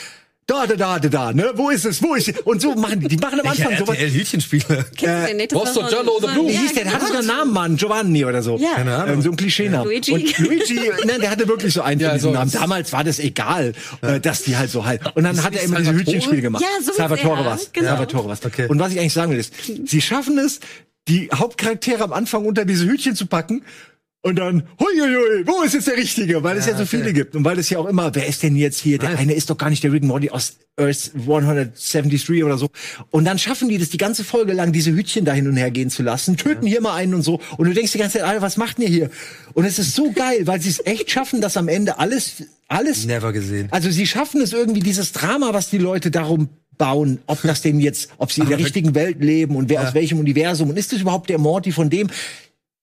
Da, da, da, da, da, ne? Wo ist es? Wo ist es? Und so machen die. Die machen am Anfang sowas. RTL-Hütchenspieler. Kennst du den nicht? Das Rosto war so ein- Giallo the so Blue. Wie Ja, hieß der? Der hatte genau. sogar einen Namen, Mann. Giovanni oder so. Ja. Keine Ahnung. Ähm, so ein Klischeenamen. Luigi. Und Luigi, nein, der hatte wirklich so einen Ja, von diesen so- Namen. Damals war das egal, äh, dass die halt so halt. Und dann hat er immer diese? Hütchenspiele gemacht. Ja, so Salvatore was. genau. Salvatore was. Okay. Und was ich eigentlich sagen will ist, sie schaffen es, die Hauptcharaktere am Anfang unter diese Hütchen zu packen. Und dann, hui, hui, hui, wo ist jetzt der Richtige? Weil es ja so viele gibt. Und weil es ja auch immer, wer ist denn jetzt hier? Der eine ist doch gar nicht der Rick Morty aus Earth 173 oder so. Und dann schaffen die das die ganze Folge lang, diese Hütchen da hin und her gehen zu lassen, töten hier mal einen und so. Und du denkst die ganze Zeit, Alter, was macht ihr hier? Und es ist so geil, weil sie es echt schaffen, dass am Ende alles, alles Never gesehen. also sie schaffen es irgendwie, dieses Drama, was die Leute darum bauen, ob das denn jetzt, ob sie in der richtigen Welt leben und wer aus welchem Universum und ist das überhaupt der Morty von dem?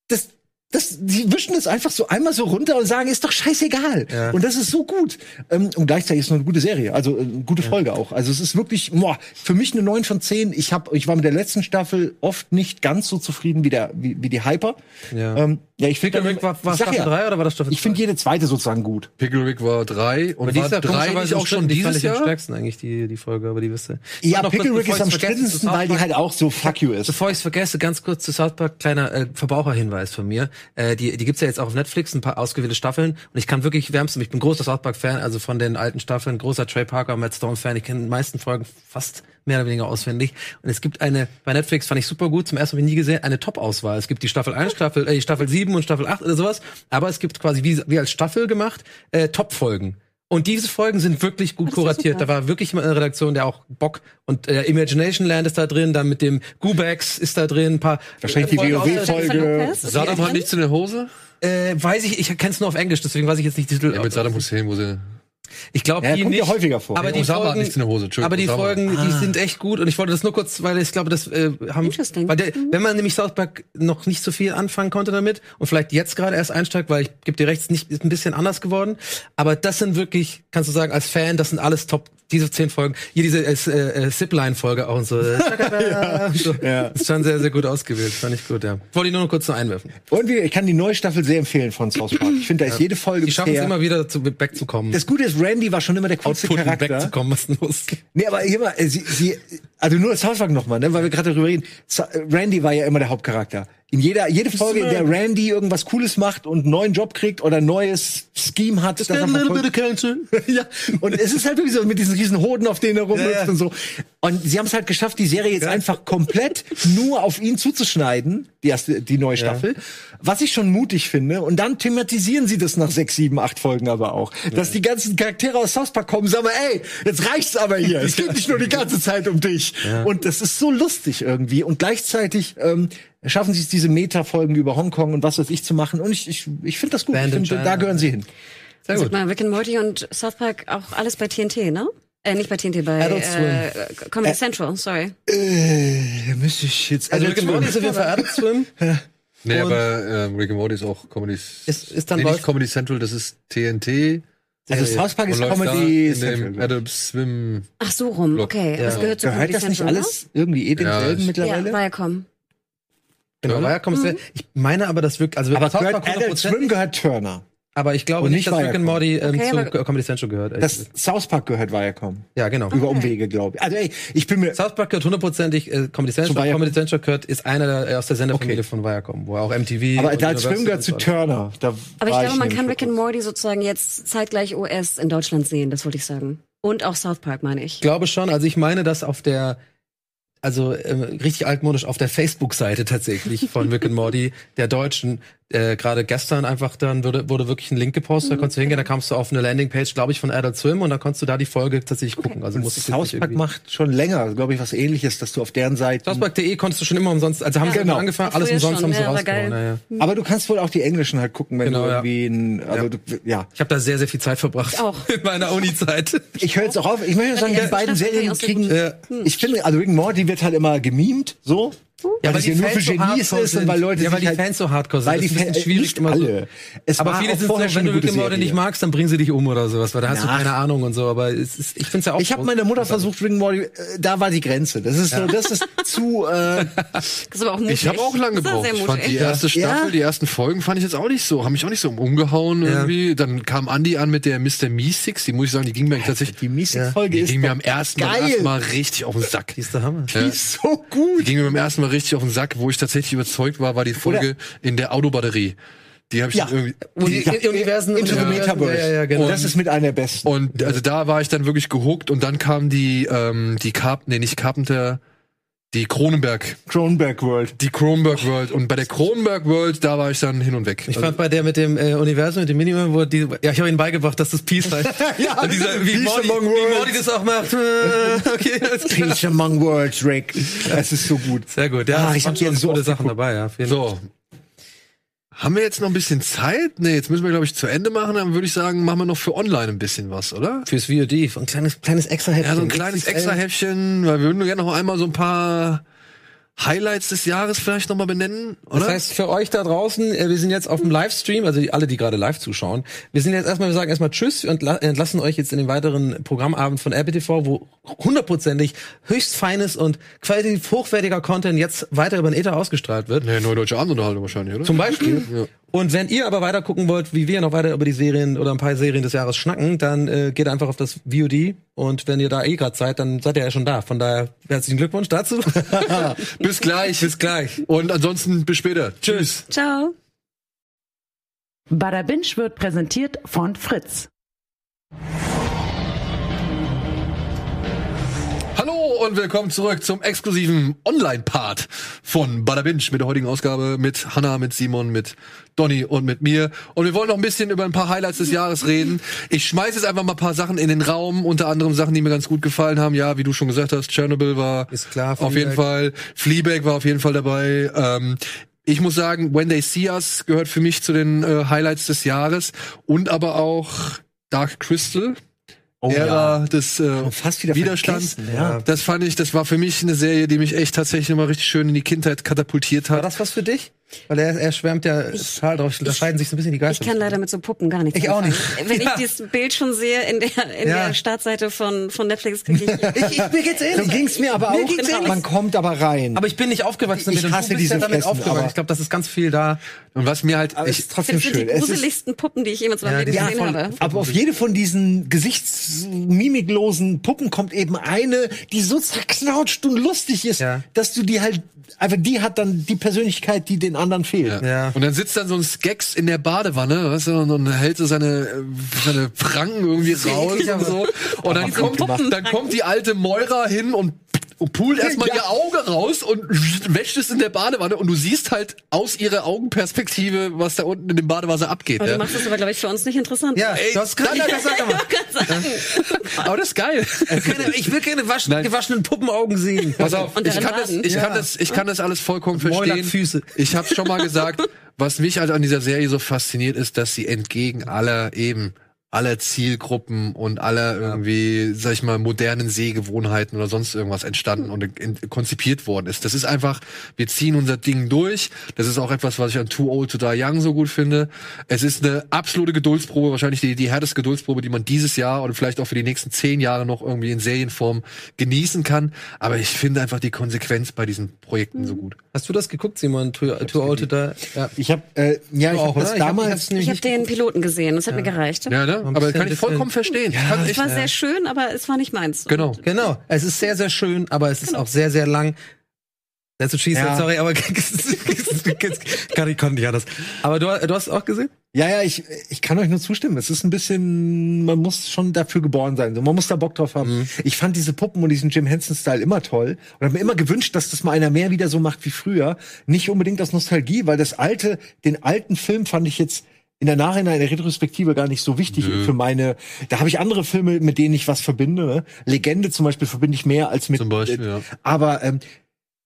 Das, das, sie wischen es einfach so einmal so runter und sagen, ist doch scheißegal. Ja. Und das ist so gut. Ähm, und gleichzeitig ist es noch eine gute Serie, also äh, eine gute Folge auch. Also es ist wirklich, boah, für mich eine 9 von 10. Ich hab, ich war mit der letzten Staffel oft nicht ganz so zufrieden wie der, wie, wie die Hyper. Ja. Ähm, Ja, ich finde Pickle Rick war, war sag Staffel ja, 3 oder war das Staffel Ich finde jede zweite sozusagen gut. Pickle Rick war drei und Aber die war ist ja drei komischerweise nicht auch schon die fand dieses ich am Jahr? stärksten eigentlich, die, die Folge, aber die wisst ihr. Ja, Und noch Pickle kurz, Rick bevor ist am strittensten, weil die halt auch so fuck you ist. Bevor ich es vergesse, ganz kurz zu South Park, kleiner äh, Verbraucherhinweis von mir. Äh, die, die gibt's ja jetzt auch auf Netflix, ein paar ausgewählte Staffeln. Und ich kann wirklich wärmstens, ich bin großer South Park-Fan, also von den alten Staffeln, großer Trey Parker, Matt Stone-Fan. Ich kenne die meisten Folgen fast mehr oder weniger auswendig. Und es gibt eine, bei Netflix fand ich super gut, zum ersten Mal nie gesehen, eine Top-Auswahl. Es gibt die Staffel 1, Staffel, äh, Staffel 7 und Staffel 8 oder sowas. Aber es gibt quasi wie, wie als Staffel gemacht, äh, Top-Folgen. Und diese Folgen sind wirklich gut kuratiert. Da war wirklich mal eine Redaktion, der auch Bock und äh, Imagination Land ist da drin, dann mit dem Gubex ist da drin, ein paar Wahrscheinlich die Folgen aus- Jennifer WoW-Folge. Saddam die hat nichts in der Hose? Äh, weiß ich, ich kenn's nur auf Englisch, deswegen weiß ich jetzt nicht die Titel. Ja, mit Saddam Hussein, wo sie. Ich glaube, Ja, die kommt nicht. ja häufiger vor. Aber die Osama hat Folgen, nichts in der Hose, aber die Osama. Folgen, die sind echt gut und ich wollte das nur kurz, weil ich glaube, das äh, haben, weil der, wenn man nämlich South Park noch nicht so viel anfangen konnte damit und vielleicht jetzt gerade erst einsteigt, weil ich gebe dir recht, ist nicht ist ein bisschen anders geworden, aber das sind wirklich, kannst du sagen, als Fan, das sind alles Top. Diese zehn Folgen, hier diese äh, äh, Zipline-Folge auch und so. ja, so. Ja. Ist schon sehr, sehr gut ausgewählt. Fand ich gut, ja. Wollte ich nur noch kurz so einwerfen. Und wie, ich kann die neue Staffel sehr empfehlen von South Park. Ich finde, da ist jede Folge Die schaffen es immer wieder zu wegzukommen. Das Gute ist, Randy war schon immer der coolste Output Charakter. wegzukommen, was los? Nee, aber hier mal, äh, sie, sie, also nur das Hauswag nochmal, ne, weil wir gerade darüber reden. Randy war ja immer der Hauptcharakter. In jeder, jede Folge, in der Randy irgendwas Cooles macht und einen neuen Job kriegt oder ein neues Scheme hat, das er verfolgt. ja. Und es ist halt wirklich so mit diesen riesen Hoden, auf denen er rumhüpft Ja, ja. und so. Und sie haben es halt geschafft, die Serie jetzt einfach komplett nur auf ihn zuzuschneiden, die erste, die neue Staffel. Was ich schon mutig finde. Und dann thematisieren sie das nach sechs, sieben, acht Folgen aber auch. Dass die ganzen Charaktere aus South Park kommen, sagen wir, ey, jetzt reicht's aber hier. Es geht nicht nur die ganze Zeit um dich. Und das ist so lustig irgendwie. Und gleichzeitig, ähm, schaffen sie es, diese Meta-Folgen über Hongkong und was weiß ich zu machen. Und ich, ich, ich finde das gut. Band ich in finde, da gehören sie hin. Sehr Sag gut. mal, Rick and Morty und South Park auch alles bei TNT, ne? Äh, nicht bei TNT, bei Adult äh, Comedy Central, sorry. Äh, müsste ich jetzt. Also Rick and Morty ist auf jeden Fall Adult Swim. Nee, Und- aber ähm, Rick and Morty ist auch Comedy. Ist- ist dann nee, nicht Comedy Central, das ist TNT. also South Park ist Comedy Central. Swim. Ach so rum, okay. Ja. Das gehört zu Gehört Comedy das nicht Central, alles irgendwie eh Ja, denselben ich- Ne? Ja, mittlerweile? Viacom. Genau, Turner? Ist der, ich meine aber, das wirkt, also aber South gehört Park Adult 100%, Swim gehört Turner. aber ich glaube und nicht, nicht dass Rick and. Morty ähm, Okay, zu Comedy Central gehört. Das. South Park gehört Viacom. ja, genau. Über Umwege, glaube ich. Also ey, ich bin mir. South Park gehört hundertprozentig äh, Comedy Central. Comedy Central gehört, ist einer der, äh, aus der Senderfamilie Okay. von Viacom, wo auch MTV Aber Swim Universal gehört zu. Turner. Da Aber ich glaube, man nämlich kann Rick and. Morty sozusagen jetzt zeitgleich US in Deutschland sehen, das wollte ich sagen. Und auch South Park, meine ich. Ich glaube schon, also ich meine, dass auf der also ähm, richtig altmodisch auf der Facebook-Seite tatsächlich von Rick and Morty, der Deutschen, äh, gerade gestern einfach dann wurde, wurde wirklich ein Link gepostet, da konntest du hingehen, da kamst du auf eine Landingpage, glaube ich, von Adult Swim und da konntest du da die Folge tatsächlich gucken. Also du South Park macht schon länger, glaube ich, was ähnliches, dass du auf deren Seite. Southpark.de konntest du schon immer umsonst, also haben Ja, sie genau. immer angefangen, alles umsonst schon, haben sie ja, rausgehauen. Ja, ja. Aber du kannst wohl auch die Englischen halt gucken, wenn Genau, du ja. irgendwie ein, also Ja. du, ja. Ich habe da sehr, sehr viel Zeit verbracht. Ich auch. In meiner Uni-Zeit. Ich höre jetzt auch auf. Ich möchte sagen, die beiden Serien kriegen. gut. Ich finde, also Rick Morty wird halt immer gemimt, so. Ja, weil es ja nur für so Genies hardcore ist und weil Leute ja, weil die halt, Fans so hardcore sind. weil die Das ist ein Fans, schwierig nicht immer so. alle. Es Aber viele sind so, wenn schon du Rick Morty nicht magst, dann bringen sie dich um oder sowas, weil da hast du Ja. keine Ahnung und so. Aber es ist, ich finde es ja auch. Ich habe meiner Mutter versucht, Rick Morty, äh, da war die Grenze. Das ist so, das ist zu, äh, Das ist aber auch mutig. Ich habe auch lange gebraucht. Ich fand die erste Ja. Staffel, Ja. die ersten Folgen fand ich jetzt auch nicht so, haben mich auch nicht so umgehauen Ja. irgendwie. Dann kam Andy an mit der Mr. Meeseeks, die muss ich sagen, die ging mir tatsächlich, die Miesig-Folge die ist ging mir am ersten Mal, richtig auf den Sack. Die ist der Hammer. Die ist so Die gut. ging mir beim ersten Mal richtig auf den Sack, wo ich tatsächlich überzeugt war, war die Folge in der Autobatterie. Die habe ich Ja. irgendwie. Wo die Ja, Universen Into the Ja. Metaverse. Ja, ja, genau. Das ist mit einer der besten. Und also da war ich dann wirklich gehuckt und dann kam die, ähm, die Carp, nee, nicht Carpenter, die Kronenberg, Cronenberg World. die Kronenberg World. Und bei der Kronenberg World, da war ich dann hin und weg. Ich fand bei der mit dem äh, Universum, mit dem Minimum, wo die, ja, ich habe ihnen beigebracht, dass das Peace heißt. Ja, Und dieser, wie, Peace Morty, among wie worlds. Morty das auch macht. Okay. Peace Among Worlds, Rick. Das ist so gut. Sehr gut. Ja, Ah, ich waren hab die schon so oft Sachen geguckt. dabei, ja. So. Haben wir jetzt noch ein bisschen Zeit? Nee, jetzt müssen wir, glaube ich, zu Ende machen. Dann würde ich sagen, machen wir noch für online ein bisschen was, oder? Fürs VOD, ein kleines, kleines extra Häppchen. Ja, so ein kleines extra Häppchen, weil wir würden gerne noch einmal so ein paar Highlights des Jahres vielleicht noch mal benennen, oder? Das heißt, für euch da draußen, äh, wir sind jetzt auf dem Livestream, also alle, die gerade live zuschauen. Wir sind jetzt erstmal, wir sagen erstmal Tschüss und la- entlassen euch jetzt in den weiteren Programmabend von RBTV, wo hundertprozentig höchst feines und qualitativ hochwertiger Content jetzt weiter über den Ether ausgestrahlt wird. nee, Neue Deutsche Abendunterhaltung wahrscheinlich, oder? Zum Beispiel. Und wenn ihr aber weiter gucken wollt, wie wir noch weiter über die Serien oder ein paar Serien des Jahres schnacken, dann äh, geht einfach auf das VOD. Und wenn ihr da eh gerade seid, dann seid ihr ja schon da. Von daher herzlichen Glückwunsch dazu. Bis gleich. Bis gleich. Und ansonsten bis später. Tschüss. Ciao. Bada Binge wird präsentiert von Fritz. Hallo und willkommen zurück zum exklusiven Online-Part von Bada Binge mit der heutigen Ausgabe mit Hanna, mit Simon, mit Donny und mit mir. Und wir wollen noch ein bisschen über ein paar Highlights des Jahres reden. Ich schmeiß jetzt einfach mal ein paar Sachen in den Raum, unter anderem Sachen, die mir ganz gut gefallen haben. Ja, wie du schon gesagt hast, Chernobyl war Ist klar, auf jeden. Fall. Fleabag war auf jeden Fall dabei. Ähm, ich muss sagen, When They See Us gehört für mich zu den äh, Highlights des Jahres und aber auch Dark Crystal. Oh Ära des äh, Fast wieder Widerstands. ja. Das fand ich, das war für mich eine Serie, die mich echt tatsächlich immer richtig schön in die Kindheit katapultiert War hat. das was für dich? Weil er, er schwärmt ja total drauf. Da scheiden sich so ein bisschen die Ich Geister. kann leider mit so Puppen gar nichts Ich auch anfangen. nicht. Wenn Ja. ich dieses Bild schon sehe in der, in Ja. der Startseite von, von Netflix, kriege ich, ich, ich, mir geht's So ähnlich. ging's mir aber Mir auch. ähnlich. Man kommt aber rein. Aber ich bin nicht aufgewachsen Ich damit. hasse du bist ja diese damit aufgewachsen. Ich glaube, das ist ganz viel da. Und was mir halt, aber ich, ist trotzdem das sind die schön. Es ist, gruseligsten Puppen, die ich jemals Ja, die gesehen voll- habe. aber auf jede von diesen gesichtsmimiklosen Puppen kommt eben eine, die so zerknautscht und lustig ist, Ja. dass du die halt, einfach die hat dann die Persönlichkeit, die den anderen fehlt. Ja. und dann sitzt dann so ein Skeks in der Badewanne, weißt du, und dann hält so seine, seine Pranken irgendwie raus und so. Und dann kommt, dann kommt die alte Moira hin und und pult erstmal Ja. ihr Auge raus und wäscht es in der Badewanne und du siehst halt aus ihrer Augenperspektive, was da unten in dem Badewasser abgeht. Aber Ja. du machst das aber, glaube ich, für uns nicht interessant. Ja, Ey, du hast gerade nein, gesagt, aber das ist geil. ich will keine waschen, Nein. gewaschenen Puppenaugen sehen. Pass auf, Und ich kann, das, ich, kann Ja. das, ich kann das alles vollkommen verstehen. Mäulerfüße. Ich habe schon mal gesagt, was mich halt an dieser Serie so fasziniert, ist, dass sie entgegen aller eben aller Zielgruppen und aller irgendwie, sag ich mal, modernen Sehgewohnheiten oder sonst irgendwas entstanden und in, konzipiert worden ist. Das ist einfach, wir ziehen unser Ding durch. Das ist auch etwas, was ich an Too Old to Die Young so gut finde. Es ist eine absolute Geduldsprobe, wahrscheinlich die, die härteste Geduldsprobe, die man dieses Jahr oder vielleicht auch für die nächsten zehn Jahre noch irgendwie in Serienform genießen kann. Aber ich finde einfach die Konsequenz bei diesen Projekten so gut. Hast du das geguckt, Simon? Too, too old to die? Ja. Ich habe äh, ja, ich auch, hab das hab- damals ich habe nicht den geguckt. Piloten gesehen, das hat mir gereicht. Ja, ne? Aber bisschen- kann ich vollkommen verstehen. Kann Es war sehr schön, aber es war nicht meins. genau. Genau. Es ist sehr, sehr schön, aber es ist auch sehr, sehr lang. That's what she said, Ja. sorry, aber kann ich konnte nicht anders. Aber du, du hast es auch gesehen? Ja, ja, ich, ich kann euch nur zustimmen. Es ist ein bisschen, man muss schon dafür geboren sein. So, man muss da Bock drauf haben. Mhm. Ich fand diese Puppen und diesen Jim Henson-Style immer toll und habe mir immer gewünscht, dass das mal einer mehr wieder so macht wie früher. Nicht unbedingt aus Nostalgie, weil das alte, den alten Film fand ich jetzt in der Nachhinein, in der Retrospektive gar nicht so wichtig für meine. Da habe ich andere Filme, mit denen ich was verbinde. Ne? Legende zum Beispiel verbinde ich mehr als mit. Zum Beispiel, ja. Aber ähm,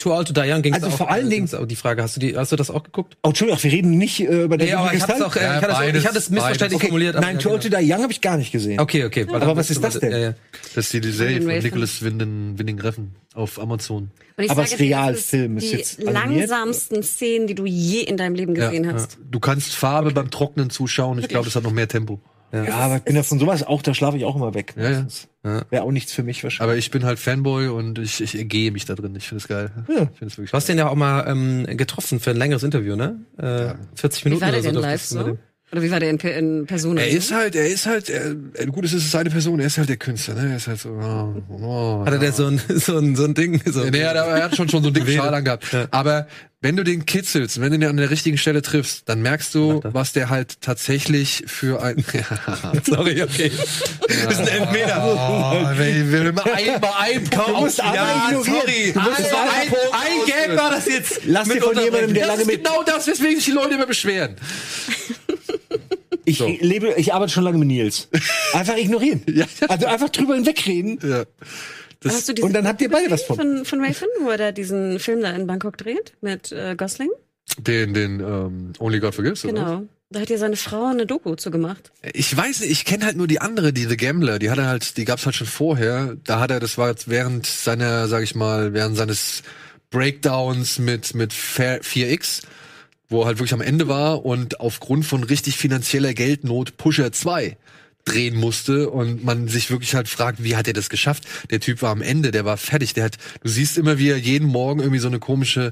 Too Old to Die Young ging's Also auch. vor allen Dingen- auch die Frage, hast du die, hast du das auch geguckt? oh, Entschuldigung, wir reden nicht äh, über den Ja, aber ich hatte es auch, äh, Ja, ich hatte es, beides, ich hatte es missverständlich beides. formuliert. Nein, ja, Too Old genau. to Die Young habe ich gar nicht gesehen. Okay, okay. weil Aber was ist das denn? Ja, ja. Das ist die, die Serie von. Nicholas Winding, Winding Refn auf Amazon. Aber sage dir, Realfilm das ist die jetzt animiert? langsamsten Szenen, die du je in deinem Leben gesehen hast. Du kannst Farbe beim Trocknen zuschauen. Ich glaube, das hat noch mehr Tempo. Ja, aber ich bin ja von sowas auch, da schlafe ich auch immer weg. Ja, ja. Ja. Wäre auch nichts für mich wahrscheinlich. Aber ich bin halt Fanboy und ich, ich ergehe mich da drin. Ich finde es geil. Ja. Ich finde es wirklich Du hast den ja auch mal ähm, getroffen für ein längeres Interview, ne? Äh, 40 Wie Minuten war der oder so. denn live so? Oder wie war der in, in Person? Er ist halt, er ist halt, er, gut, es ist seine Person, er ist halt der Künstler, ne? Er ist halt so, oh, oh, Hatte der so ein, so ein, so ein Ding? So. Nee, er, er hat schon, schon so einen dicken. Schal angehabt. Aber wenn du den kitzelst, wenn du den an der richtigen Stelle triffst, dann merkst du, was der halt tatsächlich für ein. Sorry, okay. Das ist ein Elfmeter. Oh, wenn, wenn wir mal ein, mal ein Du musst Ja, ignorieren. sorry. Du musst Ein, einfach ein, ein Gag war das jetzt. Lass dir von jemandem, der Das lange ist mit. genau das, weswegen sich die Leute immer beschweren. Ich So. lebe, ich arbeite schon lange mit Nils. Einfach ignorieren. Ja. Also einfach drüber hinwegreden. Ja. Das, Hast du diese Und dann habt ihr beide was von. von, von Raven, wo er da diesen Film da in Bangkok dreht mit äh, Gosling? den, den ähm, Only God Forgives, oder? Genau. Da hat ja seine Frau eine Doku zu gemacht. Ich weiß nicht, ich kenne halt nur die andere, die The Gambler, die hat er halt, die gab's halt schon vorher. Da hat er, das war jetzt während seiner, sag ich mal, während seines Breakdowns mit mit 4X, wo er halt wirklich am Ende war und aufgrund von richtig finanzieller Geldnot Pusher 2 drehen musste und man sich wirklich halt fragt, wie hat er das geschafft? Der Typ war am Ende, der war fertig, der hat, du siehst immer, wie er jeden Morgen irgendwie so eine komische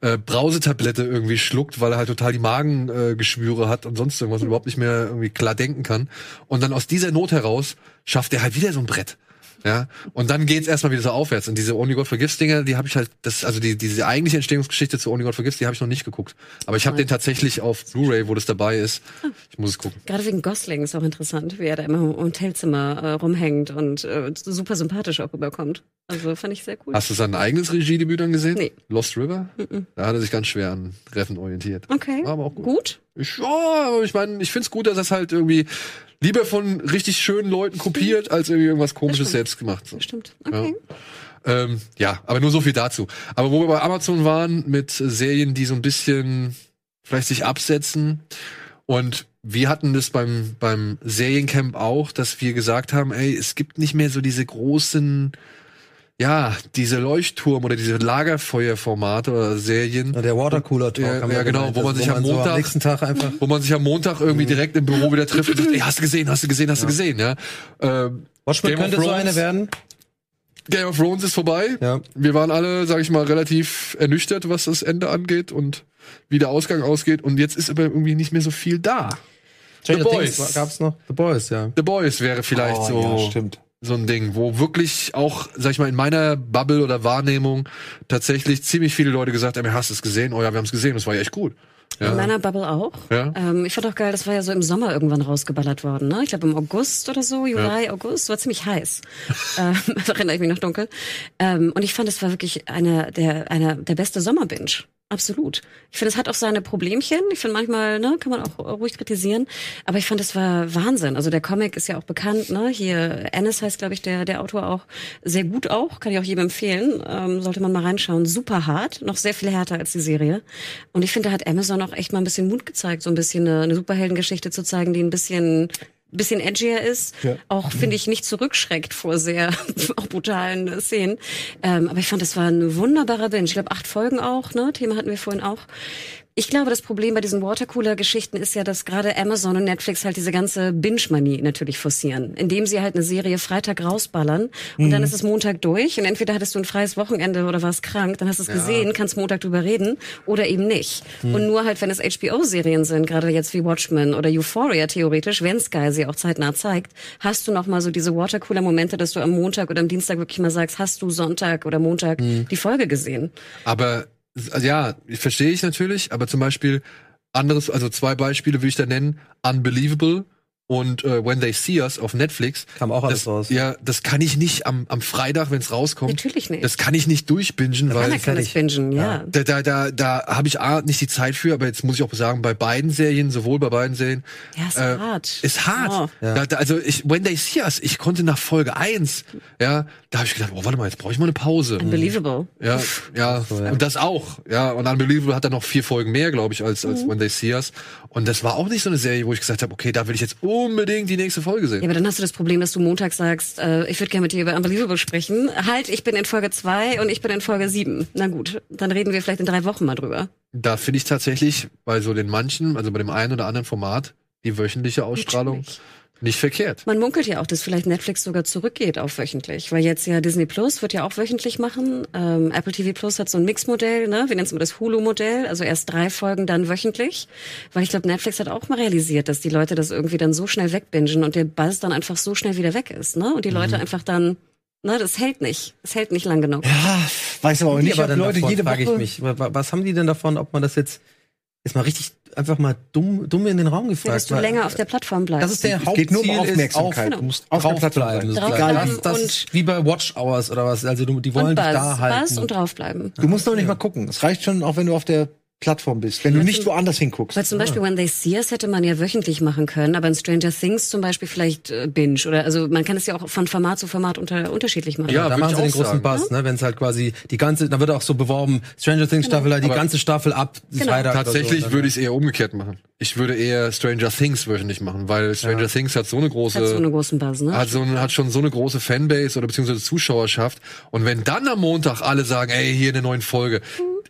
äh, Brausetablette irgendwie schluckt, weil er halt total die Magengeschwüre äh, hat und sonst irgendwas und überhaupt nicht mehr irgendwie klar denken kann. Und dann aus dieser Not heraus schafft er halt wieder so ein Brett. Ja, und dann geht's erstmal wieder so aufwärts. Und diese Only God Forgives Dinger, die habe ich halt, das, also die, diese eigentliche Entstehungsgeschichte zu Only God Forgives, die habe ich noch nicht geguckt. Aber ich habe den tatsächlich auf Blu-ray, wo das dabei ist. Ich muss es gucken. Gerade wegen Gosling ist auch interessant, wie er da immer im Hotelzimmer äh, rumhängt und äh, super sympathisch auch rüberkommt. Also fand ich sehr cool. Hast du sein eigenes Regiedebüt dann gesehen? Nee. Lost River? Da hat er sich ganz schwer an Reffen orientiert. Okay. War aber auch gut. Gut? Ich, ja, aber ich meine, ich find's gut, dass das halt irgendwie lieber von richtig schönen Leuten kopiert, als irgendwie irgendwas komisches selbst gemacht. So. Stimmt. Okay. Ähm, ja, aber nur so viel dazu. Aber wo wir bei Amazon waren mit Serien, die so ein bisschen vielleicht sich absetzen und wir hatten das beim, beim Seriencamp auch, dass wir gesagt haben, ey, es gibt nicht mehr so diese großen, ja, diese Leuchtturm oder diese Lagerfeuerformate oder Serien, Der Watercooler Talk. Ja, ja, genau, gemeint, wo man also sich am so Montag- nächsten Tag einfach wo man sich am Montag irgendwie direkt im Büro wieder trifft und sagt, ey, hast du gesehen, hast du gesehen, hast du gesehen, ja. Ähm, Watchmen Game könnte so Thrones. eine werden. Game of Thrones ist vorbei. Ja. Wir waren alle, sag ich mal, relativ ernüchtert, was das Ende angeht und wie der Ausgang ausgeht. Und jetzt ist aber irgendwie nicht mehr so viel da. Stranger Boys. Things gab's noch. The Boys, ja. The Boys wäre vielleicht Oh, so, ja, stimmt. So ein Ding, wo wirklich auch, sag ich mal, in meiner Bubble oder Wahrnehmung tatsächlich ziemlich viele Leute gesagt haben, hast du es gesehen? Oh ja, wir haben es gesehen, das war ja echt gut. In meiner Bubble auch. Ja. Ähm, ich fand auch geil, das war ja so im Sommer irgendwann rausgeballert worden. Ne? Ich glaube im August oder so, Juli, August, war ziemlich heiß. ähm, erinnere ich mich noch dunkel. Ähm, und ich fand, es war wirklich einer der, einer der beste Sommerbinge. Absolut. Ich finde, es hat auch seine Problemchen. Ich finde, manchmal ne, kann man auch ruhig kritisieren. Aber ich fand, es war Wahnsinn. Also der Comic ist ja auch bekannt. Ne? Hier, Ennis heißt, glaube ich, der, der Autor auch. Sehr gut auch. Kann ich auch jedem empfehlen. Ähm, sollte man mal reinschauen. Super hart. Noch sehr viel härter als die Serie. Und ich finde, da hat Amazon auch echt mal ein bisschen Mut gezeigt, so ein bisschen eine, eine Superheldengeschichte zu zeigen, die ein bisschen bisschen edgier ist, Ja. auch finde ich nicht zurückschreckt vor sehr auch brutalen Szenen. Ähm, aber ich fand, das war ein wunderbarer Binge. Ich glaube, acht Folgen auch, ne? Thema hatten wir vorhin auch. Ich glaube, das Problem bei diesen Watercooler-Geschichten ist ja, dass gerade Amazon und Netflix halt diese ganze Binge-Manie natürlich forcieren, indem sie halt eine Serie Freitag rausballern und dann ist es Montag durch und entweder hattest du ein freies Wochenende oder warst krank, dann hast du es gesehen, kannst Montag drüber reden oder eben nicht. Und nur halt, wenn es HBO-Serien sind, gerade jetzt wie Watchmen oder Euphoria theoretisch, wenn Sky sie auch zeitnah zeigt, hast du noch mal so diese Watercooler-Momente, dass du am Montag oder am Dienstag wirklich mal sagst, hast du Sonntag oder Montag die Folge gesehen? Aber ja, verstehe ich natürlich, aber zum Beispiel anderes, also zwei Beispiele würde ich da nennen, Unbelievable und äh, When They See Us auf Netflix. Kam auch alles das, raus. Ja, das kann ich nicht am, am Freitag, wenn es rauskommt. Natürlich nicht. Das kann ich nicht durchbingen, weil Keiner kann das bingen, ja. da, da, da, da habe ich A, nicht die Zeit für, aber jetzt muss ich auch sagen, bei beiden Serien, sowohl bei beiden Serien, Ja, ist äh, hart. ist hart. Oh. Da, da, also ich, When They See Us, ich konnte nach Folge eins, ja, da habe ich gedacht, oh, warte mal, jetzt brauche ich mal eine Pause. Unbelievable. Ja, ja, ja. und das auch. Ja, und Unbelievable hat dann noch vier Folgen mehr, glaube ich, als, als When They See Us. Und das war auch nicht so eine Serie, wo ich gesagt habe, okay, da will ich jetzt unbedingt die nächste Folge sehen. Ja, aber dann hast du das Problem, dass du Montag sagst, äh, ich würde gerne mit dir über Unbelievable sprechen. Halt, ich bin in Folge zwei und ich bin in Folge sieben. Na gut, dann reden wir vielleicht in drei Wochen mal drüber. Da finde ich tatsächlich bei so den manchen, also bei dem einen oder anderen Format, die wöchentliche Ausstrahlung Natürlich. Nicht verkehrt. Man munkelt ja auch, dass vielleicht Netflix sogar zurückgeht auf wöchentlich, weil jetzt ja Disney Plus wird ja auch wöchentlich machen. Ähm, Apple TV Plus hat so ein Mixmodell, ne? Wir nennen es immer das Hulu-Modell, also erst drei Folgen, dann wöchentlich. Weil ich glaube, Netflix hat auch mal realisiert, dass die Leute das irgendwie dann so schnell wegbingen und der Buzz dann einfach so schnell wieder weg ist, ne? Und die Leute einfach dann, ne, das hält nicht. Das hält nicht lang genug. Ja, weiß aber auch nicht, aber ob dann Leute davon, jede frage ich Woche. mich. Wa- wa- Was haben die denn davon, ob man das jetzt jetzt mal richtig einfach mal dumm, dumm in den Raum Ja, gefragt dass du weil- länger auf der Plattform bleibst. Das ist der Es geht nur um Hauptziel Aufmerksamkeit. auf Du musst auf der Plattform draufbleiben. sein. Draufbleiben Das, das und- ist wie bei Watch Hours oder was. Also du- die wollen und dich Buzz, da halten. Buzz und draufbleiben. Du musst noch nicht mal gucken. Es reicht schon, auch wenn du auf der Plattform bist, wenn du nicht woanders hinguckst. Weil zum Beispiel When They See Us hätte man ja wöchentlich machen können, aber in Stranger Things zum Beispiel vielleicht äh, Binge oder also man kann es ja auch von Format zu Format unter, unterschiedlich machen. Ja, da machen sie den großen. Bass, ne? Wenn es halt quasi die ganze, da wird auch so beworben, Stranger Things Staffel, halt die Aber- ganze Staffel ab Genau. Freitag Tatsächlich so. würde ich es eher umgekehrt machen. Ich würde eher Stranger Things wöchentlich machen, weil Stranger Things hat so eine große, Hat so einen großen Buzz, ne? hat, so eine, hat schon so eine große Fanbase oder beziehungsweise Zuschauerschaft. Und wenn dann am Montag alle sagen, ey, hier eine neue Folge,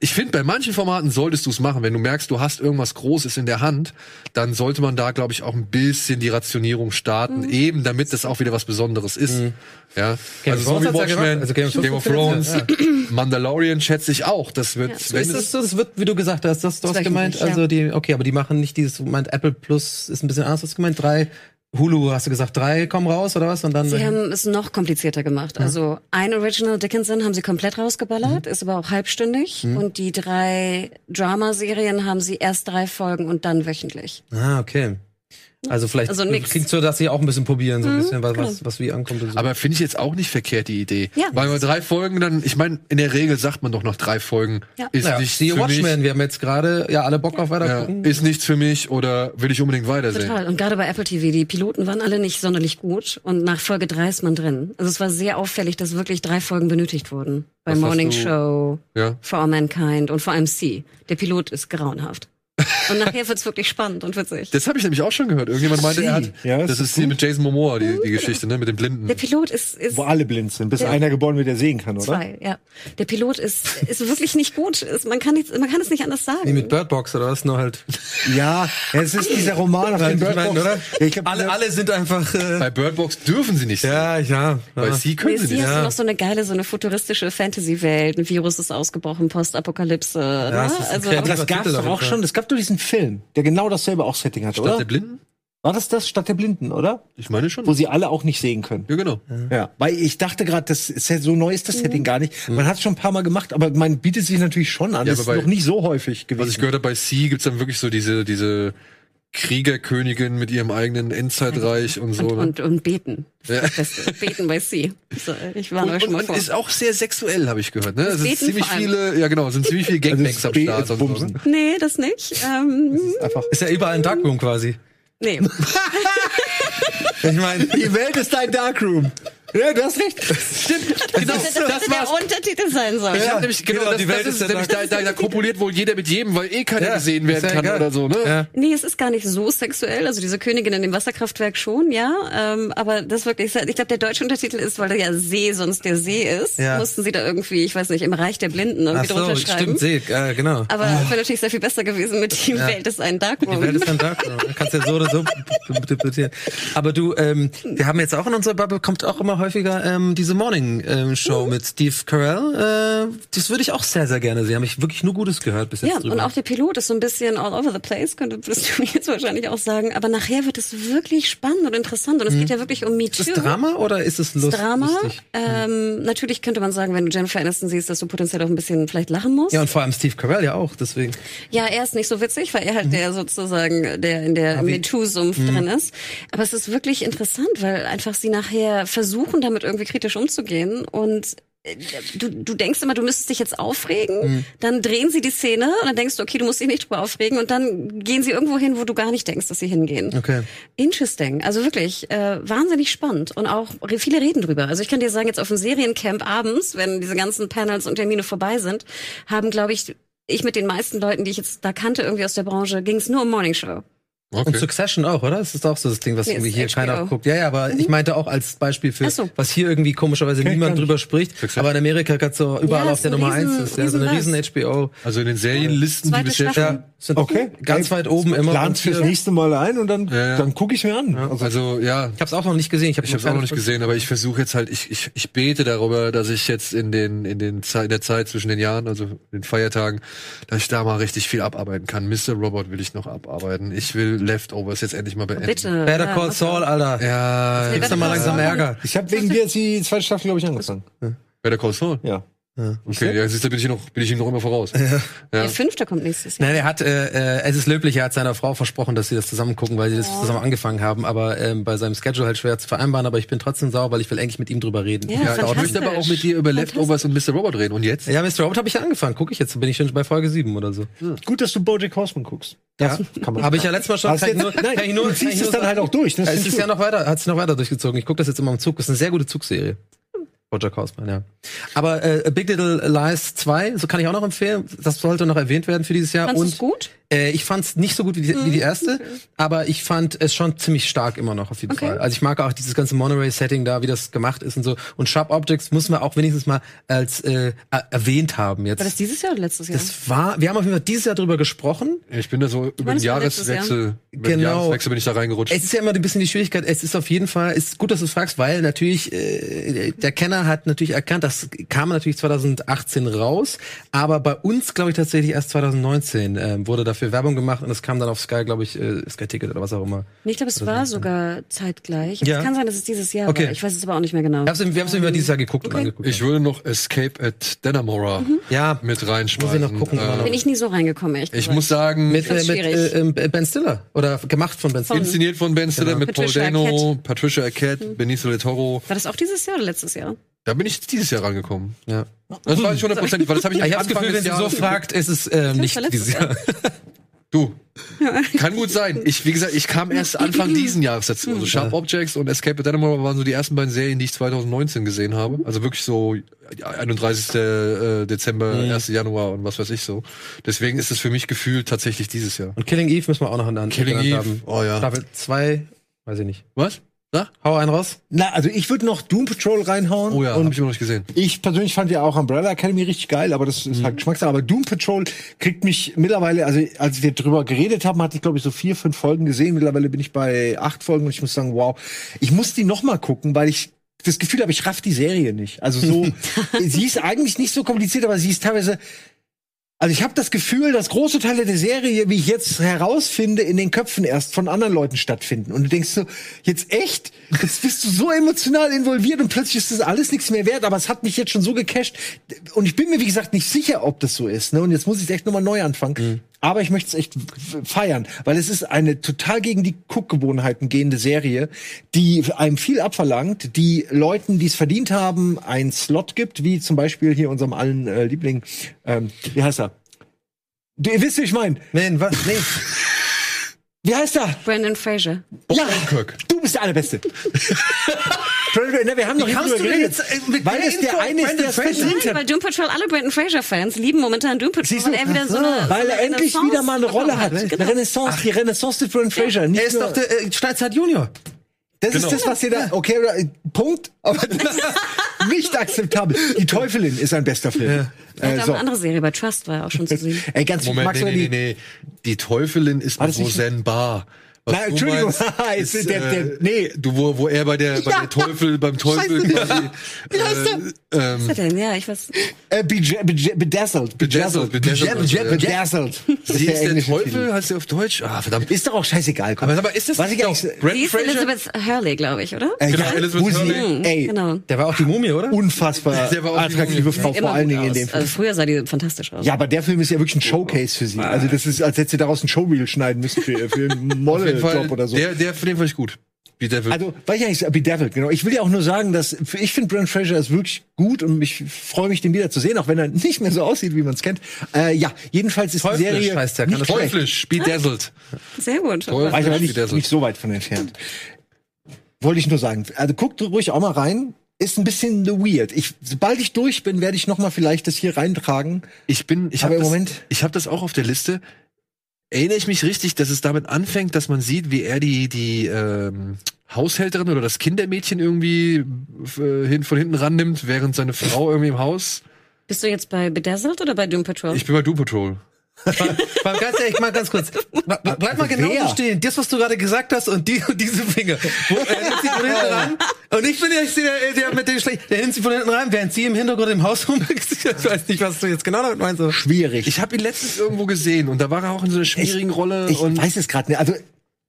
ich finde, bei manchen Formaten solltest du es machen. Wenn du merkst, du hast irgendwas Großes in der Hand, dann sollte man da, glaube ich, auch ein bisschen die Rationierung starten, Mhm. eben damit das auch wieder was Besonderes ist. Ja, Game also of so wie ja Watchmen. Also Game of Game of Thrones Thrones, Mandalorian schätze ich auch. Das wird, so wenn das das wird, wie du gesagt hast, das, du hast gemeint, ja. also die, okay, aber die machen nicht dieses, du meint Apple Plus ist ein bisschen anders, hast du gemeint, drei, Hulu, hast du gesagt, drei kommen raus oder was? Und dann, Sie haben es noch komplizierter gemacht. Also ein Original Dickinson haben sie komplett rausgeballert, ist aber auch halbstündig. Und die drei Dramaserien haben sie erst drei Folgen und dann wöchentlich. ah, okay. Also vielleicht Also klingt so, dass sie auch ein bisschen probieren, so ein bisschen, was, genau. was, was wie ankommt und so. aber finde ich jetzt auch nicht verkehrt, die Idee. Ja. Weil bei drei Folgen dann, ich meine, in der Regel sagt man doch noch drei Folgen. Ja. Ist naja, nicht für Watchmen, mich. wir haben jetzt gerade ja alle Bock auf weiter Ja, gucken. ist nichts für mich oder will ich unbedingt weitersehen. Total. Und gerade bei Apple TV, die Piloten waren alle nicht sonderlich gut. Und nach Folge drei ist man drin. Also es war sehr auffällig, dass wirklich drei Folgen benötigt wurden. Bei Was Morning du- Show, Ja. For All Mankind und vor allem C. Der Pilot ist grauenhaft. Und nachher wird's wirklich spannend und witzig. Das habe ich nämlich auch schon gehört. Irgendjemand meinte, er hat. Ja, ist das das ist die mit Jason Momoa, die, die Geschichte, ne, mit dem Blinden. Der Pilot ist, ist Wo alle blind sind, bis einer geboren wird, der sehen kann, oder? Zwei, ja. Der Pilot ist, ist wirklich nicht gut. Ist, man, kann nicht, man kann es nicht anders sagen. Wie mit Bird Box oder was? Nur halt. Ja, es ist dieser Roman auf Ich Bird Box. oder? Ja, ich glaub, alle, alle sind einfach. Äh, Bei Bird Box dürfen sie nicht. ja, ja. Bei ja. sie können Nee, sie sie nicht. hast Ja. du noch so eine geile, so eine futuristische Fantasy-Welt. Ein Virus ist ausgebrochen, Postapokalypse. Ja, ne? es ist also, das gab's Titel doch auf jeden auch schon. Es gab doch diesen Film, der genau dasselbe auch Setting hatte, Stadt oder? der Blinden? War das das Stadt der Blinden, oder? Ich meine schon. Wo sie alle auch nicht sehen können. Ja, genau. Ja, weil ich dachte gerade, das ist ja so neu ist das Mhm. Setting gar nicht. Man hat es schon ein paar Mal gemacht, aber man bietet sich natürlich schon an. Ja, das ist aber bei- noch nicht so häufig gewesen. Was ich gehört habe, bei Sea gibt's dann wirklich so diese, diese Kriegerkönigin mit ihrem eigenen Endzeitreich und so. und, ne? und, und beten. Ja. ist. Beten bei C. So, ich euch und, schon mal und vor. ist auch sehr sexuell, habe ich gehört. Ne? Das Es sind Beten ziemlich viele, ja genau, es sind ziemlich viele also Gangbangs am ist Start. Und so, ne? Nee, das nicht. Ähm, Einfach. Ist ja überall ein Darkroom quasi. nee. Ich meine, Die Welt ist dein Darkroom. Ja, du hast recht. Stimmt, genau, Das, das, das der Untertitel sein soll. Ich hab nämlich, genau, genau, das, die Welt das ist ist ja nämlich, da, da, da kopuliert wohl jeder mit jedem, weil eh keiner Ja, gesehen werden ja kann egal. oder so, ne? Ja. Nee, es ist gar nicht so sexuell. Also diese Königin in dem Wasserkraftwerk schon, ja. Ähm, aber das wirklich, ich glaube, der deutsche Untertitel ist, weil da ja See sonst der See ist, Ja. mussten sie da irgendwie, ich weiß nicht, im Reich der Blinden ach irgendwie drunter so, schreiben. stimmt, sehe, äh, genau. Aber es wäre natürlich sehr viel besser gewesen mit die Welt ist ein Darkroom. Die Welt ist ein Darkroom. Kannst ja so oder so interpretieren. Aber du, ähm, wir haben jetzt auch in unserer Bubble kommt auch immer häufiger ähm, diese Morning ähm, Show Mhm. mit Steve Carell. Äh, das würde ich auch sehr, sehr gerne sehen. Habe ich wirklich nur Gutes gehört bis jetzt Ja, drüber. und auch der Pilot ist so ein bisschen all over the place, könnte würdest du mir jetzt wahrscheinlich auch sagen. Aber nachher wird es wirklich spannend und interessant. Und es geht ja wirklich um MeToo. ist das Drama oder ist es lust, Drama. Ähm, natürlich könnte man sagen, wenn du Jennifer Aniston siehst, dass du potenziell auch ein bisschen vielleicht lachen musst. Ja, und vor allem Steve Carell ja auch, deswegen. Ja, er ist nicht so witzig, weil er halt der sozusagen, der in der MeToo-Sumpf drin ist. Aber es ist wirklich interessant, weil einfach sie nachher versuchen, damit irgendwie kritisch umzugehen und äh, Du, du denkst immer, du müsstest dich jetzt aufregen, dann drehen sie die Szene und dann denkst du, okay, du musst dich nicht drüber aufregen und dann gehen sie irgendwo hin, wo du gar nicht denkst, dass sie hingehen. Okay. Interesting. Also wirklich äh, wahnsinnig spannend und auch viele reden drüber. Also ich kann dir sagen, jetzt auf dem Seriencamp abends, wenn diese ganzen Panels und Termine vorbei sind, haben, glaube ich, ich mit den meisten Leuten, die ich jetzt da kannte, irgendwie aus der Branche, ging es nur um Morning Show. Und Okay. Succession auch, oder? Das ist auch so das Ding, was Nee, irgendwie hier HBO. keiner guckt. Ja, ja, aber ich meinte auch als Beispiel für, so. was hier irgendwie komischerweise niemand gar drüber spricht. Succession. Aber in Amerika gerade so überall Ja, auf der Nummer riesen- eins ist. Ja, so eine riesen HBO. Also in den Serienlisten, die Zweite bisher Staffel. Ja, sind Okay. ganz weit oben immer. Plant's Und fürs hier- nächste Mal ein und dann, Ja, ja. dann gucke ich mir an. Also, Also ja, Ich habe es auch noch nicht gesehen. Ich habe ich habe es auch noch nicht gesehen, aber ich versuche jetzt halt, ich, ich, ich bete darüber, dass ich jetzt in den in den Zeit, in der Zeit zwischen den Jahren, also den Feiertagen, dass ich da mal richtig viel abarbeiten kann. Mr. Robot will ich noch abarbeiten. Ich will Leftovers jetzt endlich mal beenden. Bitte. Better Ja, Call Saul, Alter. Ja, Gibt's da mal langsam Ärger. ich habe wegen dir jetzt die zweite Staffel, glaube ich, angefangen. Better Call Saul. Ja. Okay, ja, siehst du, bin ich noch, bin ich ihm noch immer voraus. Der fünfte kommt nächstes Jahr. Nein, er hat, äh, äh, es ist löblich, er hat seiner Frau versprochen, dass sie das zusammen gucken, weil sie das zusammen angefangen haben, aber ähm, bei seinem Schedule halt schwer zu vereinbaren, aber ich bin trotzdem sauer, weil ich will eigentlich mit ihm drüber reden. Ja, Ja, ich möchte aber auch mit dir über. Leftovers und Mr. Robot reden. Und jetzt? Ja, Mr. Robot habe ich ja angefangen, gucke ich jetzt, bin ich schon bei Folge 7 oder so. Gut, dass du Bojack Horseman guckst. Ja, kann man- habe ich ja letztes Mal schon. Hast Kann ich jetzt- nur, nein, kann ich nur, du kann ziehst ich es nur dann halt auch durch. Das Ja, finde es ich ist ja noch weiter, hat sich noch weiter durchgezogen. Ich gucke das jetzt immer im Zug. Das ist eine sehr gute Zugserie. Roger Horseman, ja. Aber äh, Big Little Lies 2, so kann ich auch noch empfehlen. Das sollte noch erwähnt werden für dieses Jahr. Fandest Und gut? Äh, ich fand's nicht so gut wie die, wie die erste, aber ich fand es schon ziemlich stark immer noch auf jeden Okay. Fall. Also ich mag auch dieses ganze Monorail-Setting da, wie das gemacht ist und so. Und Sharp Objects müssen wir auch wenigstens mal als äh, er- erwähnt haben jetzt. War das dieses Jahr oder letztes Jahr? Das war, wir haben auf jeden Fall dieses Jahr drüber gesprochen. Ich bin da so über den Jahreswechsel, über den Genau. Jahreswechsel bin ich da reingerutscht. Es ist ja immer ein bisschen die Schwierigkeit. Es ist auf jeden Fall, es ist gut, dass du es fragst, weil natürlich äh, der Kenner hat natürlich erkannt, das kam natürlich 2018 raus, aber bei uns glaube ich tatsächlich erst 2019 äh, wurde dafür Werbung gemacht und es kam dann auf Sky, glaube ich, äh, Sky Ticket oder was auch immer. Nee, ich glaube, es war sogar zeitgleich. Ja. Es kann sein, dass es dieses Jahr Okay. war. Ich weiß es aber auch nicht mehr genau. Wir haben es über dieses Jahr geguckt und Okay. angeguckt. Ich würde noch Escape at Dannemora ja, mit reinschmeißen. Muss ich noch gucken, noch. Bin ich nie so reingekommen, echt ich muss sagen, mit, äh, mit äh, ähm, Ben Stiller oder gemacht von Ben Stiller. inszeniert von Ben Stiller Genau. mit Paul Patricia Dano, Arquette. Patricia Arquette, Benicio del Toro. War das auch dieses Jahr oder letztes Jahr? Da bin ich dieses Jahr rangekommen. Ja. Das war ich hundertprozentig, weil das habe ich Ich habe das Gefühl, wenn sie so fragt, ist es äh, nicht dieses Jahr. Du. Kann gut sein. Ich, wie gesagt, ich kam erst Anfang diesen Jahres dazu. Also Sharp Objects und Escape at Dannemora waren so die ersten beiden Serien, die ich 2019 gesehen habe. Also wirklich so ja, 31. äh, Dezember, 1. Januar und was weiß ich so. Deswegen ist es für mich gefühlt tatsächlich dieses Jahr. Und Killing Eve müssen wir auch noch an Killing Eve, haben. oh ja. Staffel 2, weiß ich nicht. Was? Na? Hau einen raus. Na, also ich würde noch Doom Patrol reinhauen. Oh ja, hab und ich immer noch nicht gesehen. Ich persönlich fand ja auch Umbrella Academy richtig geil, aber das ist halt Geschmackssache. Aber Doom Patrol kriegt mich mittlerweile, also als wir drüber geredet haben, hatte ich glaube ich so vier, fünf Folgen gesehen. Mittlerweile bin ich bei acht Folgen und ich muss sagen, wow, ich muss die noch mal gucken, weil ich das Gefühl habe, ich raff die Serie nicht. Also so, sie ist eigentlich nicht so kompliziert, aber sie ist teilweise also ich habe das Gefühl, dass große Teile der Serie, wie ich jetzt herausfinde, in den Köpfen erst von anderen Leuten stattfinden. Und du denkst so, jetzt echt? Jetzt bist du so emotional involviert und plötzlich ist das alles nichts mehr wert. Aber es hat mich jetzt schon so gecasht. Und ich bin mir, wie gesagt, nicht sicher, ob das so ist. Ne? Und jetzt muss ich echt nochmal neu anfangen. Aber ich möchte es echt feiern, weil es ist eine total gegen die Guckgewohnheiten gehende Serie, die einem viel abverlangt, die Leuten, die es verdient haben, einen Slot gibt, wie zum Beispiel hier unserem allen äh, Liebling, ähm, wie heißt er? Du, ihr wisst, wie ich meine. Nein, was? Nee. Wie heißt er? Brandon Fraser. Ja, Kirk. du bist der Allerbeste. Brandon- Na, wir haben noch nicht drüber geredet, jetzt, äh, weil der es der eine ist, Brandon der es Fraser? verdient Nein, hat. weil Doom Patrol, alle Brandon Fraser-Fans lieben momentan Doom Patrol, weil er wieder so eine, Weil so er eine endlich wieder mal eine Rolle hat. Eine Renaissance, die Renaissance des Brandon Fraser. Nicht Er ist doch der äh, Steinzeit Junior. Das Genau. ist das, was ihr da. Okay, äh, Punkt. Aber das ist nicht akzeptabel. Die Teufelin ist ein bester Film. Er Äh, hat auch so. eine andere Serie bei Trust, war ja auch schon zu sehen. Ey, ganz Moment, magst nee, nee, die, nee, nee. Die Teufelin ist das mit nicht- Du Entschuldigung. meinst, Ist der- der- nee. Du, wo, wo er bei der, bei der Teufel, beim Teufel Scheiße. quasi, Wie heißt der? ähm, Was ist er denn? Ja, ich weiß. Äh, bedazzled. Bedazzled, bedazzled, Bedazzled. ja. Bedazzled. Sie ist der englische Teufel, heißt der auf Deutsch? Ah, verdammt. Ist doch auch scheißegal. Komm. Aber, aber ist das Was ich eigentlich- Sie ist Fraser? Elizabeth Hurley, glaube ich, oder? Äh, Genau, ja, Elizabeth Hurley. Ey, Genau. Der war auch die Mumie, oder? unfassbar Der war auch die attraktive. Frau, vor allen Dingen in dem Film. Also früher sah die fantastisch aus. Ja, aber der Film ist ja wirklich ein Showcase für sie. Also das ist, als hätte sie daraus ein Showreel schneiden müssen für, für einen Auf jeden Fall, Model-Job oder so. Der, der, für den fand ich gut. Wird. Also, weil ich eigentlich Bedazzled, genau. Ich will ja auch nur sagen, dass ich finde Brent Fraser ist wirklich gut und ich freue mich, den wieder zu sehen, auch wenn er nicht mehr so aussieht, wie man es kennt. Äh, ja, jedenfalls ist Teuflisch die Serie heißt der, kann nicht. Teuflisch, bedazzled. Sehr gut. Toll. War ich aber Wie nicht, nicht so weit von entfernt. Wollte ich nur sagen. Also guckt ruhig auch mal rein. Ist ein bisschen weird. Ich, sobald ich durch bin, werde ich noch mal vielleicht das hier reintragen. Ich bin, ich Aber habe im das, Moment- ich habe das auch auf der Liste. Erinnere ich mich richtig, dass es damit anfängt, dass man sieht, wie er die die ähm, Haushälterin oder das Kindermädchen irgendwie äh, hin, von hinten rannimmt, während seine Frau irgendwie im Haus. Bist du jetzt bei Bedazzled oder bei Doom Patrol? Ich bin bei Doom Patrol. Mal ganz ehrlich, mal ganz kurz. Bleib mal genau Wer? so stehen. Das, was du gerade gesagt hast und die und diese Finger. Wo, er nimmt sie von hinten ran. Und ich bin ja ich der, der mit dem schlecht. Der nimmt sie von hinten ran, während sie im Hintergrund im Haus rum. Ich weiß nicht, was du jetzt genau damit meinst. Schwierig. Ich habe ihn letztens irgendwo gesehen und da war er auch in so einer schwierigen Rolle ich weiß es gerade nicht. Also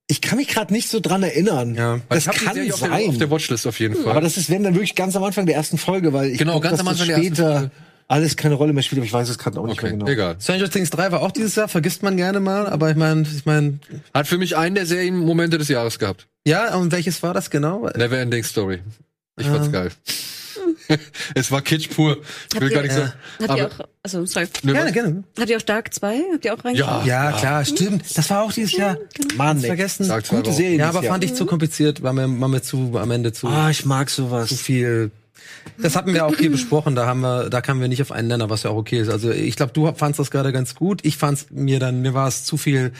ich kann mich gerade nicht so dran erinnern. Ja. das ich die kann Serie auf der, sein. auf der Watchlist auf jeden Fall. aber das ist wenn dann wirklich ganz am Anfang der ersten Folge, weil ich Genau, glaub, ganz am Anfang der ersten später Folge. Alles keine Rolle mehr spielt. Aber ich weiß es gerade auch nicht okay, mehr genau. egal. Stranger Things 3 war auch dieses Jahr, vergisst man gerne mal, aber ich meine, ich meine, Hat für mich einen der Serienmomente des Jahres gehabt. ja, und welches war das genau? Never Ending Story. Ich Ah. fand's geil. es war Kitsch pur. Ich will Habt gar ihr- nicht sagen. Habt ihr aber- auch, also, sorry. Ne, Gerne, was? gerne. Habt ihr auch Dark 2? Habt ihr auch reingeschaut? Ja, Ja, klar, stimmt. Das war auch dieses Jahr. Mann, Ganz ey. vergessen. Gute war auch- Serie. Ja, aber Jahr. fand ich zu kompliziert, war mir, war mir zu, am Ende zu, Ah, ich mag sowas. zu viel. Das hatten wir auch hier besprochen, da haben wir, da kamen wir nicht auf einen Nenner, was ja auch okay ist. Also ich glaube, du fandst das gerade ganz gut. Ich fand's mir dann, mir war es zu viel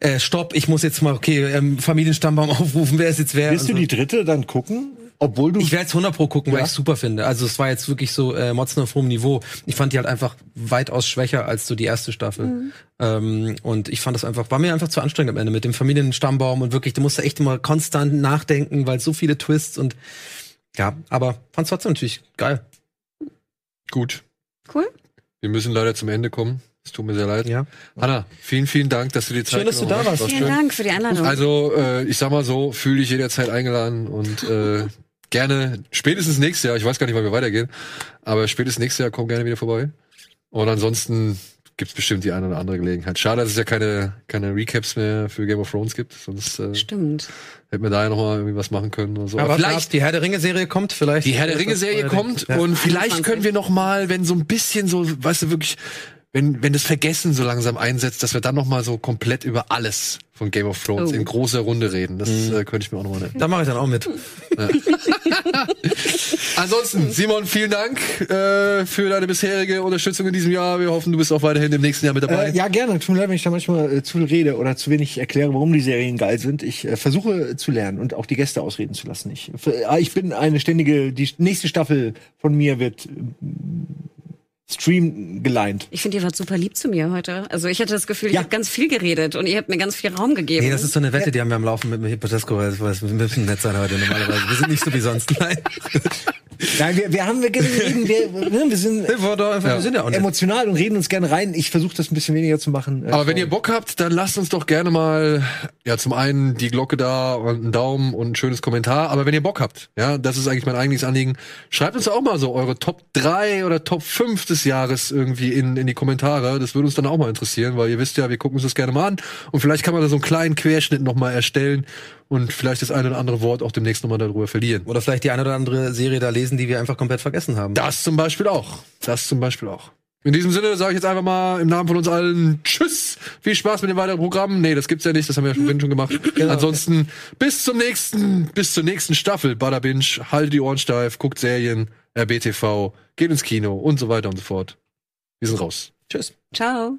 äh, Stopp, ich muss jetzt mal, okay, ähm, Familienstammbaum aufrufen, wer ist jetzt wer. Wirst und du so. die dritte dann gucken? Obwohl du. Ich werde jetzt 100 pro gucken, weil Ja? ich super finde. Also es war jetzt wirklich so äh, Motzen auf hohem Niveau. Ich fand die halt einfach weitaus schwächer als so die erste Staffel. Ähm, und ich fand das einfach, war mir einfach zu anstrengend am Ende mit dem Familienstammbaum und wirklich, du musst da echt immer konstant nachdenken, weil so viele Twists und ja, aber fand's trotzdem natürlich geil. Gut. Cool. Wir müssen leider zum Ende kommen. Es tut mir sehr leid. Ja. Hanna, vielen, vielen Dank, dass du dir Zeit Schön, dass du da hast. warst. War Vielen schön. Dank für die Einladung. Also, äh, ich sag mal so, fühle dich jederzeit eingeladen und äh, gerne, spätestens nächstes Jahr, ich weiß gar nicht, wann wir weitergehen, aber spätestens nächstes Jahr komm gerne wieder vorbei. Und ansonsten gibt's bestimmt die eine oder andere Gelegenheit. Schade, dass es ja keine, keine Recaps mehr für Game of Thrones gibt, sonst äh, Stimmt. hätten wir da ja noch mal irgendwie was machen können oder so. Aber vielleicht vielleicht die Herr der Ringe Serie kommt, vielleicht. die Herr der Ringe Serie kommt Ja. und vielleicht 21. können wir noch mal, wenn so ein bisschen so, weißt du wirklich, wenn wenn das Vergessen so langsam einsetzt, dass wir dann noch mal so komplett über alles von Game of Thrones Oh. in großer Runde reden. Das äh, könnte ich mir auch noch mal nennen. Da mache ich dann auch mit. Ansonsten, Simon, vielen Dank äh, für deine bisherige Unterstützung in diesem Jahr. Wir hoffen, du bist auch weiterhin im nächsten Jahr mit dabei. Äh, ja, gerne. Tut mir leid, wenn ich da manchmal äh, zu viel rede oder zu wenig erkläre, warum die Serien geil sind. Ich äh, versuche zu lernen und auch die Gäste ausreden zu lassen. Ich, äh, ich bin eine ständige, die nächste Staffel von mir wird Stream geleint. Ich finde, ihr wart super lieb zu mir heute. Also ich hatte das Gefühl, ich Ja. habe ganz viel geredet und ihr habt mir ganz viel Raum gegeben. Nee, das ist so eine Wette, die haben wir am Laufen mit dem Hypotesco, weil wir müssen nett sein heute normalerweise. Wir sind nicht so wie sonst. Nein. Nein, wir, wir haben wir, reden, wir, wir sind Wir sind ja emotional und reden uns gerne rein. Ich versuche das ein bisschen weniger zu machen. Äh, Aber wenn ihr Bock habt, dann lasst uns doch gerne mal, ja, zum einen die Glocke da und einen Daumen und ein schönes Kommentar. Aber wenn ihr Bock habt, ja, das ist eigentlich mein eigentliches Anliegen, schreibt uns auch mal so eure Top 3 oder Top 5 des Jahres irgendwie in, in die Kommentare. Das würde uns dann auch mal interessieren, weil ihr wisst ja, wir gucken uns das gerne mal an. Und vielleicht kann man da so einen kleinen Querschnitt noch mal erstellen und vielleicht das eine oder andere Wort auch demnächst noch mal darüber verlieren. Oder vielleicht die eine oder andere Serie da lesen, die wir einfach komplett vergessen haben. Das zum Beispiel auch. Das zum Beispiel auch. In diesem Sinne sage ich jetzt einfach mal im Namen von uns allen Tschüss. Viel Spaß mit dem weiteren Programm. Nee, das gibt's ja nicht. Das haben wir ja schon, schon gemacht. Ansonsten bis zum nächsten, bis zur nächsten Staffel. Bada Binge. Haltet die Ohren steif. Guckt Serien. RBTV. Geht ins Kino und so weiter und so fort. Wir sind raus. Tschüss. Ciao.